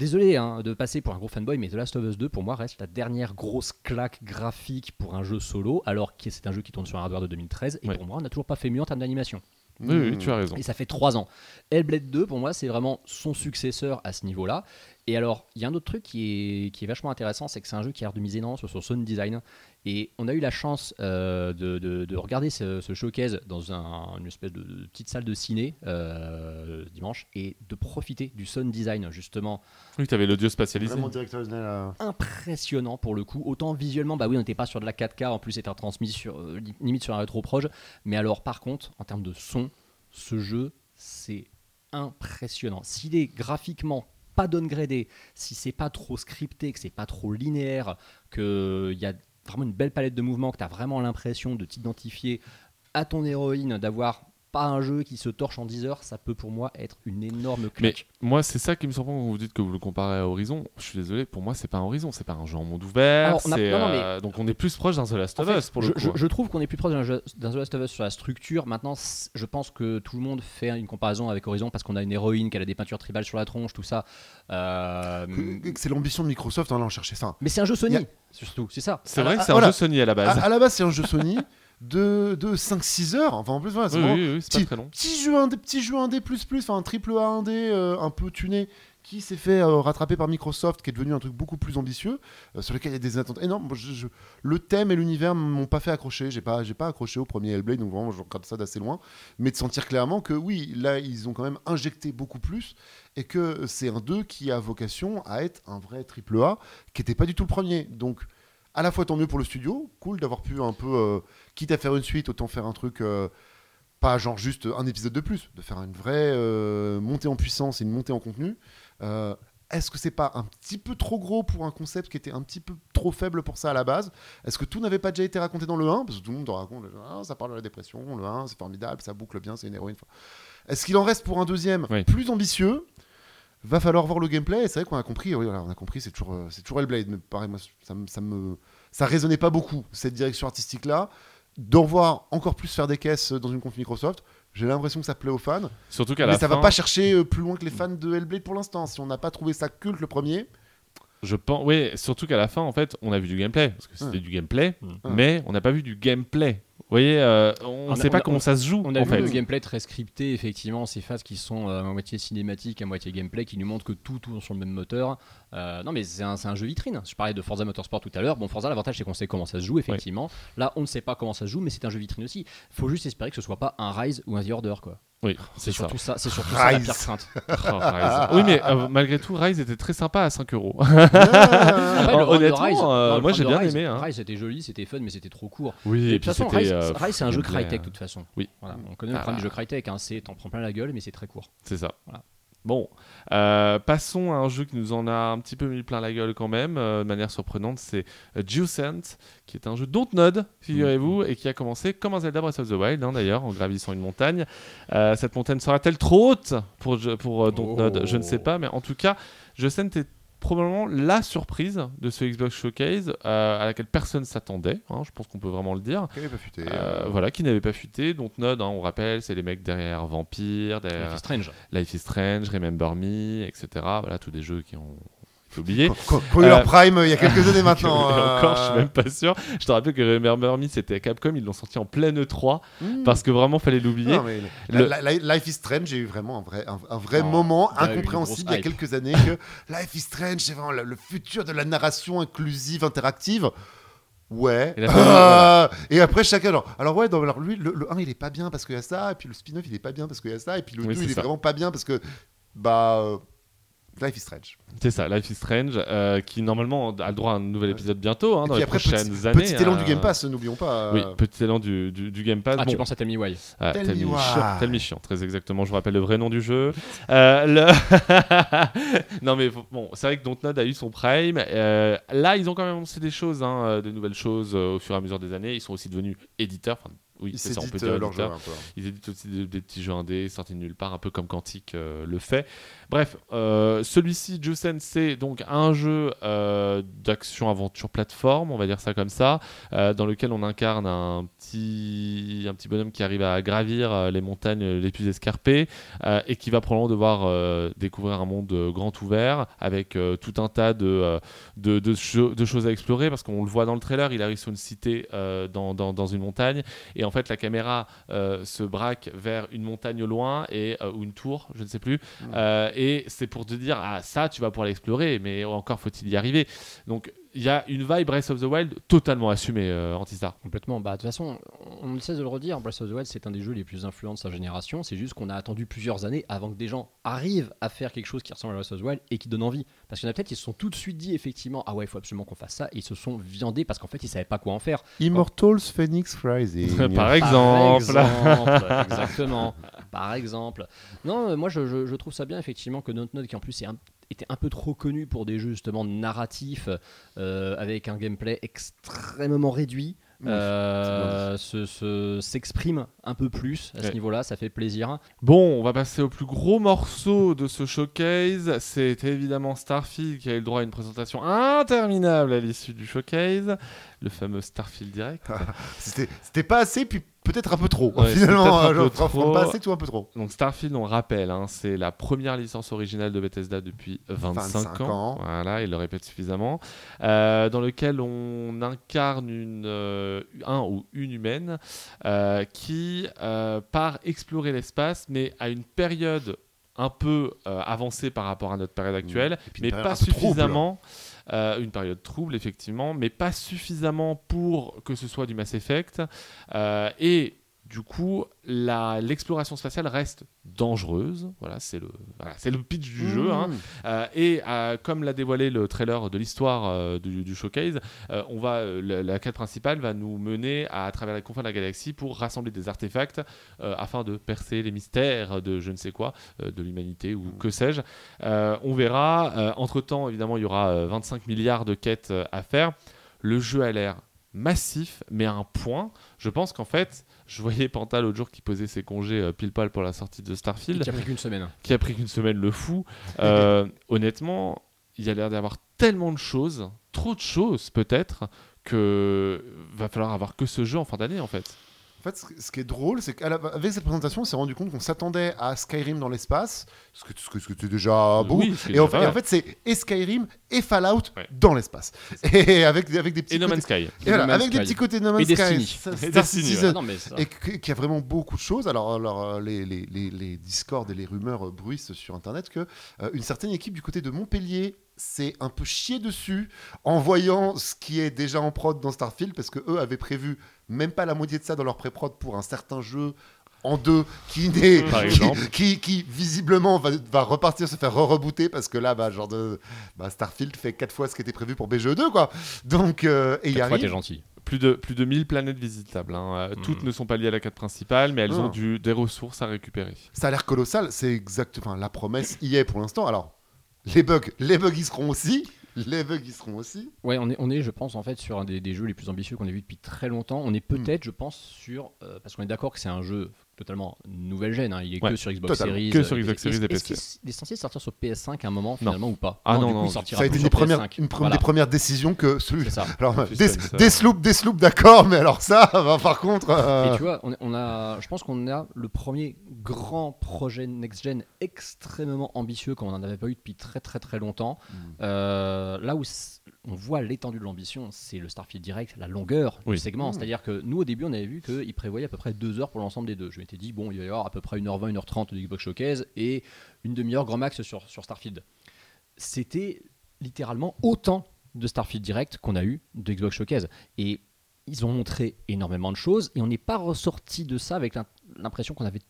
Désolé hein, de passer pour un gros fanboy, mais The Last of Us 2 pour moi reste la dernière grosse claque graphique pour un jeu solo, alors que c'est un jeu qui tourne sur un hardware de 2013, et Ouais. pour moi on n'a toujours pas fait mieux en termes d'animation. Oui, oui, tu as raison. Et ça fait 3 ans. Hellblade 2, pour moi, c'est vraiment son successeur à ce niveau-là. Et alors, il y a un autre truc qui est, qui est vachement intéressant, c'est que c'est un jeu qui a l'air de miser énormément sur son sound design. Et on a eu la chance euh, de, de- de regarder ce, ce showcase dans un- une espèce de, de petite salle de ciné euh, dimanche et de profiter du sound design, justement, Oui, tu avais l'audio spatialisé. Euh, impressionnant pour le coup. Autant visuellement, bah oui, on n'était pas sur de la 4K, en plus c'était transmis sur, euh, li- limite sur un rétro proche. Mais alors, par contre, en termes de son, ce jeu, c'est impressionnant. S'il est graphiquement pas downgradé, si c'est pas trop scripté, que c'est pas trop linéaire, qu'il y a vraiment une belle palette de mouvements, que tu as vraiment l'impression de t'identifier à ton héroïne, d'avoir pas un jeu qui se torche en 10 heures, ça peut pour moi être une énorme Mais claque. moi, c'est ça qui me surprend quand vous dites que vous le comparez à Horizon. Je suis désolé, pour moi, c'est pas un Horizon, c'est pas un jeu en monde ouvert. Alors, on a- c'est, non, non, mais- euh, Donc on est plus proche d'un The Last En of fait, Us pour je, le coup. je- hein. je trouve qu'on est plus proche d'un jeu- d'un The Last of Us sur la structure. Maintenant, je pense que tout le monde fait une comparaison avec Horizon parce qu'on a une héroïne qui a des peintures tribales sur la tronche, tout ça. Euh, C'est l'ambition de Microsoft, hein, là on cherchait ça. mais c'est un jeu Sony, a- surtout, c'est ça. C'est Ah, vrai que ah, c'est un voilà. jeu Sony à la À, base. à la base, c'est un jeu Sony de, de 5-6 heures. Enfin, en plus, voilà, c'est oui, vraiment oui, oui, c'est pas petit- très long. petit jeu indé, petit jeu indé plus plus, enfin un triple A indé euh, un peu tuné qui s'est fait euh, rattraper par Microsoft, qui est devenu un truc beaucoup plus ambitieux, euh, sur lequel il y a des attentes énormes. Moi, je- je- le thème et l'univers m'ont pas fait accrocher. J'ai pas, j'ai pas accroché au premier Hellblade, donc vraiment, je regarde ça d'assez loin. Mais de sentir clairement que oui, là, ils ont quand même injecté beaucoup plus et que c'est un 2 qui a vocation à être un vrai triple A, qui n'était pas du tout le premier. Donc, à la fois tant mieux pour le studio, cool d'avoir pu un peu, euh, quitte à faire une suite, autant faire un truc. euh, pas genre juste un épisode de plus, de faire une vraie euh, montée en puissance et une montée en contenu. Est-ce que c'est pas un petit peu trop gros pour un concept qui était un petit peu trop faible pour ça à la base? Est-ce que tout n'avait pas déjà été raconté dans le 1 Parce que tout le monde te raconte, ah, ça parle de la dépression, le 1 c'est formidable, ça boucle bien, c'est une héroïne. Est-ce qu'il en reste pour un deuxième Oui. plus ambitieux? Va falloir voir le gameplay. Et c'est vrai qu'on a compris, oui, voilà, on a compris, c'est toujours, c'est toujours Hellblade. Mais pareil, moi, ça me, ça résonnait pas beaucoup cette direction artistique là. D'en voir encore plus faire des caisses dans une conf Microsoft, j'ai l'impression que ça plaît aux fans. Surtout qu'à Mais la ça fin, va pas chercher euh, plus loin que les fans de Hellblade pour l'instant. Si on n'a pas trouvé ça culte le premier, je pense, oui, surtout qu'à la fin, en fait, on a vu du gameplay parce que c'était Ouais. du gameplay, Mm. mais on n'a pas vu du gameplay. Vous voyez, euh, on ne a- sait on pas a- comment ça se joue. On a en vu fait. le gameplay très scripté, effectivement, ces phases qui sont euh, à moitié cinématiques, à moitié gameplay, qui nous montrent que tout tourne sur le même moteur. Euh, non, mais c'est un, c'est un jeu vitrine. Je parlais de Forza Motorsport tout à l'heure. Bon, Forza, l'avantage, c'est qu'on sait comment ça se joue, effectivement. Là, on ne sait pas comment ça se joue, mais c'est un jeu vitrine aussi. faut juste espérer que ce soit pas un Rise ou un The Order, quoi. Oui, C'est c'est ça. surtout ça, c'est surtout ça la Rise. pire crainte. Oh, Rise. oui, mais euh, malgré tout, Rise était très sympa à 5 euros. Ah, le honnêtement, Rise- euh, le moi, j'ai bien Rise- aimé, hein. Rise, c'était joli, c'était fun, mais c'était trop court. Oui, Et et de toute puis façon, c'était. Rise, euh, Rise, c'est un jeu Crytek, de toute façon. Oui. Voilà, on connaît le Ah. problème du jeu Crytek, hein, c'est t'en prends plein la gueule, mais c'est très court. C'est ça. Voilà. Bon, euh, passons à un jeu qui nous en a un petit peu mis plein la gueule quand même, euh, de manière surprenante, c'est euh, Juicent, qui est un jeu Dontnod, figurez-vous, et qui a commencé comme un Zelda Breath of the Wild, hein, d'ailleurs, en gravissant une montagne. Euh, cette montagne sera-t-elle trop haute pour, pour Dontnod? Oh. Je ne sais pas, mais en tout cas, Juicent est probablement la surprise de ce Xbox Showcase euh, à laquelle personne s'attendait, hein, je pense qu'on peut vraiment le dire. Qui avait pas fuité, Euh, voilà, qui n'avait pas fuité. Dontnod, hein, on rappelle, c'est les mecs derrière Vampire, derrière Life is Strange. Life is Strange, Remember Me, etc. Voilà, tous des jeux qui ont a eu Euh, prime il y a quelques années maintenant. Et encore, je suis même pas sûr. Je te rappelle que Remember Me, c'était Capcom, ils l'ont sorti en pleine E3 hmm. parce que vraiment, fallait l'oublier. Le- Life is Strange, j'ai eu vraiment un vrai, un, un vrai Oh, moment incompréhensible il y a quelques années que Life is Strange, c'est vraiment le, le futur de la narration inclusive, interactive. Ouais. Et après, chacun, genre, alors ouais, donc, alors lui, le, le 1, il est pas bien parce qu'il y a ça, et puis le spin-off, il est pas bien parce qu'il y a ça, et puis le Oui, 2, c'est il est ça. vraiment pas bien parce que, bah, euh, Life is Strange. C'est ça, Life is Strange, euh, qui normalement a le droit à un nouvel épisode bientôt, hein, dans les après, prochaines petit, années. petit élan hein. du Game Pass, n'oublions pas. Oui, euh, petit élan du, du, du Game Pass. Ah, Bon, tu penses à Tell Me Why Ah, Tell me why. chiant, très exactement. Je vous rappelle le vrai nom du jeu. Euh, le- non, mais bon, c'est vrai que Dontnod a eu son prime. Euh, là, ils ont quand même annoncé des choses, hein, de nouvelles choses euh, au fur et à mesure des années. Ils sont aussi devenus éditeurs. Enfin, oui, Ils c'est ça, on peut dire leur jeu éditeurs. un peu. Ils éditent aussi des, des petits jeux indés sortis de nulle part, un peu comme Quantic euh, le fait. Bref, euh, celui-ci, Jusen, c'est donc un jeu euh, d'action-aventure plateforme, on va dire ça comme ça, euh, dans lequel on incarne un petit, un petit bonhomme qui arrive à gravir les montagnes les plus escarpées et qui va probablement devoir découvrir un monde grand ouvert avec tout un tas de, de, de cho- de choses à explorer parce qu'on le voit dans le trailer, il arrive sur une cité dans, dans, dans une montagne et en fait la caméra se braque vers une montagne au loin et, ou une tour, je ne sais plus, Mm. Et c'est pour te dire ah ça tu vas pouvoir l'explorer mais encore faut-il y arriver. Donc il y a une vibe Breath of the Wild totalement assumée euh, Antistar. Complètement. Bah, de toute façon, on ne cesse de le redire, Breath of the Wild, c'est un des jeux les plus influents de sa génération. C'est juste qu'on a attendu plusieurs années avant que des gens arrivent à faire quelque chose qui ressemble à Breath of the Wild et qui donne envie. Parce qu'il y en a peut-être qui se sont tout de suite dit, effectivement, ah ouais, il faut absolument qu'on fasse ça. Et ils se sont viandés parce qu'en fait, ils savaient pas quoi en faire. Immortals Phoenix Rising. Par Par exemple. exemple, exactement. Par exemple. Non, moi je, je- je trouve ça bien effectivement que Dontnod, qui en plus est un- était un peu trop connu pour des jeux justement narratifs euh, avec un gameplay extrêmement réduit, Oui, euh, se- se- s'exprime un peu plus à ce niveau-là, ça fait plaisir. Bon, on va passer au plus gros morceau de ce showcase. C'est évidemment Starfield qui a eu le droit à une présentation interminable à l'issue du showcase, le fameux Starfield Direct. C'était c'était pas assez, puis peut-être un peu trop. Ouais, finalement, un genre, peu franchement, trop. pas assez, tout un peu trop. Donc Starfield, on rappelle, hein, c'est la première licence originale de Bethesda depuis 25, 25 ans. ans. Voilà, il le répète suffisamment. Euh, dans lequel on incarne une, euh, un ou une humaine euh, qui part explorer l'espace, mais à une période un peu euh, avancé par rapport à notre période actuelle, mais pas peu trouble. Euh, une période trouble, effectivement, mais pas suffisamment pour que ce soit du Mass Effect. Euh, et du coup, l'exploration spatiale reste dangereuse. Voilà, c'est le, voilà, c'est le pitch du jeu. hein. Mmh. Euh, et euh, comme l'a dévoilé le trailer de l'histoire euh, du, du showcase, on va, la, la quête principale va nous mener à, à travers les confins de la galaxie pour rassembler des artefacts afin de percer les mystères de je ne sais quoi, de l'humanité ou que sais-je. On verra. Entre-temps, évidemment, il y aura euh, 25 milliards de quêtes à faire. Le jeu a l'air massif, mais à un point, je pense qu'en fait, je voyais Panta l'autre jour qui posait ses congés euh, pile poil pour la sortie de Starfield Qui a pris qu'une semaine. qui a pris qu'une semaine le fou. Euh, honnêtement, il y a l'air d'avoir tellement de choses, trop de choses peut-être, que va falloir avoir que ce jeu en fin d'année en fait. En fait, ce qui est drôle, c'est qu'avec cette présentation, on s'est rendu compte qu'on s'attendait à Skyrim dans l'espace, ce que, ce que, ce que était déjà beau. Oui, c'est et, en fait, pas et en fait, c'est et Skyrim et Fallout Ouais. dans l'espace. Et avec, avec des petits Et No côtés, Man's Sky. et voilà, No Man's avec des petits côtés No Man's Et Sky, Destiny. Star- Et Star Destiny, Citizen, non, mais ça- et que- qui a vraiment beaucoup de choses. Alors, alors, euh, les, les, les, les discords et les rumeurs euh, bruissent sur Internet que euh, une certaine équipe du côté de Montpellier s'est un peu chié dessus en voyant ce qui est déjà en prod dans Starfield parce que eux avaient prévu même pas la moitié de ça dans leur pré-prod pour un certain jeu en deux qui n'est Par qui, exemple. qui, qui, visiblement va, va repartir se faire re-rebooter parce que là bah, genre de bah, Starfield fait quatre fois ce qui était prévu pour BGE2 quoi donc euh, et il y Quatre fois, t'es arrive gentil. Plus de, plus de 1000 planètes visitables. hein. Euh, Mhm. Toutes ne sont pas liées à la quête principale, mais elles Non. ont du, des ressources à récupérer. Ça a l'air colossal, c'est exact. Enfin, la promesse y est pour l'instant. Alors, les bugs, les bugs y seront aussi. Les bugs y seront aussi. Ouais, on est, on est, je pense, en fait, sur un des, des jeux les plus ambitieux qu'on ait vu depuis très longtemps. On est Hmm. peut-être, je pense, sur. euh, parce qu'on est d'accord que c'est un jeu totalement nouvelle gêne. hein, Il est Ouais, que sur Xbox. Series. Que sur euh, Xbox Series et est-ce PC. qu'il est censé sortir sur PS5 à un moment, finalement, ou pas Ah non, du coup, non, il sortira Ça a été une, des sur premières, PS5. une Voilà, des premières décisions que celui. Ça. Alors, des. Deathloop, Deathloop, d'accord, mais alors ça, bah, par contre. euh, Et tu vois, on, on a, je pense qu'on a le premier grand projet next-gen extrêmement ambitieux comme on n'en avait pas eu depuis très très très longtemps. Mm. Euh, là où on voit l'étendue de l'ambition, c'est le Starfield Direct, la longueur Oui. du segment. Mm. C'est-à-dire que nous, au début, on avait vu qu'il prévoyait à peu près deux heures pour l'ensemble des deux. Je m'étais dit, bon, il va y avoir à peu près 1h20, 1h30 de Xbox Showcase et une demi-heure grand max sur, sur Starfield. C'était littéralement autant de Starfield Direct qu'on a eu de Xbox Showcase. Et ils ont montré énormément de choses et on n'est pas ressorti de ça avec l'im- l'impression qu'on avait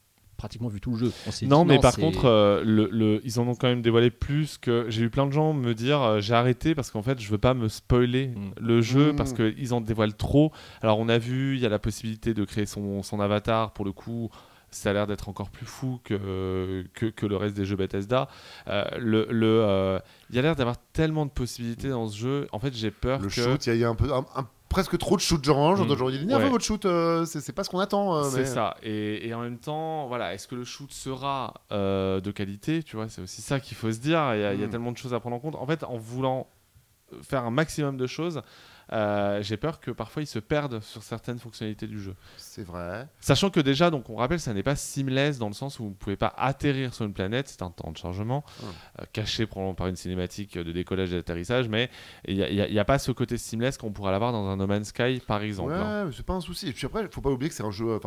pratiquement vu tout le jeu. On Non, dit, mais par contre, euh, le, le- ils en ont quand même dévoilé plus que. J'ai eu plein de gens me dire euh, j'ai arrêté parce qu'en fait, je veux pas me spoiler Mm. le jeu Mm. parce qu'ils en dévoilent trop. Alors, on a vu, il y a la possibilité de créer son, son avatar. Pour le coup, ça a l'air d'être encore plus fou que, que, que le reste des jeux Bethesda. Euh, le, le, euh, il y a l'air d'avoir tellement de possibilités dans ce jeu. En fait, j'ai peur le que. shoot, il y a- a un peu. un- un- presque trop de shoot genre, genre d'aujourd'hui. Dit, Ouais. votre shoot, euh, c'est pas ce qu'on attend. euh, C'est mais- ça. Et, et en même temps, voilà, est-ce que le shoot sera euh, de qualité Tu vois, c'est aussi ça qu'il faut se dire. Il y, a, il y a Mm. tellement de choses à prendre en compte. En fait, en voulant faire un maximum de choses, euh, j'ai peur que parfois ils se perdent sur certaines fonctionnalités du jeu. C'est vrai. Sachant que déjà, donc on rappelle, ça n'est pas seamless dans le sens où vous ne pouvez pas atterrir sur une planète, c'est un temps de chargement Mm. euh, caché probablement par une cinématique de décollage et d'atterrissage, mais il n'y a, il il pas ce côté seamless qu'on pourrait l'avoir dans un No Man's Sky par exemple. hein. Ouais, mais c'est pas un souci. Et puis après, faut pas oublier que c'est un jeu. euh,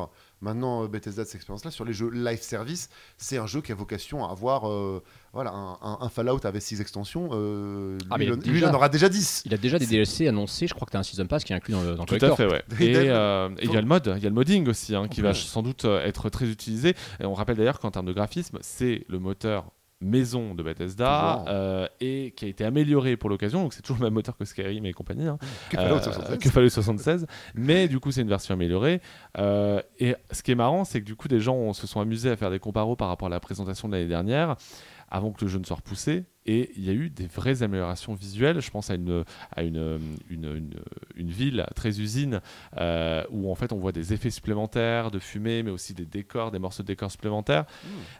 maintenant, euh, Bethesda de cette expérience-là, sur les jeux live service, c'est un jeu qui a vocation à avoir euh, voilà, un, un- un Fallout avec 6 extensions. euh, lui, Ah, mais il déjà- lui, il en aura déjà 10. Il a déjà des DLC annoncés, je crois que tu as un Season Pass qui est inclus dans le, dans le Tout à fait, ouais. Et euh, il y a le mode, il y a le modding aussi, hein, qui va sans doute être très utilisé. Et on rappelle d'ailleurs qu'en termes de graphisme, c'est le moteur maison de Bethesda euh, et qui a été amélioré pour l'occasion. Donc c'est toujours le même moteur que Skyrim et compagnie. hein. Que Fallout Euh, 76. que Fallout 76. Mais du coup, c'est une version améliorée. Euh, et ce qui est marrant, c'est que du coup, des gens se sont amusés à faire des comparos par rapport à la présentation de l'année dernière, avant que le jeu ne soit repoussé. Et il y a eu des vraies améliorations visuelles. Je pense à une, à une, une, une- une ville très usine euh, où en fait on voit des effets supplémentaires de fumée, mais aussi des décors, des morceaux de décors supplémentaires.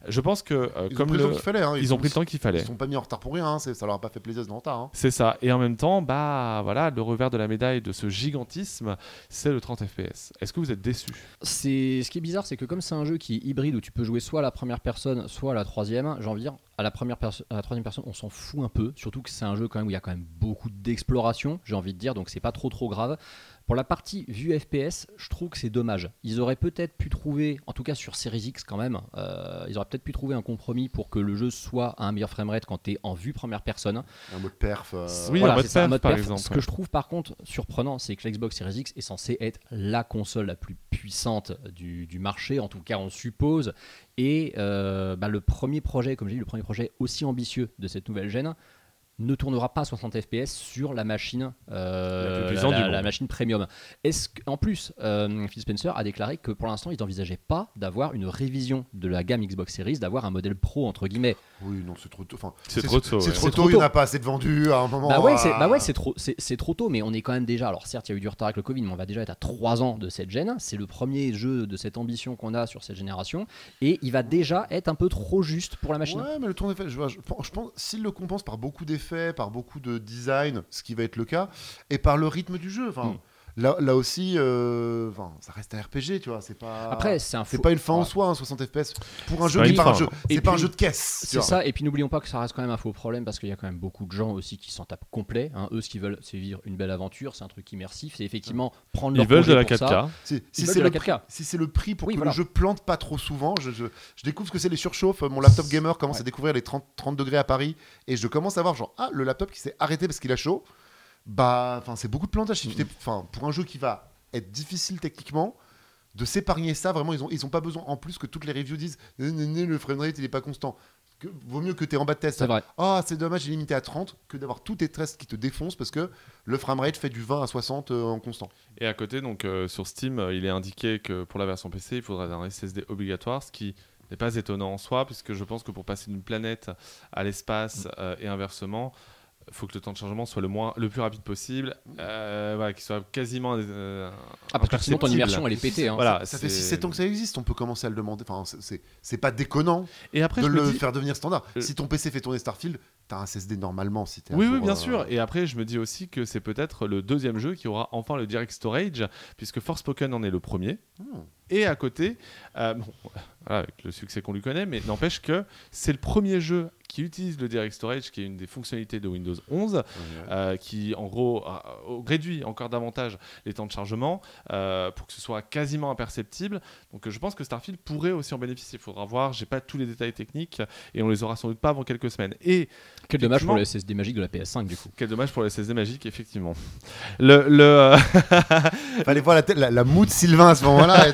Je pense que euh, Mmh. Ils ont comme pris le le- temps qu'il fallait. hein. ils ont sont- pris le temps qu'il fallait. Ils sont pas mis en retard pour rien. hein. Ça leur a pas fait plaisir de en retard. hein. C'est ça. Et en même temps, bah voilà, le revers de la médaille de ce gigantisme, c'est le 30 FPS. Est-ce que vous êtes déçu? C'est ce qui est bizarre, c'est que comme c'est un jeu qui est hybride où tu peux jouer soit à la première personne, soit à la troisième, j'ai envie de dire à la première perso- à la troisième personne, on s'en fout un peu. Surtout que c'est un jeu quand même où il y a quand même beaucoup d'exploration, j'ai envie de dire, donc c'est pas trop trop grave. Pour la partie vue FPS, je trouve que c'est dommage. Ils auraient peut-être pu trouver, en tout cas sur Series X quand même, euh, ils auraient peut-être pu trouver un compromis pour que le jeu soit à un meilleur framerate quand tu es en vue première personne. Un mode perf. euh, Oui, Voilà, en mode c'est ça, un perf, mode par perf. exemple, Ce que je trouve par contre surprenant, c'est que l'Xbox Series X est censée être la console la plus puissante du, du marché, en tout cas on suppose. Et euh, bah, le premier projet, comme j'ai dit, le premier projet aussi ambitieux de cette nouvelle gêne ne tournera pas à 60 FPS sur la machine, euh, La machine premium. Est-ce en plus, euh, Phil Spencer a déclaré que pour l'instant, ils n'envisageaient pas d'avoir une révision de la gamme Xbox Series, d'avoir un modèle pro entre guillemets. Oui, non, c'est trop tôt. Enfin, C'est trop tôt, C'est ouais. trop tôt, il n'y en a pas assez de vendus à un moment. Bah ouais, c'est ah. bah ouais, c'est trop, c'est trop tôt, mais on est quand même déjà. Alors certes, il y a eu du retard avec le Covid, mais on va déjà être à 3 ans de cette gêne. C'est le premier jeu de cette ambition qu'on a sur cette génération, et il va déjà être un peu trop juste pour la machine. Ouais, mais le tour d'effet, je, vois- je pense, je pense s'il le compense par beaucoup d'effets, par beaucoup de design, ce qui va être le cas, et par le rythme du jeu. Enfin, Mm. Là, là aussi, euh, enfin, ça reste un RPG, tu vois. C'est pas. Après, c'est un c'est faux- pas une fin en soi, hein, 60 FPS. Pour un C'est jeu pas qui une est pas un jeu, c'est pas un jeu de caisse. C'est ça, et puis n'oublions pas que ça reste quand même un faux problème parce qu'il y a quand même beaucoup de gens aussi qui s'en tapent complet. hein. Eux, ce qu'ils veulent, c'est vivre une belle aventure, c'est un truc immersif, c'est effectivement prendre leur Ils veulent de la pour ça. 4K. Si, si veulent c'est de le la prix, 4K. si c'est le prix pour Oui, que voilà. le jeu plante pas trop souvent, je, je- je découvre ce que c'est les surchauffes. Mon laptop gamer commence Ouais. à découvrir les 30, 30 degrés à Paris et je commence à voir genre ah le laptop qui s'est arrêté parce qu'il a chaud. Bah enfin c'est beaucoup de plantage. Si tu t'es- Enfin pour un jeu qui va être difficile techniquement. De s'épargner ça, vraiment, ils ont, ils ont pas besoin. En plus que toutes les reviews disent né, le framerate il est pas constant. Que, vaut mieux que tu es en bas de test. Ah, c'est dommage, il est limité à 30 que d'avoir tous tes tests qui te défoncent parce que le framerate fait du 20 à 60 euh, en constant. Et à côté, donc euh, sur Steam, euh, il est indiqué que pour la version PC, il faudra un SSD obligatoire, ce qui n'est pas étonnant en soi, puisque je pense que pour passer d'une planète à l'espace euh, et inversement, faut que le temps de chargement soit le, moins, le plus rapide possible, euh, voilà, qu'il soit quasiment euh, Ah, parce que sinon ton immersion elle est pétée. hein. Voilà, Ça fait c'est- 6-7 ans que ça existe, on peut commencer à le demander. Enfin, c'est- pas déconnant Et après, de je le me dis, faire devenir standard. Euh, Si ton PC fait tourner Starfield, t'as un SSD normalement si t'es Oui, jour, oui, bien euh, sûr. Et après, je me dis aussi que c'est peut-être le deuxième jeu qui aura enfin le Direct Storage, puisque Forspoken en est le premier. Hmm. Et à côté, euh, bon, voilà, avec le succès qu'on lui connaît, mais n'empêche que c'est le premier jeu qui utilise le Direct Storage, qui est une des fonctionnalités de Windows 11, euh, qui en gros réduit encore davantage les temps de chargement euh, pour que ce soit quasiment imperceptible. Donc je pense que Starfield pourrait aussi en bénéficier. Il faudra voir, j'ai pas tous les détails techniques et on les aura sans doute pas avant quelques semaines. Et Quel dommage pour le SSD magique de la PS5 du coup. quel dommage pour le SSD magique, effectivement. Le, le, euh, Fallait voir la, la, la moue de Sylvain à ce moment-là.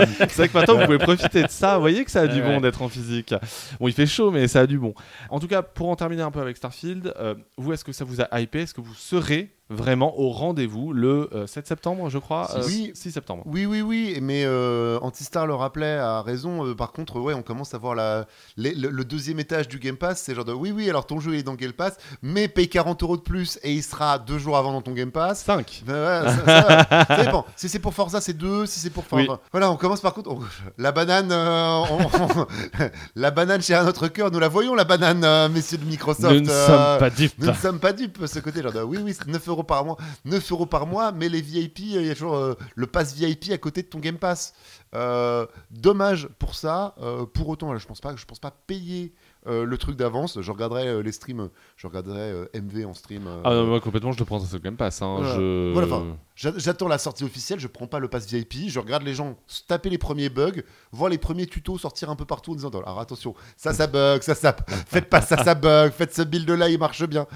euh, c'est vrai que maintenant vous pouvez profiter de ça. Vous voyez que ça a du Ouais. bon d'être en physique. Bon, il fait chaud, mais ça a du bon. En tout cas, pour en terminer un peu avec Starfield, euh, vous, est-ce que ça vous a hypé? Est-ce que vous serez vraiment au rendez-vous le euh, 7 septembre, je crois Six. Euh, Oui. 6 septembre. oui, oui, oui, mais euh, Antistar le rappelait à raison. euh, par contre, ouais, on commence à voir la, les- le, le deuxième étage du Game Pass. C'est genre de oui, oui, alors ton jeu est dans Game Pass, mais paye 40 euros de plus et il sera deux jours avant dans ton Game Pass. 5. Ben ouais, ça, ça- ça dépend. Si c'est pour Forza, c'est deux. Si c'est pour enfin, Oui. voilà, on commence par contre. on- la banane, euh, on- on- la banane chez un autre cœur. Nous la voyons, la banane, euh, messieurs de Microsoft. Nous ne euh, sommes pas dupes. Nous ne sommes pas dupes, ce côté. Genre, de, oui, oui, c'est 9 euros par mois. 9 euros par mois, mais les VIP, euh, il y a toujours euh, le pass VIP à côté de ton Game Pass. Euh, dommage pour ça. Pour autant, je pense pas, je pense pas payer euh, le truc d'avance. Je regarderai euh, les streams. Je regarderai euh, MV en stream. Ah non, moi complètement, je le prends dans ce Game Pass. hein. Voilà. Je... Voilà, enfin, J'a- J'attends la sortie officielle, je prends pas le pass VIP, je regarde les gens taper les premiers bugs, voir les premiers tutos sortir un peu partout en disant alors attention, ça ça bug, ça ça faites pas ça ça bug, faites ce build là, il marche bien.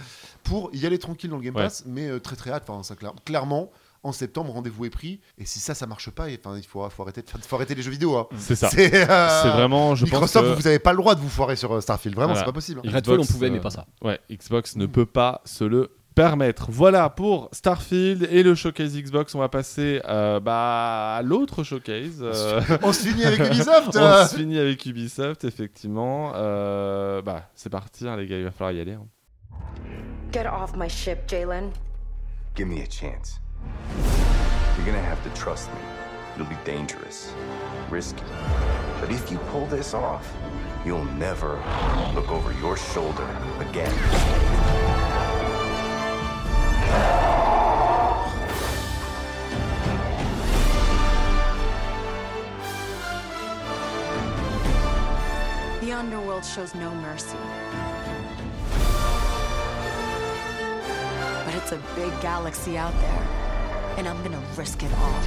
Pour y aller tranquille dans le Game Ouais. Pass, mais euh, très très hâte, enfin ça clair- clairement en septembre rendez-vous est pris et si ça ça marche pas, et, il faut, faut arrêter faut arrêter les jeux vidéo. hein. C'est ça. C'est euh, vraiment, je Microsoft, pense que... vous avez pas le droit de vous foirer sur euh, Starfield, vraiment Voilà. c'est pas possible. Xbox, Redfall on pouvait euh, mais pas ça. Ouais, Xbox ne peut pas se le permettre. Voilà pour Starfield et le showcase Xbox. On va passer euh, bah, à l'autre showcase. euh, On se finit avec Ubisoft. on se finit avec Ubisoft, effectivement. Euh, bah, c'est parti, hein, les gars, il va falloir y aller. hein. Get off my ship, Jalen. Give me a chance. You're gonna have to trust me. It'll be dangerous, risky. But if you pull this off, you'll never look over your shoulder again. The underworld shows no mercy. It's a big galaxy out there. and I'm gonna risk it all.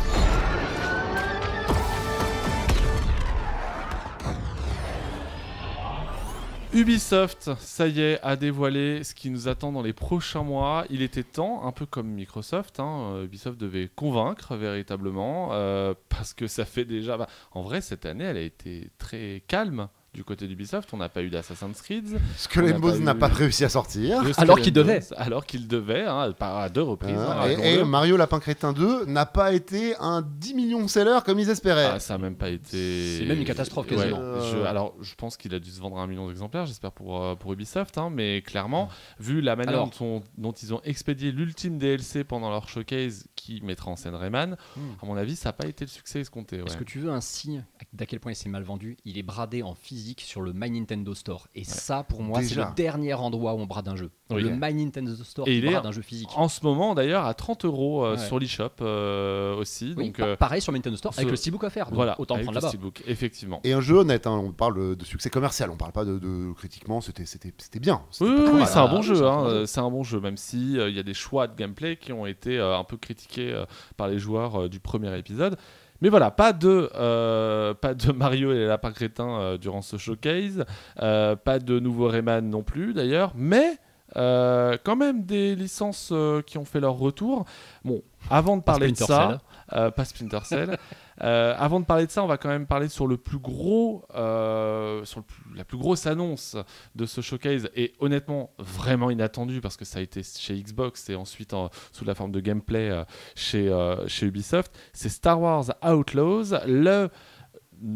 Ubisoft, ça y est, a dévoilé ce qui nous attend dans les prochains mois. Il était temps, un peu comme Microsoft, hein, euh, Ubisoft devait convaincre véritablement, euh, parce que ça fait déjà... bah, en vrai, cette année, elle a été très calme du côté d'Ubisoft. On n'a pas eu d'Assassin's Creed. Skull n'a Bones pas n'a pas réussi à sortir. Alors qu'il devait. Alors qu'il devait, hein, à deux reprises. Hein, hein, et, Mario Lapin Crétin 2 n'a pas été un 10 millions de sellers comme ils espéraient. Ah, ça a même pas été. C'est même une catastrophe, Ouais, quasiment. je- Euh. alors, je pense qu'il a dû se vendre un million d'exemplaires, j'espère pour, euh, pour Ubisoft, hein, mais clairement, vu la manière Alors. dont, on- dont ils ont expédié l'ultime DLC pendant leur showcase qui mettra en scène Rayman, Hmm. à mon avis, ça n'a pas été le succès escompté. ouais. Est-ce que tu veux un signe d'à quel point il s'est mal vendu? Il est bradé en physique sur le My Nintendo Store. Et ça, pour moi, c'est le dernier endroit où on brade un jeu. Oui. Le My Nintendo Store Et qui il est brade un jeu physique. En ce moment, d'ailleurs, à 30 euros euh, Ouais. sur l'eShop euh, aussi. Oui, donc, pa- euh, pareil sur Nintendo Store avec le steelbook offert. donc voilà, autant avec prendre le là-bas. Effectivement. Et un jeu honnête, hein, on parle de succès commercial, on parle pas de, de critiquement, c'était c'était c'était bien. Oui, c'est un Ah, bon oui, jeu. c'est un hein, bon jeu. C'est un bon jeu, même si euh, il y a des choix de gameplay qui ont été euh, un peu critiqués euh, par les joueurs euh, du premier épisode. Mais voilà, pas de, euh, pas de Mario et les lapins crétins euh, durant ce showcase, euh, pas de nouveau Rayman non plus d'ailleurs, mais quand même des licences qui ont fait leur retour. Bon, avant de parler de ça, pas Splinter Cell. Euh, avant de parler de ça, on va quand même parler sur le plus gros, euh, sur la plus grosse annonce de ce showcase et honnêtement vraiment inattendu parce que ça a été chez Xbox et ensuite en- sous la forme de gameplay euh, chez, chez Ubisoft. C'est Star Wars Outlaws, le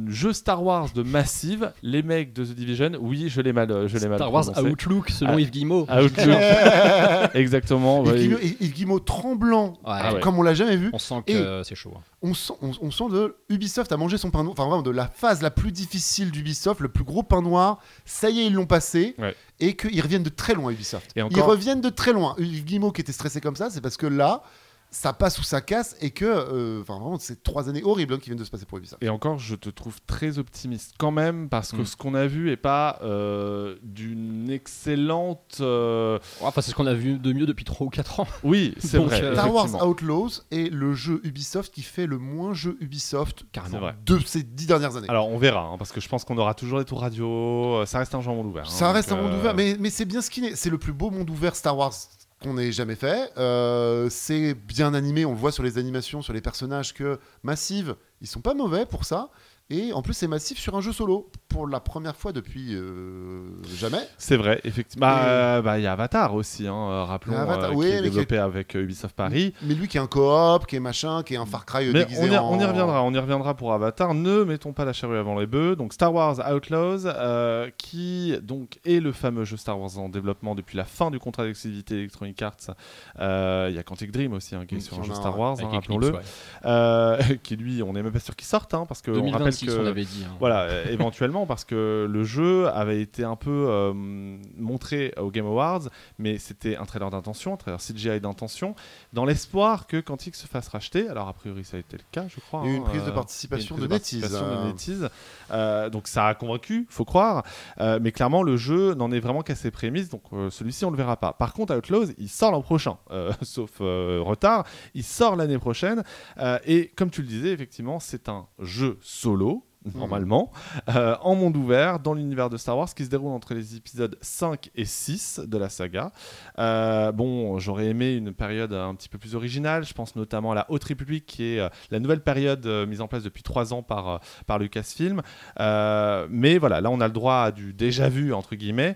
jeu Star Wars de Massive, les mecs de The Division. Oui, je l'ai mal, je l'ai mal Star Wars prononcé. Outlook selon Ah, Yves Guillemot. Outlook. Exactement. Ouais. Et Guillemot tremblant, Ah ouais. comme on l'a jamais vu. On sent que c'est chaud. hein. On sent, on, on sent de Ubisoft a mangé son pain noir, enfin vraiment de la phase la plus difficile d'Ubisoft, le plus gros pain noir. Ça y est, ils l'ont passé. Ouais. Et qu'ils reviennent de très loin, Ubisoft. Et Ils reviennent de très loin. Yves Guillemot qui était stressé comme ça, c'est parce que là, ça passe ou ça casse et que, euh, enfin vraiment, c'est trois années horribles hein, qui viennent de se passer pour Ubisoft. Et encore, je te trouve très optimiste quand même, parce que Mm. ce qu'on a vu est pas euh, d'une excellente. euh, Enfin, c'est ce qu'on a vu de mieux depuis 3 ou 4 ans. Oui, c'est vrai. Star Wars. Outlaws est le jeu Ubisoft qui fait le moins jeu Ubisoft vrai. de ces dix dernières années. Alors on verra, hein, parce que je pense qu'on aura toujours des tours radio. Ça reste un jeu en monde ouvert. hein, Ça reste un monde ouvert, mais, mais c'est bien ce qu'il est. C'est le plus beau monde ouvert Star Wars qu'on ait jamais fait. Euh, c'est bien animé, on voit sur les animations, sur les personnages que Massive, ils sont pas mauvais pour ça. Et en plus, c'est Massive sur un jeu solo pour la première fois depuis euh, jamais. C'est vrai, effectivement. Bah, euh, bah, il y a Avatar aussi, hein, euh, rappelons, Il y a Avatar, euh, oui, qui est mais qui est- développé avec Ubisoft Paris. Mais lui qui est un coop, qui est machin, qui est un Far Cry Mais déguisé on y, en... on y reviendra, on y reviendra pour Avatar. Ne mettons pas la charrue avant les bœufs. Donc Star Wars Outlaws, euh, qui donc est le fameux jeu Star Wars en développement depuis la fin du contrat d'exclusivité Electronic Arts. Euh, Il y a Quantic Dream aussi, hein, qui est sur un jeu Star Wars, hein, rappelons-le. ouais. Euh, qui lui, on n'est même pas sûr qu'il sorte, hein, parce que on rappelle 2026, que on avait dit. hein. Voilà, euh, parce que le jeu avait été un peu euh, montré au Game Awards, mais c'était un trailer d'intention, un trailer CGI d'intention, dans l'espoir que Quantic se fasse racheter. Alors, a priori, ça a été le cas, je crois. Il y a eu hein, une prise de euh, participation de NetEase. euh. Donc, ça a convaincu, faut croire. Euh, mais clairement, le jeu n'en est vraiment qu'à ses prémices, donc celui-ci, on le verra pas. Par contre, Outlaws, il sort l'an prochain, sauf retard. Il sort l'année prochaine. Et comme tu le disais, effectivement, c'est un jeu solo. Normalement, euh, en monde ouvert, dans l'univers de Star Wars, qui se déroule entre les épisodes 5 et 6 de la saga. Euh, bon, j'aurais aimé une période un petit peu plus originale. Je pense notamment à la Haute République, qui est euh, la nouvelle période mise en place depuis 3 ans par, par Lucasfilm. Mais voilà, là, on a le droit à du déjà vu, entre guillemets,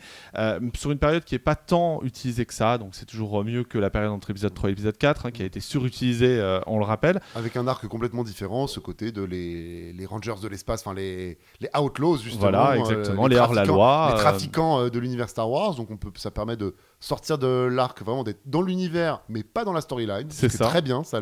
sur une période qui n'est pas tant utilisée que ça. Donc, c'est toujours mieux que la période entre épisode 3 et épisode 4, hein, qui a été surutilisée, on le rappelle. Avec un arc complètement différent, ce côté de les, les Rangers de l'espace, enfin les, les Outlaws justement. Voilà, euh, exactement, les hors-la-loi, Les euh, trafiquants euh, de l'univers Star Wars, donc on peut, ça permet de sortir de l'arc, vraiment d'être dans l'univers, mais pas dans la storyline. C'est ça. Très bien, ça,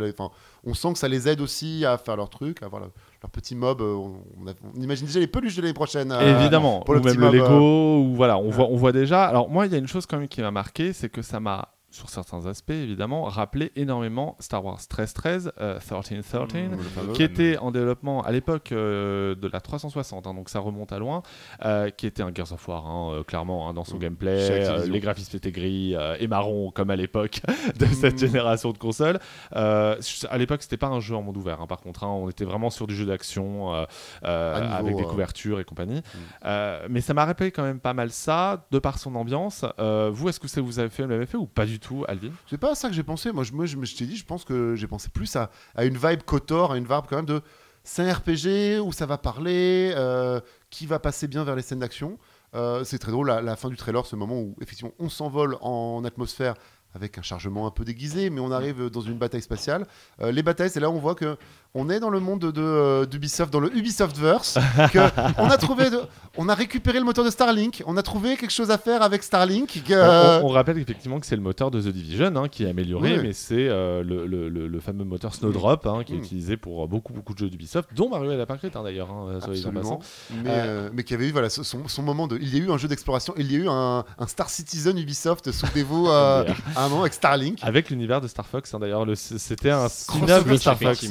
on sent que ça les aide aussi à faire leur truc, à avoir le- leur petit mob. on, on a- on imagine déjà les peluches de l'année prochaine. euh, Évidemment, pour le ou même le Lego, euh, ou voilà, on, voit, on voit déjà. Alors moi, il y a une chose quand même qui m'a marqué, c'est que ça m'a sur certains aspects évidemment, rappelait énormément Star Wars 1313, euh, 1313, Mmh, le fameux. qui était en développement à l'époque euh, de la 360, hein, donc ça remonte à loin, euh, qui était un Gears of War, hein, euh, clairement, hein, dans son Mm. gameplay. Euh, les graphismes étaient gris euh, et marron, comme à l'époque de cette Mm. génération de consoles. Euh, à l'époque, c'était pas un jeu en monde ouvert, hein, par contre, on était vraiment sur du jeu d'action euh, euh, avec des euh, couvertures et compagnie. Euh, mais ça m'a rappelé quand même pas mal ça, de par son ambiance. Euh, vous, est-ce que ça vous avez fait le même effet ou pas du tout, Alvin C'est pas à ça que j'ai pensé. Moi, je, moi, je, je t'ai dit, je pense que j'ai pensé plus à, à une vibe Kotor, à une vibe quand même de. C'est un RPG où ça va parler, euh, qui va passer bien vers les scènes d'action. Euh, c'est très drôle, la, la fin du trailer, ce moment où effectivement on s'envole en atmosphère avec un chargement un peu déguisé, mais on arrive dans une bataille spatiale. Euh, les batailles, c'est là où on voit que on est dans le monde de, euh, d'Ubisoft, dans le Ubisoftverse. que on a trouvé, de- on a récupéré le moteur de Starlink, on a trouvé quelque chose à faire avec Starlink. que- on, on- on rappelle effectivement que c'est le moteur de The Division hein, qui est amélioré, Oui. mais c'est euh, le, le- le- le fameux moteur Snowdrop hein, qui est Mm. utilisé pour euh, beaucoup beaucoup de jeux d'Ubisoft, dont Mario et la Lapin hein, d'ailleurs. Absolument. Mais, euh, mais qui avait eu voilà, son, son moment de. Il y a eu un jeu d'exploration, il y a eu un, un Star Citizen Ubisoft, souvenez-vous, euh, à un moment avec Starlink. Avec l'univers de Star Fox, d'ailleurs, le- c'était un spin-off de Star Fox,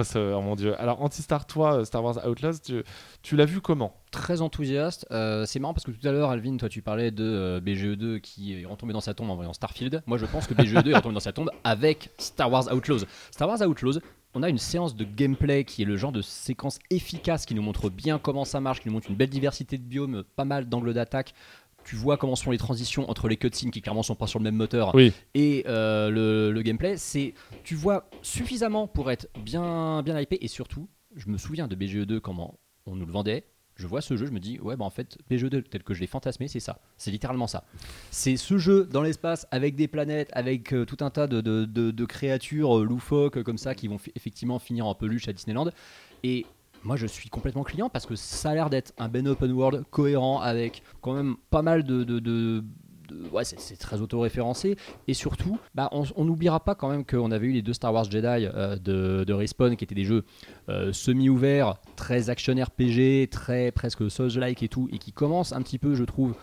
euh, crossover, mon dieu. Alors, Antistar, toi, euh, Star Wars Outlaws, tu, tu l'as vu comment? Très enthousiaste. Euh, c'est marrant parce que tout à l'heure, Alvin, toi, tu parlais de euh, BGE2 qui est retombé dans sa tombe en voyant Starfield. Moi, je pense que BGE2 est retombé dans sa tombe avec Star Wars Outlaws. Star Wars Outlaws, on a une séance de gameplay qui est le genre de séquence efficace qui nous montre bien comment ça marche, qui nous montre une belle diversité de biomes, pas mal d'angles d'attaque. Tu vois comment sont les transitions entre les cutscenes qui clairement sont pas sur le même moteur Oui. et euh, le, le gameplay. C'est tu vois suffisamment pour être bien bien hypé et surtout, je me souviens de BGE2 comment on nous le vendait. Je vois ce jeu, je me dis ouais bah en fait BGE2 tel que je l'ai fantasmé, c'est ça. C'est littéralement ça. C'est ce jeu dans l'espace avec des planètes, avec euh, tout un tas de, de- de- de créatures euh, loufoques comme ça qui vont effectivement finir en peluche à Disneyland. Et moi je suis complètement client parce que ça a l'air d'être un Ben Open World cohérent avec quand même pas mal de. ouais, c'est, très auto-référencé. Et surtout, bah, on on n'oubliera pas quand même qu'on avait eu les deux Star Wars Jedi euh, de, de Respawn qui étaient des jeux euh, semi-ouverts, très action RPG, très presque Souls-like et tout, et qui commencent un petit peu, je trouve,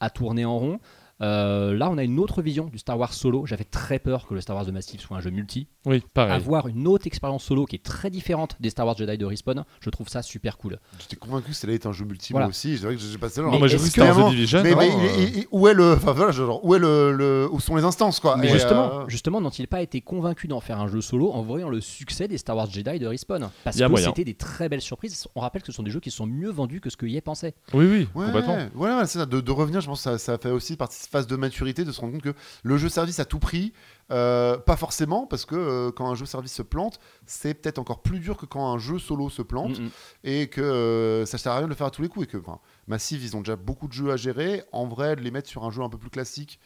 à tourner en rond. Euh, là, on a une autre vision du Star Wars solo. J'avais très peur que le Star Wars de Massive soit un jeu multi. Oui, pareil. Avoir une autre expérience solo qui est très différente des Star Wars Jedi de Respawn, je trouve ça super cool. J'étais convaincu que ça allait être un jeu multi Voilà. moi aussi. C'est vrai que j'ai passé là. Mais Division. mais, mais hein, euh, où est le, enfin voilà, genre, où est le, le- où sont les instances quoi? Mais justement, euh, justement, n'ont-ils pas été convaincus d'en faire un jeu solo en voyant le succès des Star Wars Jedi de Respawn? Parce que moyen. c'était des très belles surprises. On rappelle que ce sont des jeux qui sont mieux vendus que ce que EA pensait. Oui, oui, Ouais, complètement. ouais, ouais, c'est ça. De, de revenir, je pense que ça, ça fait aussi partie phase de maturité, de se rendre compte que le jeu service à tout prix, euh, pas forcément, parce que euh, quand un jeu service se plante, c'est peut-être encore plus dur que quand un jeu solo se plante, Mm, mm. et que euh, ça sert à rien de le faire à tous les coups. Et que enfin, Massive, ils ont déjà beaucoup de jeux à gérer. En vrai, de les mettre sur un jeu un peu plus classique.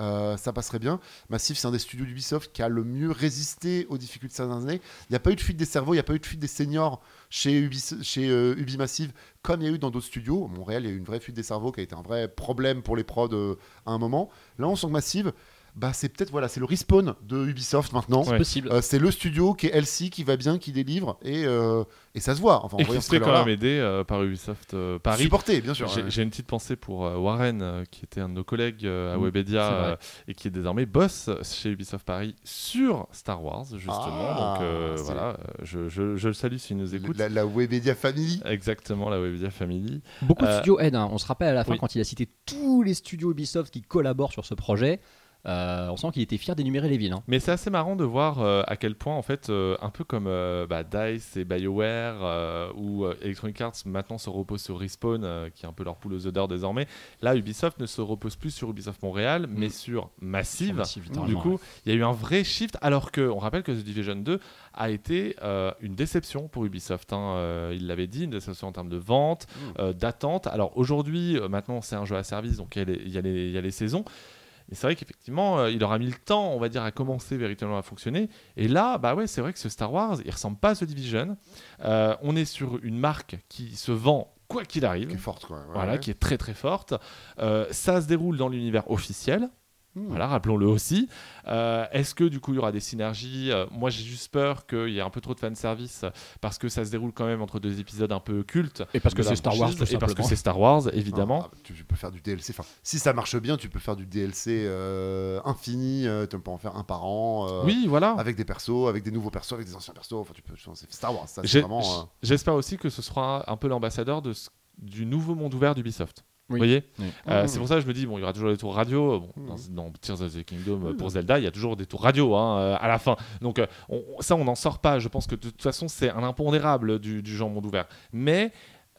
Euh, ça passerait bien. Massive, c'est un des studios d'Ubisoft qui a le mieux résisté aux difficultés ces dernières années. Il n'y a pas eu de fuite des cerveaux, il n'y a pas eu de fuite des seniors chez, Ubis- chez euh, Ubimassive, comme il y a eu dans d'autres studios. Montréal, il y a eu une vraie fuite des cerveaux qui a été un vrai problème pour les prods euh, à un moment. Là, on sent que Massive, bah, c'est peut-être voilà, c'est le respawn de Ubisoft maintenant. C'est Ouais. possible. Euh, c'est le studio qui est LC qui va bien, qui délivre et, euh, et ça se voit. Enfin, en Et qui se fait quand même aider euh, par Ubisoft euh, Paris. Supporté, bien sûr. J'ai une petite pensée pour euh, Warren, euh, qui était un de nos collègues euh, à Mm, Webedia euh, et qui est désormais boss chez Ubisoft Paris sur Star Wars, justement. Ah, Donc euh, voilà, je, je- je le salue s'il nous écoute. La, la Webedia Family. Exactement, la Webedia Family. Beaucoup de studios aident. hein. On se rappelle à la fin oui. quand il a cité tous les studios Ubisoft qui collaborent sur ce projet. Euh, on sent qu'il était fier d'énumérer les villes. hein. Mais c'est assez marrant de voir euh, à quel point, en fait, euh, un peu comme bah, DICE et BioWare ou Electronic Arts maintenant se reposent sur Respawn, qui est un peu leur poule aux odeurs désormais. Là, Ubisoft ne se repose plus sur Ubisoft Montréal, mais sur Massive. Massive, Du coup, il y a eu un vrai shift, alors que on rappelle que The Division 2 a été une déception pour Ubisoft. hein. Il l'avait dit, une déception en termes de vente, euh, d'attente. Alors aujourd'hui, maintenant, c'est un jeu à service, donc y y il y a les saisons. Et c'est vrai qu'effectivement, euh, il aura mis le temps, on va dire, à commencer véritablement à fonctionner. Et là, bah ouais, c'est vrai que ce Star Wars, il ressemble pas à The Division. Euh, on est sur une marque qui se vend quoi qu'il arrive Qui est forte, quoi. Ouais, voilà, ouais. qui est très très forte. Euh, ça se déroule dans l'univers officiel. Hmm. Voilà, rappelons-le aussi. Euh, Est-ce que du coup il y aura des synergies? Euh, Moi j'ai juste peur qu'il y ait un peu trop de fanservice parce que ça se déroule quand même entre deux épisodes un peu cultes. Et parce que c'est Star Wars, tout Et parce que c'est Star Wars, évidemment. Ah, tu, tu peux faire du DLC. Enfin, si ça marche bien, tu peux faire du DLC euh, infini. tu peux en faire un par an. oui, voilà. Avec des persos, avec des nouveaux persos, avec des anciens persos. Enfin, tu peux. C'est Star Wars. Ça, c'est J'ai- vraiment. J'espère aussi que ce sera un peu l'ambassadeur de ce- du nouveau monde ouvert d'Ubisoft. Oui. Vous voyez? Oui. Euh, Mhm. C'est pour ça que je me dis, bon, il y aura toujours des tours radio. Bon, Mhm. dans, dans Tears of the Kingdom, Oui. pour Zelda, il y a toujours des tours radio hein, euh, à la fin. Donc euh, on- ça, on n'en sort pas. Je pense que de toute façon, c'est un impondérable du, du genre monde ouvert. Mais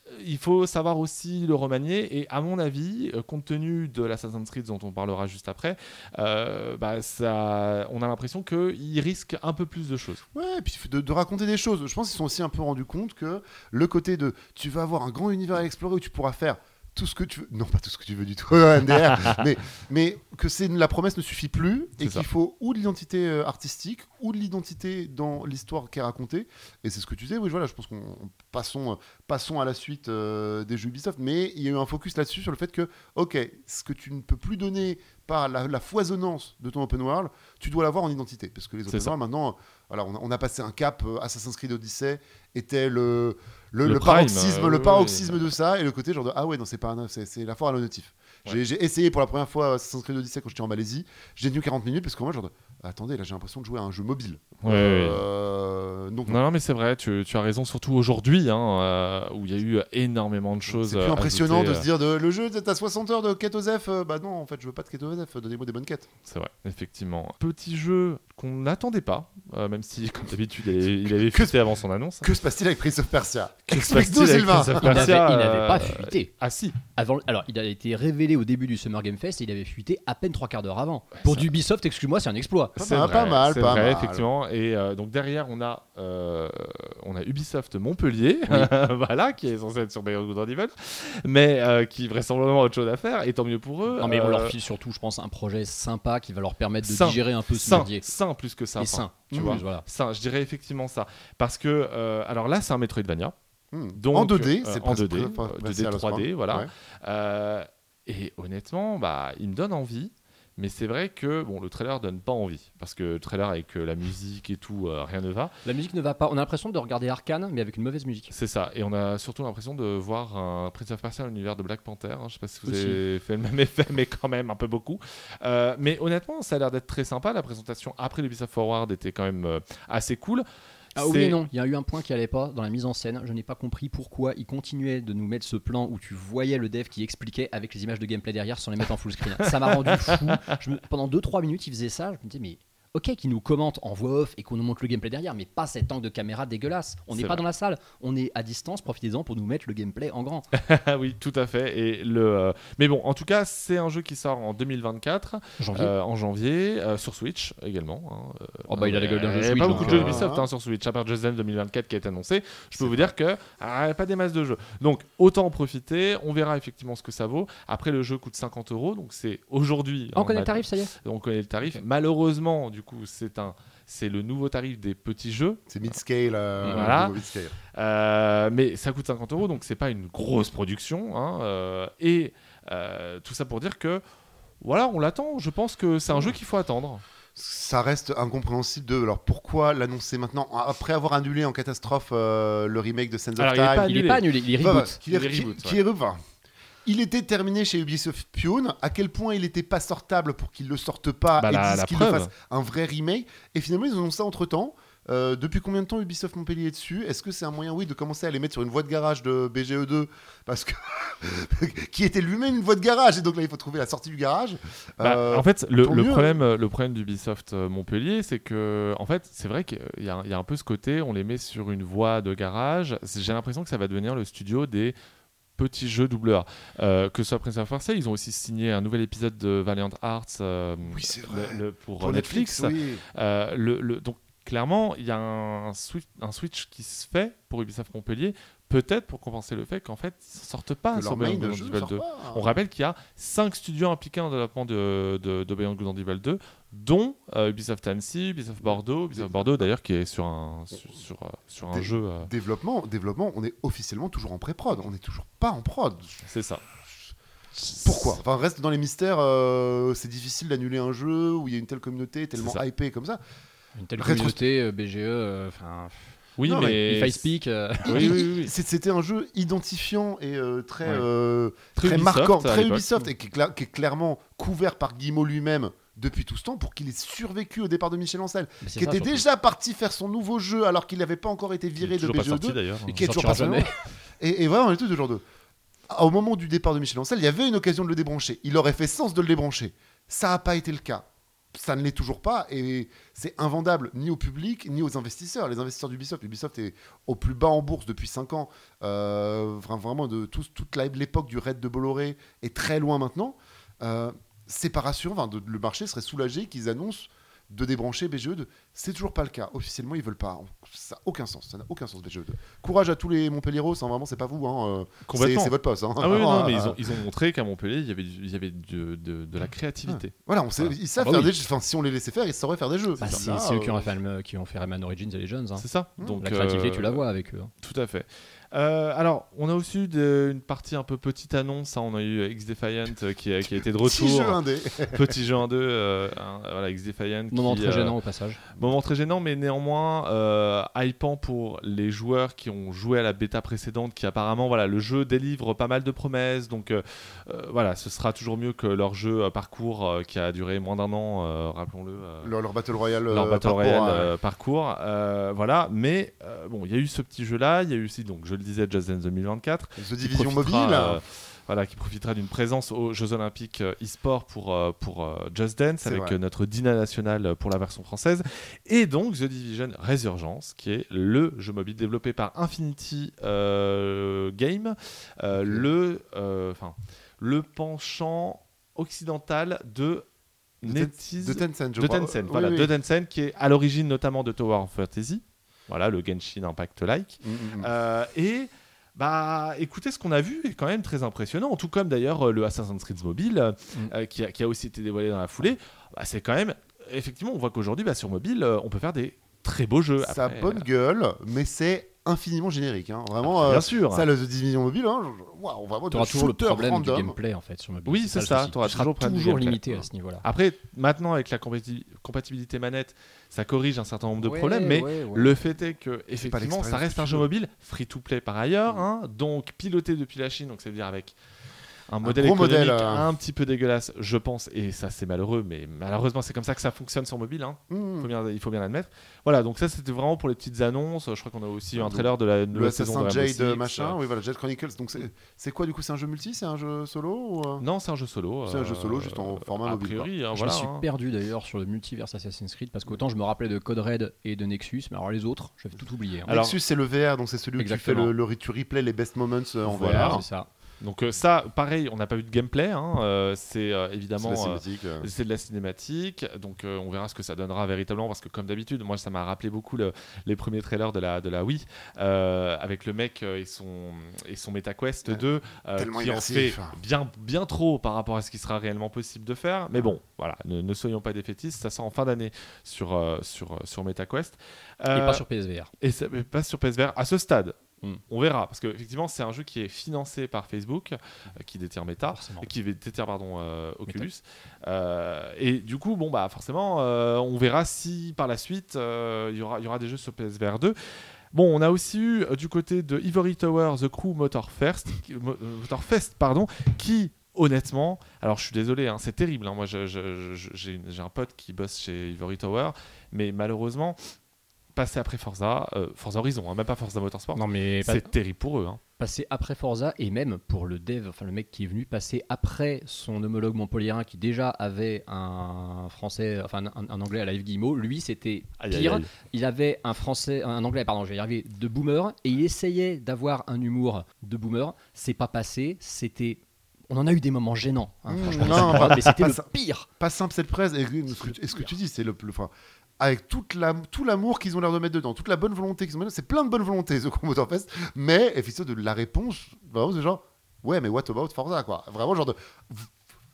euh, il faut savoir aussi le remanier. Et à mon avis, euh, compte tenu de l'Assassin's Creed dont on parlera juste après, euh, bah, ça, on a l'impression qu'il risque un peu plus de choses. Ouais, et puis de, de raconter des choses. Je pense qu'ils sont aussi un peu rendus compte que le côté de tu vas avoir un grand univers à explorer où tu pourras faire tout ce que tu veux. Non, pas tout ce que tu veux du tout, MDR, mais, mais que c'est la promesse ne suffit plus et qu'il faut ou de l'identité euh, artistique ou de l'identité dans l'histoire qui est racontée. Et c'est ce que tu disais, oui, voilà, je pense qu'on on- passons, euh, passons à la suite euh, des jeux Ubisoft, mais il y a eu un focus là-dessus sur le fait que, ok, ce que tu ne peux plus donner par la, la foisonnance de ton open world, tu dois l'avoir en identité. Parce que les open world, maintenant, voilà, on, a, on a passé un cap. euh, Assassin's Creed Odyssey était le, le, Le le prime, paroxysme, euh, le paroxysme de ça, et le côté genre de ah ouais, non, c'est pas un- c'est la foire à l'honnêtif. J'ai- J'ai essayé pour la première fois Assassin's Creed Odyssey quand j'étais en Malaisie. J'ai tenu 40 minutes parce que moi, genre de, attendez, là j'ai l'impression de jouer à un jeu mobile. Ouais, Euh, donc, Non, non, mais c'est vrai, tu, tu as raison, surtout aujourd'hui, hein, euh, où il y a eu énormément de choses. c'est plus euh, impressionnant ajoutées, de se dire de, le jeu, t'as 60 heures de quête Osef. euh, bah non, en fait, je veux pas de quête Osef. Donnez-moi des bonnes quêtes. C'est vrai, effectivement. Petit jeu qu'on n'attendait pas, euh, même si, comme d'habitude, il, il avait Que- fuité avant son annonce. Que se passe-t-il avec Prince of Persia? Que se passe-t-il avec. Prince of Il n'avait Persia, il n'avait pas euh, fuité. Ah si, Avant, alors, il a été révélé au début du Summer Game Fest et il avait fuité à peine trois quarts d'heure avant. Pour Ubisoft, excuse-moi, c'est un exploit. Pas c'est mal, vrai, pas mal, c'est pas vrai, mal. effectivement. Et euh, donc derrière, on a, euh, on a Ubisoft Montpellier, voilà, qui est censé être sur Beyond Good and Evil, mais euh, qui vraisemblablement a autre chose à faire, et tant mieux pour eux. Non, mais on leur file surtout, je pense, un projet sympa qui va leur permettre de Sain. digérer un peu ce sain, merdier. sain plus que ça. Et sain, tu en vois. voilà. Sain, je dirais effectivement ça. Parce que, euh, alors là, c'est un Metroidvania. Donc, en 2D, euh, c'est en presque- 2D, presque- euh, presque 2D, à la 3D, fin. voilà. Ouais. Euh, et honnêtement, bah, il me donne envie. Mais c'est vrai que bon, le trailer donne pas envie. Parce que le trailer avec euh, la musique et tout, euh, rien ne va. La musique ne va pas. On a l'impression de regarder Arkane, mais avec une mauvaise musique. C'est ça. Et on a surtout l'impression de voir un Prince of Persia dans l'univers de Black Panther. hein. Je sais pas si vous Aussi. avez fait le même effet, mais quand même un peu beaucoup. Euh, mais honnêtement, ça a l'air d'être très sympa. La présentation après l'Ubisoft Forward était quand même assez cool. Ah oui et non, il y a eu un point qui allait pas dans la mise en scène. Je n'ai pas compris pourquoi ils continuaient de nous mettre ce plan où tu voyais le dev qui expliquait avec les images de gameplay derrière sans les mettre en full screen. Ça m'a rendu fou. Je me- Pendant 2-3 minutes, il faisait ça. Je me disais, mais ok, qu'ils nous commentent en voix off et qu'on nous montre le gameplay derrière, mais pas cet angle de caméra dégueulasse. On n'est pas vrai. dans la salle, on est à distance. Profitez-en pour nous mettre le gameplay en grand. Ah oui, tout à fait. Et le, euh, Mais bon, en tout cas, c'est un jeu qui sort en 2024, Janvier. euh, en janvier, euh, sur Switch également. hein. Euh, Oh bah, il a la gueule d'un jeu Il y a Switch, pas beaucoup de jeux euh, Ubisoft hein, sur Switch, à part Just Dance 2024 qui été annoncé. Je peux vous dire que ah, pas des masses de jeux. Donc autant en profiter. On verra effectivement ce que ça vaut. Après, le jeu coûte 50 euros, donc c'est aujourd'hui. On en connaît le tarif, ça y est On connaît le tarif. Malheureusement, du coup, c'est un, c'est le nouveau tarif des petits jeux. C'est mid-scale. euh, Voilà. mid-scale. Euh, mais ça coûte 50 euros, donc c'est pas une grosse production. hein, euh, et euh, tout ça pour dire que voilà, on l'attend. Je pense que c'est un jeu qu'il faut attendre. Ça reste incompréhensible de. Alors pourquoi l'annoncer maintenant Après avoir annulé en catastrophe euh, le remake de Sands of Alors, Time? pas Il est annulé. pas annulé, il est reboot. Il est qui- reboot, Il était terminé chez Ubisoft Pune. À quel point il n'était pas sortable pour qu'ils le sortent pas Bah, et qu'ils preuve. fassent un vrai remake. Et finalement, ils ont ça entre temps. depuis combien de temps Ubisoft Montpellier est dessus? Est-ce que c'est un moyen, oui, de commencer à les mettre sur une voie de garage de BGE2 Parce que. qui était lui-même une voie de garage. Et donc là, il faut trouver la sortie du garage. Bah, Euh, en fait, le, problème, euh, le problème d'Ubisoft euh, Montpellier, c'est que, en fait, c'est vrai qu'il y, a- il y a un peu ce côté, on les met sur une voie de garage. J'ai l'impression que ça va devenir le studio des petits jeux double A. Euh, que ce soit Prince of Persia, ils ont aussi signé un nouvel épisode de Valiant Arts euh, Oui, c'est vrai. le- le- pour, pour Netflix. oui. Euh, le, donc clairement, il y a un switch, un switch qui se fait pour Ubisoft Montpellier, peut-être pour compenser le fait qu'en fait, ils ne sortent pas Que sur Beyond de Good and Evil sort 2. pas. On rappelle qu'il y a 5 studios impliqués dans le développement de, de, de Beyond Good and Evil 2, dont euh, Ubisoft Annecy, Ubisoft Bordeaux, Ubisoft Bordeaux d'ailleurs qui est sur un, sur, sur, euh, sur un jeu. euh, Développement, développement, on est officiellement toujours en pré-prod. On n'est toujours pas en prod. c'est ça. Pourquoi? Enfin, reste dans les mystères. euh, c'est difficile d'annuler un jeu où il y a une telle communauté tellement hypée comme ça. Une telle communauté, BGE, euh, enfin. Oui, Non, mais. If I speak. euh, Oui, oui, oui, oui. C'est- C'était un jeu identifiant et euh, très, Ouais. euh, Très très, Ubisoft, marquant, très. Ubisoft et qui est, cla- qui est clairement couvert par Guillemot lui-même depuis tout ce temps pour qu'il ait survécu au départ de Michel Ancel, mais qui ça, était surtout. déjà parti faire son nouveau jeu alors qu'il n'avait pas encore été viré de toujours pas BGE2 sorti d'ailleurs. Et qui est toujours pas jamais. Et, et voilà, on est tous de genre de. Au moment du départ de Michel Ancel, il y avait une occasion de le débrancher. Il aurait fait sens de le débrancher. Ça n'a pas été le cas. Ça ne l'est toujours pas et c'est invendable ni au public ni aux investisseurs. Les investisseurs d'Ubisoft, Ubisoft est au plus bas en bourse depuis 5 ans. Euh, vra- vraiment, de toute l'époque du raid de Bolloré est très loin maintenant. Euh, c'est pas rassurant. Le marché serait soulagé qu'ils annoncent de débrancher BGE2. C'est toujours pas le cas. Officiellement, ils veulent pas. Ça n'a aucun sens. Ça n'a aucun sens BGE2. Courage à tous les Montpellieros. hein, vraiment, c'est pas vous. Hein, euh, c'est Complètement. c'est votre poste. hein. Ah oui, Vraiment, non, mais ils ont, ils ont montré qu'à Montpellier, il y avait, il y avait de, de, de la créativité. Voilà, on sait, Voilà. ils savent Ah bah faire oui. des jeux. Enfin, si on les laissait faire, ils sauraient faire des jeux. Bah, c'est eux qui euh, ont fait, qui ont fait Rayman Origins et Legends. hein. C'est ça. Mmh. Donc, La créativité, euh, tu la vois avec eux. hein. Tout à fait. Euh, alors, on a aussi eu de- une partie un peu petite annonce. hein. On a eu X Defiant euh, qui, a, qui a été de Petit retour. jeu indé. Petit jeu en deux. euh, hein, voilà, X Defiant. Moment qui, très euh, gênant au passage. Moment très gênant, mais néanmoins euh, hypant pour les joueurs qui ont joué à la bêta précédente, qui apparemment, voilà, le jeu délivre pas mal de promesses. Donc, voilà, ce sera toujours mieux que leur jeu euh, parcours euh, qui a duré moins d'un an, euh, rappelons-le. euh, Leur, leur Battle Royale. leur Battle par Royale euh, parcours. euh, voilà, mais euh, bon, il y a eu ce petit jeu-là. Il y a eu aussi, donc, je le disais, Just Dance 2024. The Division Mobile. euh, voilà, qui profitera d'une présence aux Jeux Olympiques euh, e-sport pour, euh, pour Just Dance avec vrai. notre Dina national pour la version française et donc The Division Resurgence qui est le jeu mobile développé par Infinity euh, Game, euh, le, enfin, le penchant occidental de De Tencent, je de crois. Tencent, Oui, voilà, oui. de Tencent qui est à l'origine notamment de Tower of Fantasy, voilà le Genshin Impact-like. Mm, mm, mm. Euh, et bah, écoutez, ce qu'on a vu est quand même très impressionnant, tout comme d'ailleurs euh, le Assassin's Creed mobile, euh, Mm. qui, a, qui a aussi été dévoilé dans la foulée. Bah, c'est quand même, effectivement, on voit qu'aujourd'hui, bah, sur mobile, on peut faire des très beaux jeux. Ça a Après, bonne gueule, mais c'est infiniment générique. hein. Vraiment, euh, bien sûr. ça, le The Division Mobile, hein, toujours le problème random. du gameplay en fait sur mobile. Oui, c'est ça, souci. t'auras Tu seras toujours limité à ce niveau-là. Après, maintenant, avec la compati- compatibilité manette, ça corrige un certain nombre de Ouais, problèmes, mais ouais, ouais. le fait est que, effectivement, ça reste un jeu mobile free-to-play par ailleurs, hein, donc piloté depuis la Chine, donc ça veut dire avec un modèle économique modèle, euh. un petit peu dégueulasse, je pense, et ça c'est malheureux, mais malheureusement c'est comme ça que ça fonctionne sur mobile, hein, Mm. faut bien- il faut bien l'admettre. Voilà, donc ça c'était vraiment pour les petites annonces, je crois qu'on a aussi eu un Donc, trailer de la Le nouvelle saison de Jade Six, machin, euh, oui voilà, Jade Chronicles. Donc c'est quoi du coup C'est un jeu multi C'est un jeu solo ou, euh? Non, c'est un jeu solo. C'est un jeu euh, solo, juste en format a mobile, priori, hein, Je voilà, me suis hein. perdu d'ailleurs sur le multiverse Assassin's Creed parce qu'autant je me rappelais de Code Red et de Nexus, mais alors les autres, j'avais tout oublié. hein. Alors- Nexus c'est le VR, donc c'est celui où tu fais le, le tu replay les best moments en Voilà. VR. c'est ça. Donc euh, ça, pareil, on n'a pas eu de gameplay, hein, euh, c'est euh, évidemment... C'est de la cinématique, donc euh, on verra ce que ça donnera véritablement, parce que comme d'habitude, moi ça m'a rappelé beaucoup le- les premiers trailers de la, de la Wii, euh, avec le mec et son, et son MetaQuest Ouais, 2, euh, tellement qui en fait bien, bien trop par rapport à ce qui sera réellement possible de faire. Mais bon, voilà, ne, ne soyons pas défaitistes, ça sort en fin d'année sur, euh, sur, sur MetaQuest. Et pas sur PSVR. et ça mais pas sur PSVR à ce stade. Hmm. On verra, parce qu'effectivement, c'est un jeu qui est financé par Facebook, euh, qui détient Meta, Forcément. qui pardon, euh, Oculus. Euh, et du coup, bon, bah, forcément, on verra si par la suite, il y, aura, y aura des jeux sur PSVR 2. Bon, on a aussi eu du côté de Ivory Tower The Crew Motorfest, Motorfest pardon, qui honnêtement, alors je suis désolé, hein, c'est terrible. hein, moi, j'ai un pote qui bosse chez Ivory Tower, mais malheureusement, passer après Forza, euh, Forza Horizon, hein, même pas Forza Motorsport, Non mais pas- c'est terrible pour eux. hein. passer après Forza et même pour le dev, enfin le mec qui est venu passer après son homologue montpelliérain qui déjà avait un français, enfin un, un anglais à la Yves Guillemot, lui c'était aïe, pire. aïe. Il avait un français, un anglais, pardon, je vais y arriver, de boomer et il essayait d'avoir un humour de boomer. C'est pas passé, c'était. On en a eu des moments gênants, hein, Mmh, franchement, non, pas- mais c'était le pire. Pas simple cette presse. Et, ce que, et ce que tu dis, c'est le, le- enfin, avec toute la, tout l'amour qu'ils ont l'air de mettre dedans, toute la bonne volonté qu'ils ont mis dedans, c'est plein de bonne volonté ce Combo Fest, mais effectivement de la réponse, vraiment c'est genre ouais mais what about Forza quoi, vraiment genre de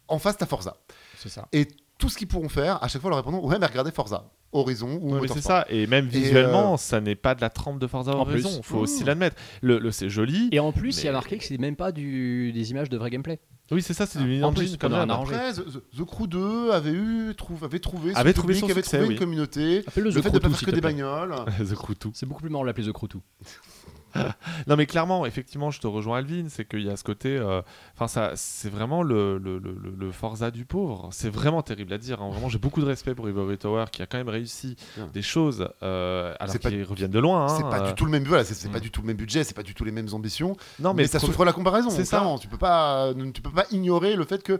en face t'as Forza C'est ça. et tout ce qu'ils pourront faire à chaque fois leur répondant ouais mais regardez Forza, Horizon ou Ouais, c'est ça, et même Et, visuellement, ça n'est pas de la trempe de Forza En Horizon, plus. faut aussi l'admettre. Le, le- c'est joli. Et en plus, il y a marqué que c'est même pas du, des images de vrai gameplay. Oui, c'est ça, c'est du Ah, en plus, comme a un arrangé. Après, The, The Crew 2 avait, eu, trouve, avait trouvé son Avait trouvé public, son avait succès, trouvé oui. une communauté. Appelle-le Le The fait Crew de pas 2, faire que des bagnoles. The Crew 2. C'est beaucoup plus marrant de l'appeler The Crew 2. Non mais clairement, effectivement, je te rejoins Alvin, c'est qu'il y a ce côté, euh, enfin ça, c'est vraiment le, le, le, le- Forza du pauvre. C'est vraiment terrible à dire. hein. Vraiment, j'ai beaucoup de respect pour Ivory Tower qui a quand même réussi Ouais. des choses, euh, alors pas- qu'ils reviennent de loin. C'est hein, pas euh. du tout le même voilà, c'est c'est Mm. pas du tout le même budget, c'est pas du tout les mêmes ambitions. Non mais, mais, ça souffre la comparaison. c'est ça. Tu peux pas, tu peux pas ignorer le fait que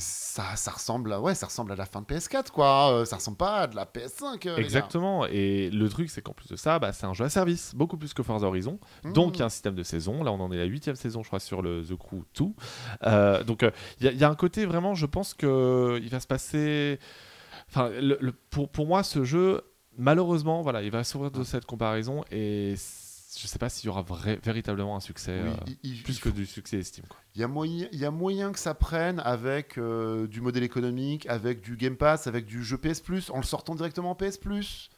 ça, ça ressemble, à, ouais, ça ressemble à la fin de PS4 quoi. Euh, Ça ressemble pas à de la PS5. euh. Exactement. Et le truc, c'est qu'en plus de ça, bah, c'est un jeu à service, beaucoup plus que Forza Horizon. Donc, il y a un système de saison. Là, on en est à la huitième saison, je crois, sur le The Crew 2. Euh, donc, euh, il y, a- il y a un côté vraiment, je pense que il va se passer. Enfin, le- le- pour, pour moi, ce jeu, malheureusement, voilà, il va s'ouvrir de cette comparaison et je sais pas s'il y aura vrai- véritablement un succès. Oui, euh, il- plus il que faut- du succès estime. Il y, a moyen, il y a moyen que ça prenne avec euh, du modèle économique, avec du Game Pass, avec du jeu PS Plus, en le sortant directement en PS Plus.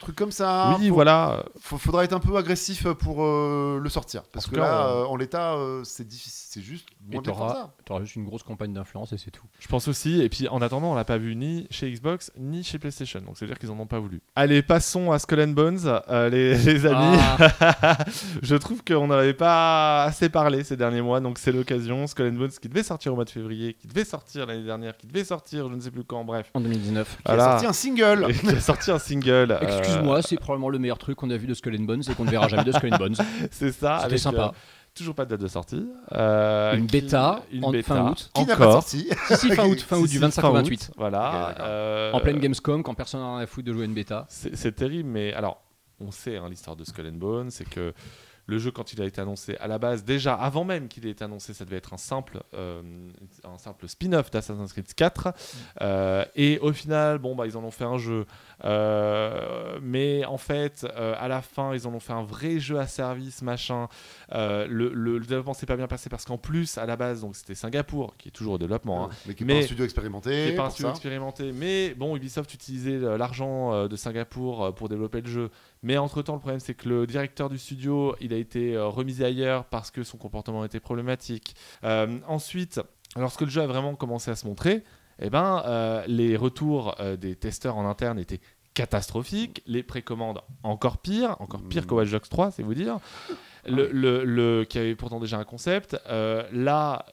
Truc comme ça. oui, Faut- voilà. faut- faudra être un peu agressif pour euh, le sortir. Parce En que cas, là, euh, en l'état, euh, c'est difficile, c'est juste Et moins bien t'auras- auras juste une grosse campagne d'influence et c'est tout. Je pense aussi, et puis en attendant, on l'a pas vu ni chez Xbox ni chez PlayStation, donc c'est à dire qu'ils en ont pas voulu. Allez, passons à Skull and Bones, euh, les, les amis. Ah, je trouve qu'on n'en avait pas assez parlé ces derniers mois, donc c'est l'occasion. Skull and Bones qui devait sortir au mois de février, qui devait sortir l'année dernière, qui devait sortir je ne sais plus quand, bref. en 2019. Qui a sorti un single. Et qui a sorti un single. euh, Excuse-moi, c'est probablement le meilleur truc qu'on a vu de Skull and Bones et qu'on ne verra jamais de Skull and Bones. c'est ça. C'était sympa. euh, toujours pas de date de sortie. Euh, Une qui- bêta une en bêta, fin août. Qui n'a pas encore. sorti. Si, si, fin août, fin août, si, du 25 fin au août, 28. Voilà. Euh, En pleine Gamescom, quand personne n'en a à foutre de jouer une bêta. C'est terrible, mais alors, on sait hein, l'histoire de Skull and Bones, c'est que le jeu, quand il a été annoncé à la base, déjà avant même qu'il ait été annoncé, ça devait être un simple, euh, un simple spin-off d'Assassin's Creed 4. Euh, et au final, bon, bah, ils en ont fait un jeu. Euh, mais en fait, à la fin, ils en ont fait un vrai jeu à service, machin. Le, le- le développement s'est pas bien passé parce qu'en plus, à la base, donc c'était Singapour, qui est toujours au développement. hein, Mais qui est Mais- pas un studio expérimenté. qui est pas un pour studio ça. expérimenté, mais bon, Ubisoft utilisait l'argent de Singapour pour développer le jeu. Mais entre temps, le problème c'est que le directeur du studio, il a été euh, remisé ailleurs parce que son comportement était problématique. Euh, ensuite, lorsque le jeu a vraiment commencé à se montrer, eh ben, euh, les retours euh, des testeurs en interne étaient catastrophiques, les précommandes encore pire, encore pire Mm. que Watch Dogs 3, c'est vous dire. Le, le- le- qui avait pourtant déjà un concept. Euh, là,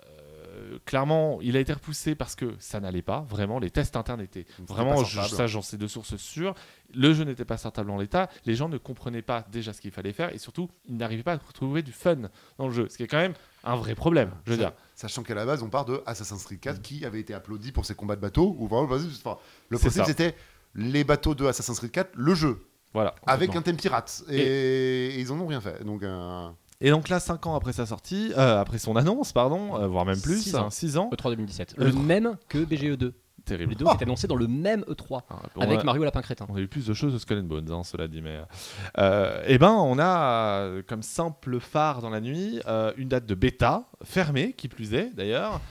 clairement, il a été repoussé parce que ça n'allait pas. Vraiment, les tests internes étaient vraiment, je- ça j'en sais de sources sûres. Le jeu n'était pas sortable en l'état. Les gens ne comprenaient pas déjà ce qu'il fallait faire et surtout, ils n'arrivaient pas à trouver du fun dans le jeu. Ce qui est quand même un vrai problème, je veux dire. Sachant qu'à la base, on part de Assassin's Creed 4 qui avait été applaudi pour ses combats de bateaux. Ou vraiment, enfin, le principe, c'était les bateaux de Assassin's Creed 4, le jeu, Voilà. avec un thème pirate. Et, et ils en ont rien fait. Donc, euh, Et donc là, 5 ans après sa sortie, euh, après son annonce, pardon, euh, voire même plus, Six ans. 6 ans, E3 2017. Euh, Le même que BGE2. terrible. Les deux étaient annoncés dans le même E3. Ah, on Avec a- Mario Lapin Crétin. On a eu plus de choses de Skull and Bones, hein, cela dit, mais. Euh, eh ben, on a comme simple phare dans la nuit euh, une date de bêta fermée, qui plus est d'ailleurs.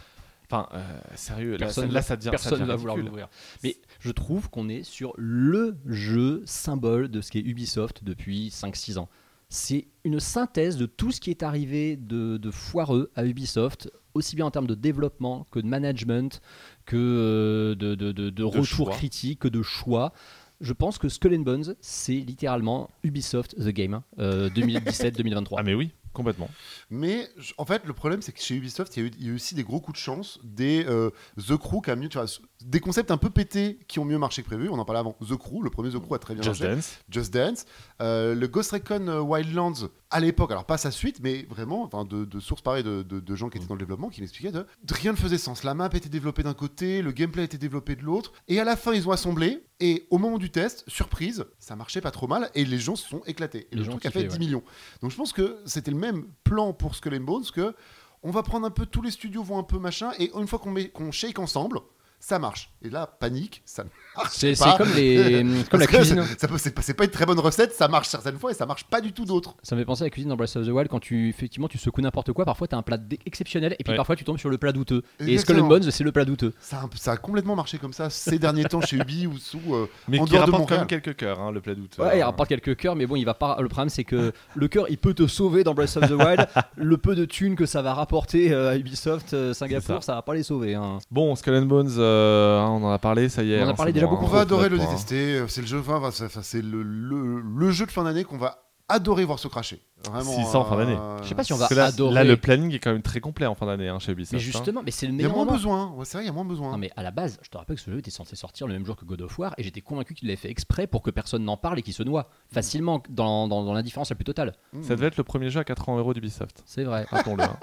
Enfin, euh, sérieux, là, Personne ça, là, ça devient. Personne devient va vouloir l'ouvrir. Mais je trouve qu'on est sur le jeu symbole de ce qu'est Ubisoft depuis 5-6 ans. C'est une synthèse de tout ce qui est arrivé de, de foireux à Ubisoft, aussi bien en termes de développement que de management, que euh, de, de, de- choix. critiques, que de choix. Je pense que Skull and Bones, c'est littéralement Ubisoft The Game hein, euh, 2017-2023. Ah, mais oui, complètement. Mais en fait, le problème, c'est que chez Ubisoft, il y, a eu, il y a eu aussi des gros coups de chance, des euh, The Crew qui a mieux, tu vois, des concepts un peu pétés qui ont mieux marché que prévu. On en parlait avant. The Crew, le premier The Crew a très bien Just marché. Dance. Just Dance, Euh, le Ghost Recon euh, Wildlands à l'époque, alors pas sa suite, mais vraiment, enfin, de, de sources pareilles de, de- de gens qui étaient dans le développement, qui m'expliquaient de, rien ne faisait sens. La map était développée d'un côté, le gameplay était développé de l'autre, et à la fin ils ont assemblé, et au moment du test, surprise, ça marchait pas trop mal, et les gens se sont éclatés. Et Les le gens truc a kiffaient, fait 10 ouais. millions. Donc je pense que c'était le même plan pour Skull and Bones que on va prendre un peu tous les studios vont un peu machin, et une fois qu'on shake ensemble. Ça marche. Et là, panique, ça ne marche C'est pas. c'est comme, les, comme la cuisine. c'est- ça peut- C'est pas, c'est pas une très bonne recette, ça marche certaines fois et ça marche pas du tout d'autres. Ça me fait penser à la cuisine dans Breath of the Wild quand tu effectivement tu secoues n'importe quoi. Parfois, tu as un plat exceptionnel et puis Ouais. parfois tu tombes sur le plat douteux. Et. Skull and Bones, c'est le plat douteux? Ça a, ça complètement marché comme ça ces derniers temps chez Ubi ou sous. euh, Mais en qui dehors de rapporte quand même quelques cœurs, hein, le plat d'août. Ouais, il rapporte quelques cœurs, mais bon, il va pas. Le problème, c'est que le cœur, il peut te sauver dans Breath of the Wild. le peu de thunes que ça va rapporter euh, à Ubisoft euh, Singapour, ça. ça. va pas les sauver. hein. Bon, Skull and Bones, euh, hein, on en a parlé, ça y est. On en a parlé déjà bon, beaucoup. On va adorer le détester. C'est le jeu, enfin, enfin, c'est- c'est le, le- le jeu de fin d'année qu'on va adorer voir se cracher. Vraiment. Si, ça, en fin d'année. euh, Je sais pas si on va là, adorer. là, le planning est quand même très complet en fin d'année hein, chez Ubisoft. mais hein. justement, mais c'est le Il y a meilleur moins moment. besoin. Ouais, c'est vrai, il y a moins besoin. Non mais à la base, je te rappelle que ce jeu était censé sortir le même jour que God of War et j'étais convaincu qu'il l'avait fait exprès pour que personne n'en parle et qu'il se noie facilement dans, dans, dans l'indifférence la plus totale. Mmh. Ça devait être le premier jeu à 80 euros d'Ubisoft. C'est vrai. Rappelons-le. hein.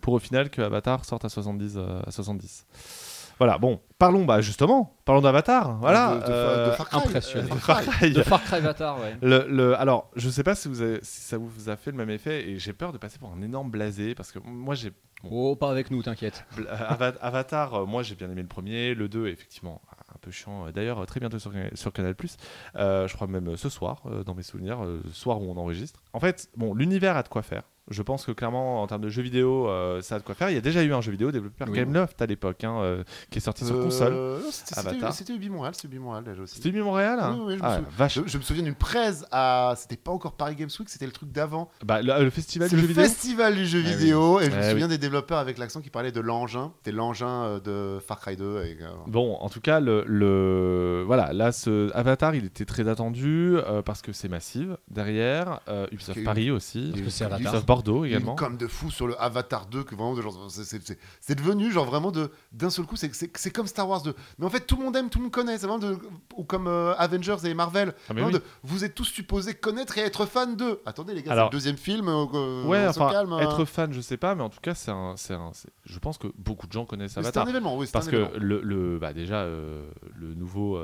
Pour au final que Avatar sorte à 70. euh, à 70. Voilà, bon, parlons bah, justement, parlons d'Avatar. Voilà. De, de- de euh, Far Cry. impressionnant. Euh, Far Cry. De Far Cry Avatar, ouais. Le, le- alors, je sais pas si, vous avez- si ça vous a fait le même effet, et j'ai peur de passer pour un énorme blasé, parce que moi, j'ai. Oh, pas avec nous, t'inquiète. Avatar, euh, moi, j'ai bien aimé le premier, le 2, effectivement, un peu chiant. D'ailleurs, euh, très bientôt sur, sur Canal, euh, je crois même ce soir, dans mes souvenirs, ce soir où on enregistre. En fait, bon, l'univers a de quoi faire. Je pense que clairement, en termes de jeux vidéo, euh, ça a de quoi faire. Il y a déjà eu un jeu vidéo développé par Oui. Gameloft à l'époque, hein, euh, qui est sorti sur Euh, console. C'était c'était- Avatar. c'était Ubi Montréal, c'est Ubi Montréal déjà aussi. C'était Ubi Montréal hein Oui, oui, je me Ah, souviens. vache. Je, je me souviens d'une presse à. C'était pas encore Paris Games Week, c'était le truc d'avant. Bah, le, le festival du le jeu vidéo festival du jeu Ah oui. vidéo. Et je me Ah souviens des développeurs avec l'accent qui parlaient de l'engin. C'était l'engin de Far Cry 2. Et, euh, Bon, en tout cas, le, le- voilà, là, ce Avatar, il était très attendu euh, parce que c'est massive derrière. euh, Ubisoft. Paris aussi, Parce que c'est Avatar. Bordeaux également. Une com de fou sur le Avatar 2 que vraiment de genre c'est- devenu genre vraiment de d'un seul coup c'est c'est c'est comme Star Wars 2 mais en fait tout le monde aime tout le monde connaît c'est vraiment de ou comme euh, Avengers et Marvel Ah, oui. de- vous êtes tous supposés connaître et être fans d'eux attendez les gars c'est le deuxième film euh, euh, Ouais, enfin, calme, euh. être fan, je sais pas, mais en tout cas, c'est un, c'est un- je pense que beaucoup de gens connaissent Mais c'est Avatar. un événement oui c'est Parce un que événement. le, le- bah déjà, euh, le nouveau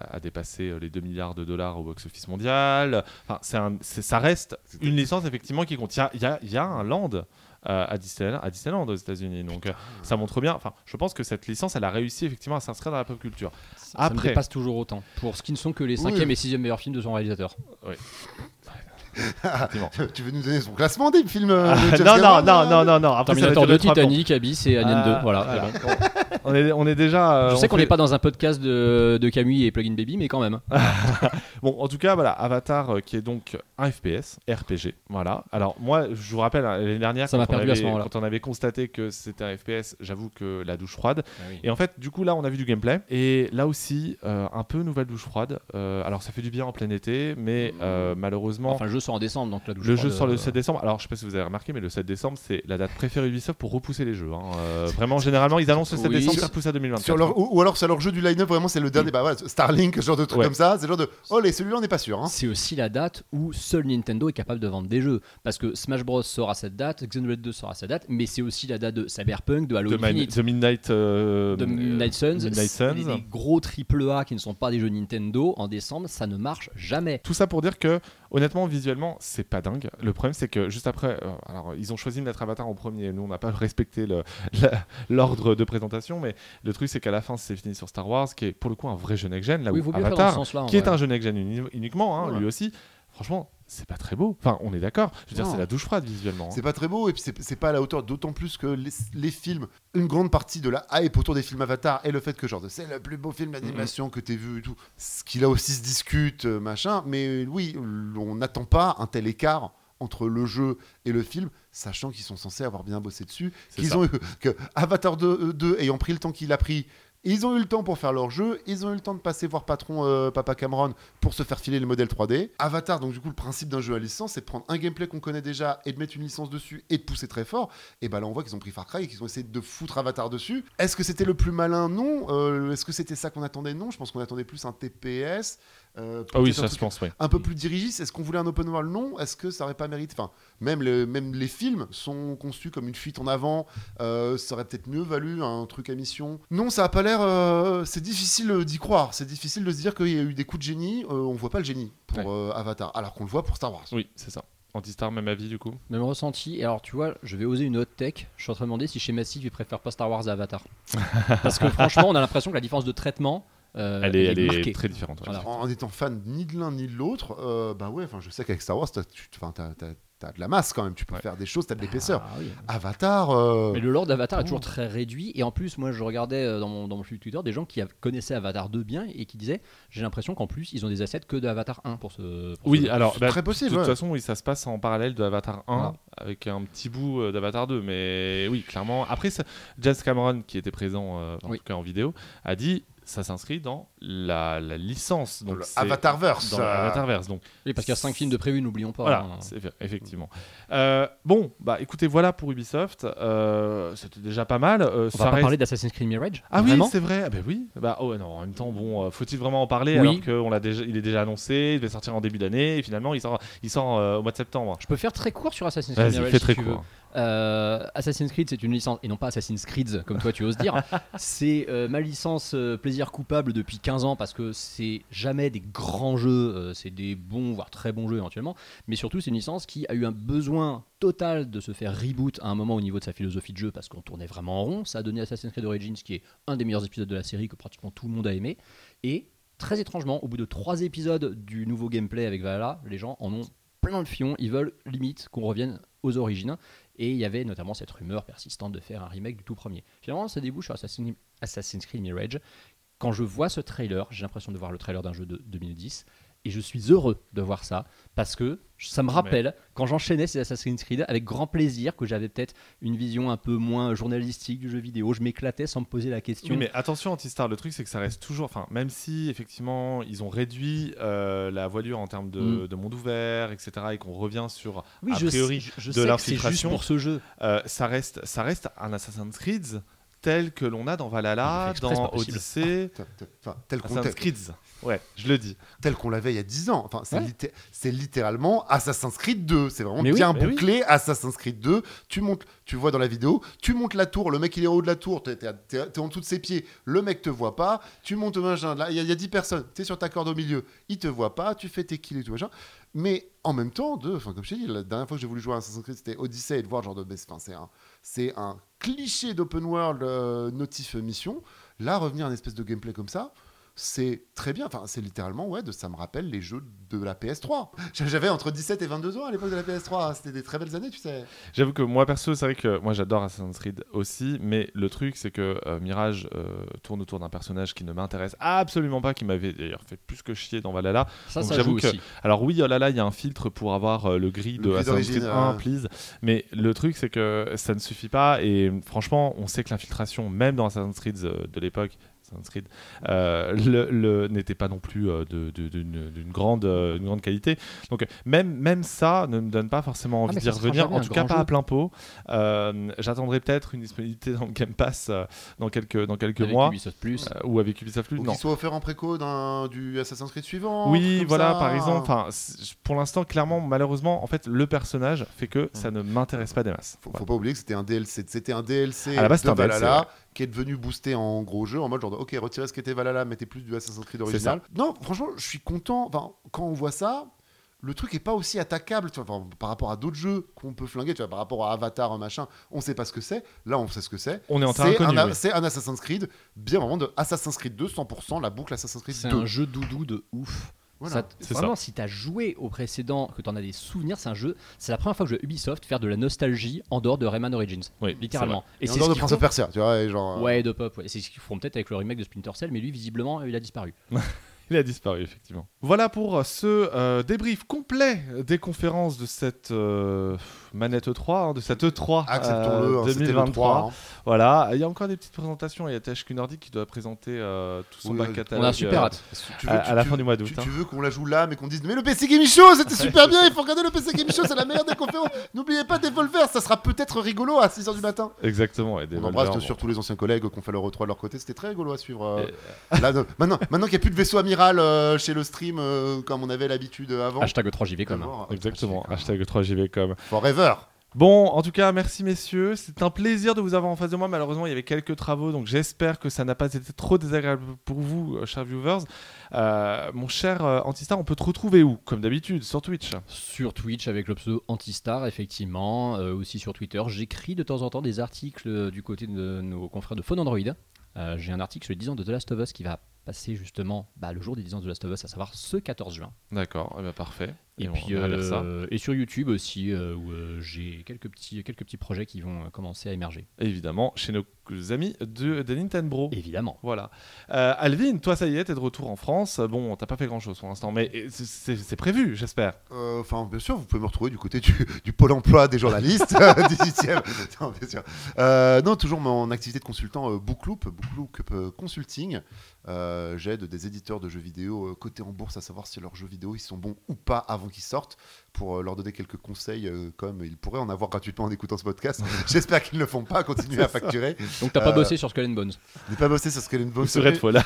a dépassé les 2 milliards de dollars au box-office mondial. Enfin, c'est un- c'est- ça reste une licence effectivement qui compte. Il y a, il y a- il y a un land euh, à, Disneyland, à Disneyland aux États-Unis. Donc euh, ça montre bien. Enfin, je pense que cette licence, elle a réussi effectivement à s'inscrire dans la pop culture. Ça, ça me Après- dépasse toujours autant. Pour ce qui ne sont que les Oui. cinquième et sixième meilleurs films de son réalisateur. Effectivement. tu veux nous donner son classement des films euh, de Ah, non, non, Cameron, non, non, non, non. Après, Terminator 2, durer trois plombs. Titanic, Abyss et Alien Ah, 2. Voilà. voilà. bon. On est, on est déjà. euh, Je sais on qu'on fait- n'est pas dans un podcast de, de Camille et Plugin Baby, mais quand même. Bon, en tout cas, voilà, Avatar euh, qui est donc un FPS, RPG. Voilà. Alors, moi, je vous rappelle, hein, l'année dernière, Ça quand, on perdu à ce avait- moment-là. quand on avait constaté que c'était un FPS, j'avoue que la douche froide. Ah Et en fait, du coup, là, on a vu du gameplay. Et là aussi, euh, un peu nouvelle douche froide. Euh, alors, ça fait du bien en plein été, mais euh, malheureusement. Enfin, jeu sort en décembre, donc le jeu sort le euh, 7 décembre. Alors, je sais pas si vous avez remarqué, mais le 7 décembre, c'est la date préférée Ubisoft pour repousser les jeux. hein. Euh, vraiment, généralement, ils annoncent le 7 Oui. décembre, ça repousse à 2024. sur leur, ou, ou alors sur leur jeu du line-up vraiment c'est le dernier bah voilà Starlink ce genre de truc Ouais. comme ça c'est genre de oh les celui-là on n'est pas sûr hein. C'est aussi la date où seul Nintendo est capable de vendre des jeux. Parce que Smash Bros sort à cette date, Xenoblade 2 sort à cette date, mais c'est aussi la date de Cyberpunk, de Halo The, Infinite, The Midnight, euh, de euh, Midnight Suns. Midnight Suns. Les, les gros triple A qui ne sont pas des jeux Nintendo en décembre, ça ne marche jamais. Tout ça pour dire que, honnêtement, visuellement, c'est pas dingue. Le problème, c'est que juste après, euh, alors ils ont choisi de mettre Avatar en premier. Nous, on n'a pas respecté l'ordre de présentation, mais le truc, c'est qu'à la fin, c'est fini sur Star Wars, qui est pour le coup un vrai jeu next-gen, là oui, où Avatar, qui est un jeu next-gen uni- uniquement, hein, Ouais. lui aussi. Franchement, c'est pas très beau. Enfin, on est d'accord. Je veux dire, c'est la douche froide visuellement. hein. C'est pas très beau et puis c'est pas à la hauteur, d'autant plus que les, les films, une grande partie de la hype autour des films Avatar et le fait que genre c'est le plus beau film d'animation que t'aies vu et tout, ce qui là aussi se discute, euh, machin, mais oui, on n'attend pas un tel écart entre le jeu et le film, sachant qu'ils sont censés avoir bien bossé dessus, qu'ils ça. ont eu, que Avatar 2, euh, 2 ayant pris le temps qu'il a pris, ils ont eu le temps pour faire leur jeu, ils ont eu le temps de passer voir patron euh, Papa Cameron pour se faire filer le modèle 3D. Avatar, donc du coup, le principe d'un jeu à licence, c'est de prendre un gameplay qu'on connaît déjà et de mettre une licence dessus et de pousser très fort. Et bah là, on voit qu'ils ont pris Far Cry et qu'ils ont essayé de foutre Avatar dessus. Est-ce que c'était le plus malin? Non. Euh, Est-ce que c'était ça qu'on attendait? Non. Je pense qu'on attendait plus un TPS. Euh, Ah oui, un ça truc se pense, oui. un peu plus dirigiste. Est-ce qu'on voulait un open world? Non. Est-ce que ça aurait pas mérité? Enfin, même, le- même les films sont conçus comme une fuite en avant. Euh, ça aurait peut-être mieux valu un truc à mission. Non, ça a pas l'air. euh, c'est difficile d'y croire. C'est difficile de se dire qu'il y a eu des coups de génie. Euh, on voit pas le génie pour Ouais. euh, Avatar, alors qu'on le voit pour Star Wars. Oui, c'est ça. Antistar, même avis du coup? Même ressenti. Et alors, tu vois, je vais oser une haute tech. Je suis en train de demander si chez Massive, ils préfèrent pas Star Wars à Avatar. Parce que franchement, on a l'impression que la différence de traitement, euh, Elle est, elle est marquée. très différente. ouais. Voilà. En, en étant fan ni de l'un ni de l'autre, euh, bah ouais, enfin, je sais qu'avec Star Wars, t'as tu- t'as- de la masse quand même. Tu peux Ouais. faire des choses, t'as de l'épaisseur. Ah oui. Avatar. euh, Mais le lore d'Avatar est toujours très réduit. Et en plus, moi, je regardais euh, dans mon, dans mon flux Twitter des gens qui connaissaient Avatar 2 bien et qui disaient J'ai l'impression qu'en plus, ils ont des assets que d'Avatar 1 pour ce. pour Oui, ce- alors c'est bah, très possible, De toute ouais. façon, oui, ça se passe en parallèle de Avatar 1 Voilà. avec un petit bout d'Avatar 2, mais oui, clairement. Après, ça, James Cameron, qui était présent euh, en Oui. tout cas en vidéo, a dit ça s'inscrit dans la, la licence, dans donc c'est- Avatarverse. dans euh, Avatarverse. Donc Oui, parce qu'il y a 5 films de prévus, n'oublions pas. voilà, hein. effectivement. Euh, bon, bah écoutez, voilà pour Ubisoft. Euh, C'était déjà pas mal. Euh, On ça va pas reste- parler d'Assassin's Creed Mirage Ah oui, c'est vrai. Ah bah oui. Bah oh non. En même temps, bon, faut-il vraiment en parler Oui. alors qu'on l'a déjà, il est déjà annoncé, il devait sortir en début d'année et finalement il sort, il sort euh, au mois de septembre. Je peux faire très court sur Assassin's Creed Mirage si très tu veux. Euh, Assassin's Creed, c'est une licence, et non pas Assassin's Creed, comme toi tu oses dire. c'est euh, ma licence euh, plaisir coupable depuis 15 ans parce que c'est jamais des grands jeux, c'est des bons, voire très bons jeux éventuellement. Mais surtout, c'est une licence qui a eu un besoin total de se faire reboot à un moment au niveau de sa philosophie de jeu parce qu'on tournait vraiment en rond. Ça a donné Assassin's Creed Origins, qui est un des meilleurs épisodes de la série que pratiquement tout le monde a aimé. Et très étrangement, au bout de trois épisodes du nouveau gameplay avec Valhalla, les gens en ont plein le fion. Ils veulent limite qu'on revienne aux origines. Et il y avait notamment cette rumeur persistante de faire un remake du tout premier. Finalement, ça débouche sur Assassin- Assassin's Creed Mirage. Quand je vois ce trailer, j'ai l'impression de voir le trailer d'un jeu de 2010. Et je suis heureux de voir ça parce que ça me rappelle quand j'enchaînais ces Assassin's Creed avec grand plaisir que j'avais peut-être une vision un peu moins journalistique du jeu vidéo. Je m'éclatais sans me poser la question. Oui, mais attention, Antistar, le truc c'est que ça reste toujours, enfin, même si effectivement ils ont réduit euh, la voilure en termes de, Mm. de monde ouvert, etc., et qu'on revient sur oui, a priori je, je de l'infiltration, pour ce jeu. euh, ça reste, ça reste un Assassin's Creed tel que l'on a dans Valhalla, dans possible. Odyssey, tel- qu'on Assassin's Creed. Ouais, je le dis. tel qu'on l'avait il y a 10 ans. Enfin, c'est Ouais. litté- c'est littéralement Assassin's Creed 2. C'est vraiment Mais bien oui. bouclé. Assassin's Creed 2. Tu montes, tu vois dans la vidéo, tu montes la tour. Le mec il est en haut de la tour. T'es, t'es- t'es- t'es en dessous de ses pieds. Le mec te voit pas. Tu montes au machin. Là, il y, a- il y a 10 personnes. T'es sur ta corde au milieu. Il te voit pas. Tu fais tes kills et tout machin. Mais en même temps, de, comme je t'ai dit, la dernière fois que j'ai voulu jouer à Assassin's Creed, c'était Odyssey et de voir genre de, mais c'est- enfin, c'est un, c'est un cliché d'open world euh, notif mission. Là, revenir à une espèce de gameplay comme ça, c'est très bien. Enfin, c'est littéralement, ouais, de, ça me rappelle les jeux de la PS3. J'avais entre 17 et 22 ans à l'époque de la PS3. C'était des très belles années, tu sais. J'avoue que moi perso, c'est vrai que moi j'adore Assassin's Creed aussi, mais le truc c'est que euh, Mirage euh, tourne autour d'un personnage qui ne m'intéresse absolument pas, qui m'avait d'ailleurs fait plus que chier dans Valhalla. Ça, Donc ça j'avoue joue que- aussi. Alors oui, oh là là, il y a un filtre pour avoir euh, le gris Le de gris Assassin's Creed 1, euh. please. Mais le truc c'est que ça ne suffit pas et franchement, on sait que l'infiltration, même dans Assassin's Creed euh, de l'époque, Assassin's Creed, euh, le, le- n'était pas non plus euh, d'une grande, euh, grande qualité. Donc même, même ça ne me donne pas forcément envie mais d'y revenir, en tout cas pas à plein pot. Euh, J'attendrai peut-être une disponibilité dans le Game Pass euh, dans quelques, dans quelques Avec mois. Ubisoft Plus. euh, ou avec Ubisoft Plus. Ou qu'il soit offert en préco d'un du Assassin's Creed suivant. Oui, voilà, ça. par exemple. Enfin, pour l'instant, clairement, malheureusement, en fait, le personnage fait que ça ne m'intéresse pas des masses. Faut, Voilà. faut pas oublier que c'était un DLC, c'était un DLC À la base, c'était un DLC, ouais. Qui est devenu boosté en gros jeu en mode genre de, ok retirez ce qui était Valhalla, mettez plus du Assassin's Creed original. Non, franchement, je suis content. Enfin, quand on voit ça, le truc est pas aussi attaquable tu vois, enfin, par rapport à d'autres jeux qu'on peut flinguer. Tu vois, par rapport à Avatar, un machin, on sait pas ce que c'est. Là, on sait ce que c'est. On est en terrain C'est un, oui. c'est un Assassin's Creed, bien vraiment de Assassin's Creed 2, 100% la boucle Assassin's Creed C'est 2. un jeu doudou de ouf. Voilà. Ça vraiment, si tu as joué au précédent, que tu en as des souvenirs, c'est un jeu. C'est la première fois que je vois Ubisoft faire de la nostalgie en dehors de Rayman Origins. Oui, littéralement. Et, en c'est dehors ce de qu'ils Prince font- of Persia, tu vois, et genre. euh, Ouais, de pop. Ouais. C'est ce qu'ils feront peut-être avec le remake de Splinter Cell, mais lui, visiblement, il a disparu. Il a disparu, effectivement. Voilà pour ce euh, débrief complet des conférences de cette euh, manette E3, hein, de cette E3 Acceptons-le, euh, hein, c'était le 2023. 3. hein. Voilà, il y a encore des petites présentations. Il y a THQ Nordic qui doit présenter euh, tout son Oui, a catalogue. On a un super euh, hâte. Tu À- à la fin du mois d'août, Tu, hein. tu veux qu'on la joue là, mais qu'on dise Mais le PC Gaming Show, c'était super bien, il faut regarder le PC Gaming Show, c'est la meilleure des conférences. N'oubliez pas Devolver, ça sera peut-être rigolo à 6h du matin. Exactement. Et des On embrasse bon. tous les anciens collègues qui ont fait leur E3 de leur côté, c'était très rigolo à suivre. euh. Là, de- maintenant, maintenant qu'il n'y a plus de vaisseau amiral euh, chez le stream euh, comme on avait l'habitude avant. Hashtag 3JV comme. D'abord, Exactement. Hashtag 3JVcom. Forever. Bon, en tout cas, merci messieurs. C'est un plaisir de vous avoir en face de moi. Malheureusement, il y avait quelques travaux, donc j'espère que ça n'a pas été trop désagréable pour vous, euh, chers viewers. Euh, mon cher euh, Antistar, on peut te retrouver où Comme d'habitude, sur Twitch? Sur Twitch avec le pseudo Antistar, effectivement. euh, aussi sur Twitter. J'écris de temps en temps des articles du côté de nos confrères de Phone Android. Euh, J'ai un article sur les 10 ans de The Last of Us qui va passer justement bah, le jour des 10 ans de The Last of Us, à savoir ce 14 juin. D'accord, eh ben, parfait. Et, on puis euh, et sur YouTube aussi, euh, où euh, j'ai quelques petits, quelques petits projets qui vont euh, commencer à émerger. Évidemment, chez nos amis de, de Nintendo. Évidemment. Voilà. Euh, Alvin, toi, ça y est, t'es de retour en France. Bon, t'as pas fait grand chose pour l'instant, mais c'est- prévu, j'espère. Euh, Enfin, bien sûr, vous pouvez me retrouver du côté du, du pôle emploi des journalistes, 18e. Non, bien sûr. Euh, non, toujours mon activité de consultant euh, Bookloop, Bookloop Consulting. Euh, J'aide des éditeurs de jeux vidéo euh, cotés en bourse à savoir si leurs jeux vidéo ils sont bons ou pas avant qu'ils sortent pour euh, leur donner quelques conseils euh, comme ils pourraient en avoir gratuitement en écoutant ce podcast. J'espère qu'ils ne le font pas, continuer à facturer. Donc t'as pas Euh, bossé sur Skull and Bones. N'ai pas bossé sur Skull and Bones. De fois là.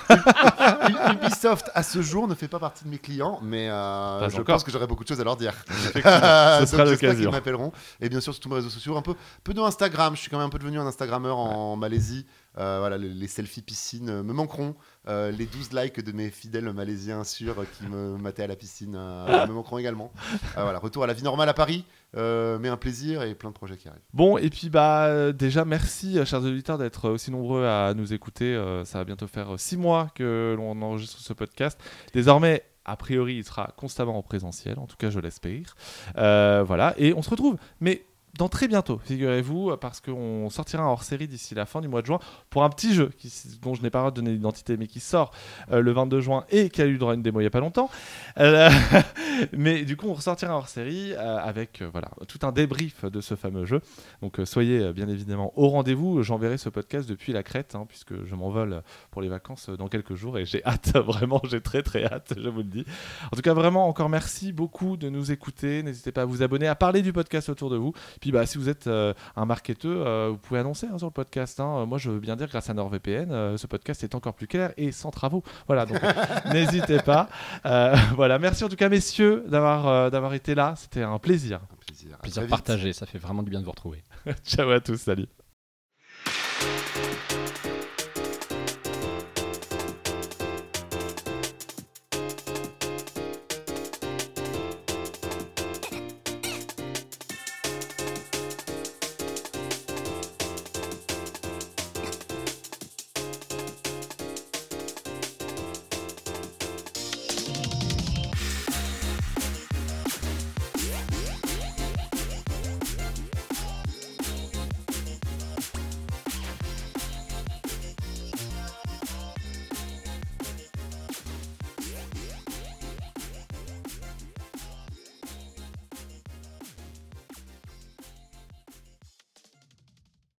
Ubisoft à ce jour ne fait pas partie de mes clients, mais euh, je encore. pense que j'aurai beaucoup de choses à leur dire. Ce sera l'occasion. qu'ils m'appelleront. Et bien sûr sur tous mes réseaux sociaux, un peu, peu de Instagram. Je suis quand même un peu devenu un Instagrammeur en Malaisie. Euh, voilà, les, selfies piscine me manqueront. Euh, les 12 likes de mes fidèles malaisiens sûrs qui me mataient à la piscine euh, me manqueront également. Voilà, retour à la vie normale à Paris, mais un plaisir et plein de projets qui arrivent. Bon, et puis bah déjà merci, chers auditeurs, d'être aussi nombreux à nous écouter. Ça va bientôt faire euh, six mois que l'on enregistre ce podcast. Désormais, a priori, il sera constamment en présentiel, en tout cas, je l'espère. Voilà, et on se retrouve, mais dans très bientôt, figurez-vous, parce qu'on sortira hors-série d'ici la fin du mois de juin pour un petit jeu dont je n'ai pas donné l'identité, mais qui sort euh, le 22 juin et qui a eu droit à une démo il n'y a pas longtemps. Euh, mais du coup, on ressortira hors-série euh, avec voilà, tout un débrief de ce fameux jeu. Donc soyez bien évidemment au rendez-vous. J'enverrai ce podcast depuis la Crète, hein, puisque je m'envole pour les vacances dans quelques jours et j'ai hâte, vraiment, j'ai très très hâte, je vous le dis. En tout cas, vraiment, encore merci beaucoup de nous écouter. N'hésitez pas à vous abonner, à parler du podcast autour de vous. Puis bah, si vous êtes euh, un marketeur, euh, vous pouvez annoncer hein, sur le podcast. hein. Moi, je veux bien dire, grâce à NordVPN, euh, ce podcast est encore plus clair et sans travaux. Voilà, donc n'hésitez pas. Euh, voilà, merci en tout cas, messieurs, d'avoir euh, d'avoir été là. C'était un plaisir. Un plaisir. À Plaisir partagé, ça fait vraiment du bien de vous retrouver. Ciao à tous, salut.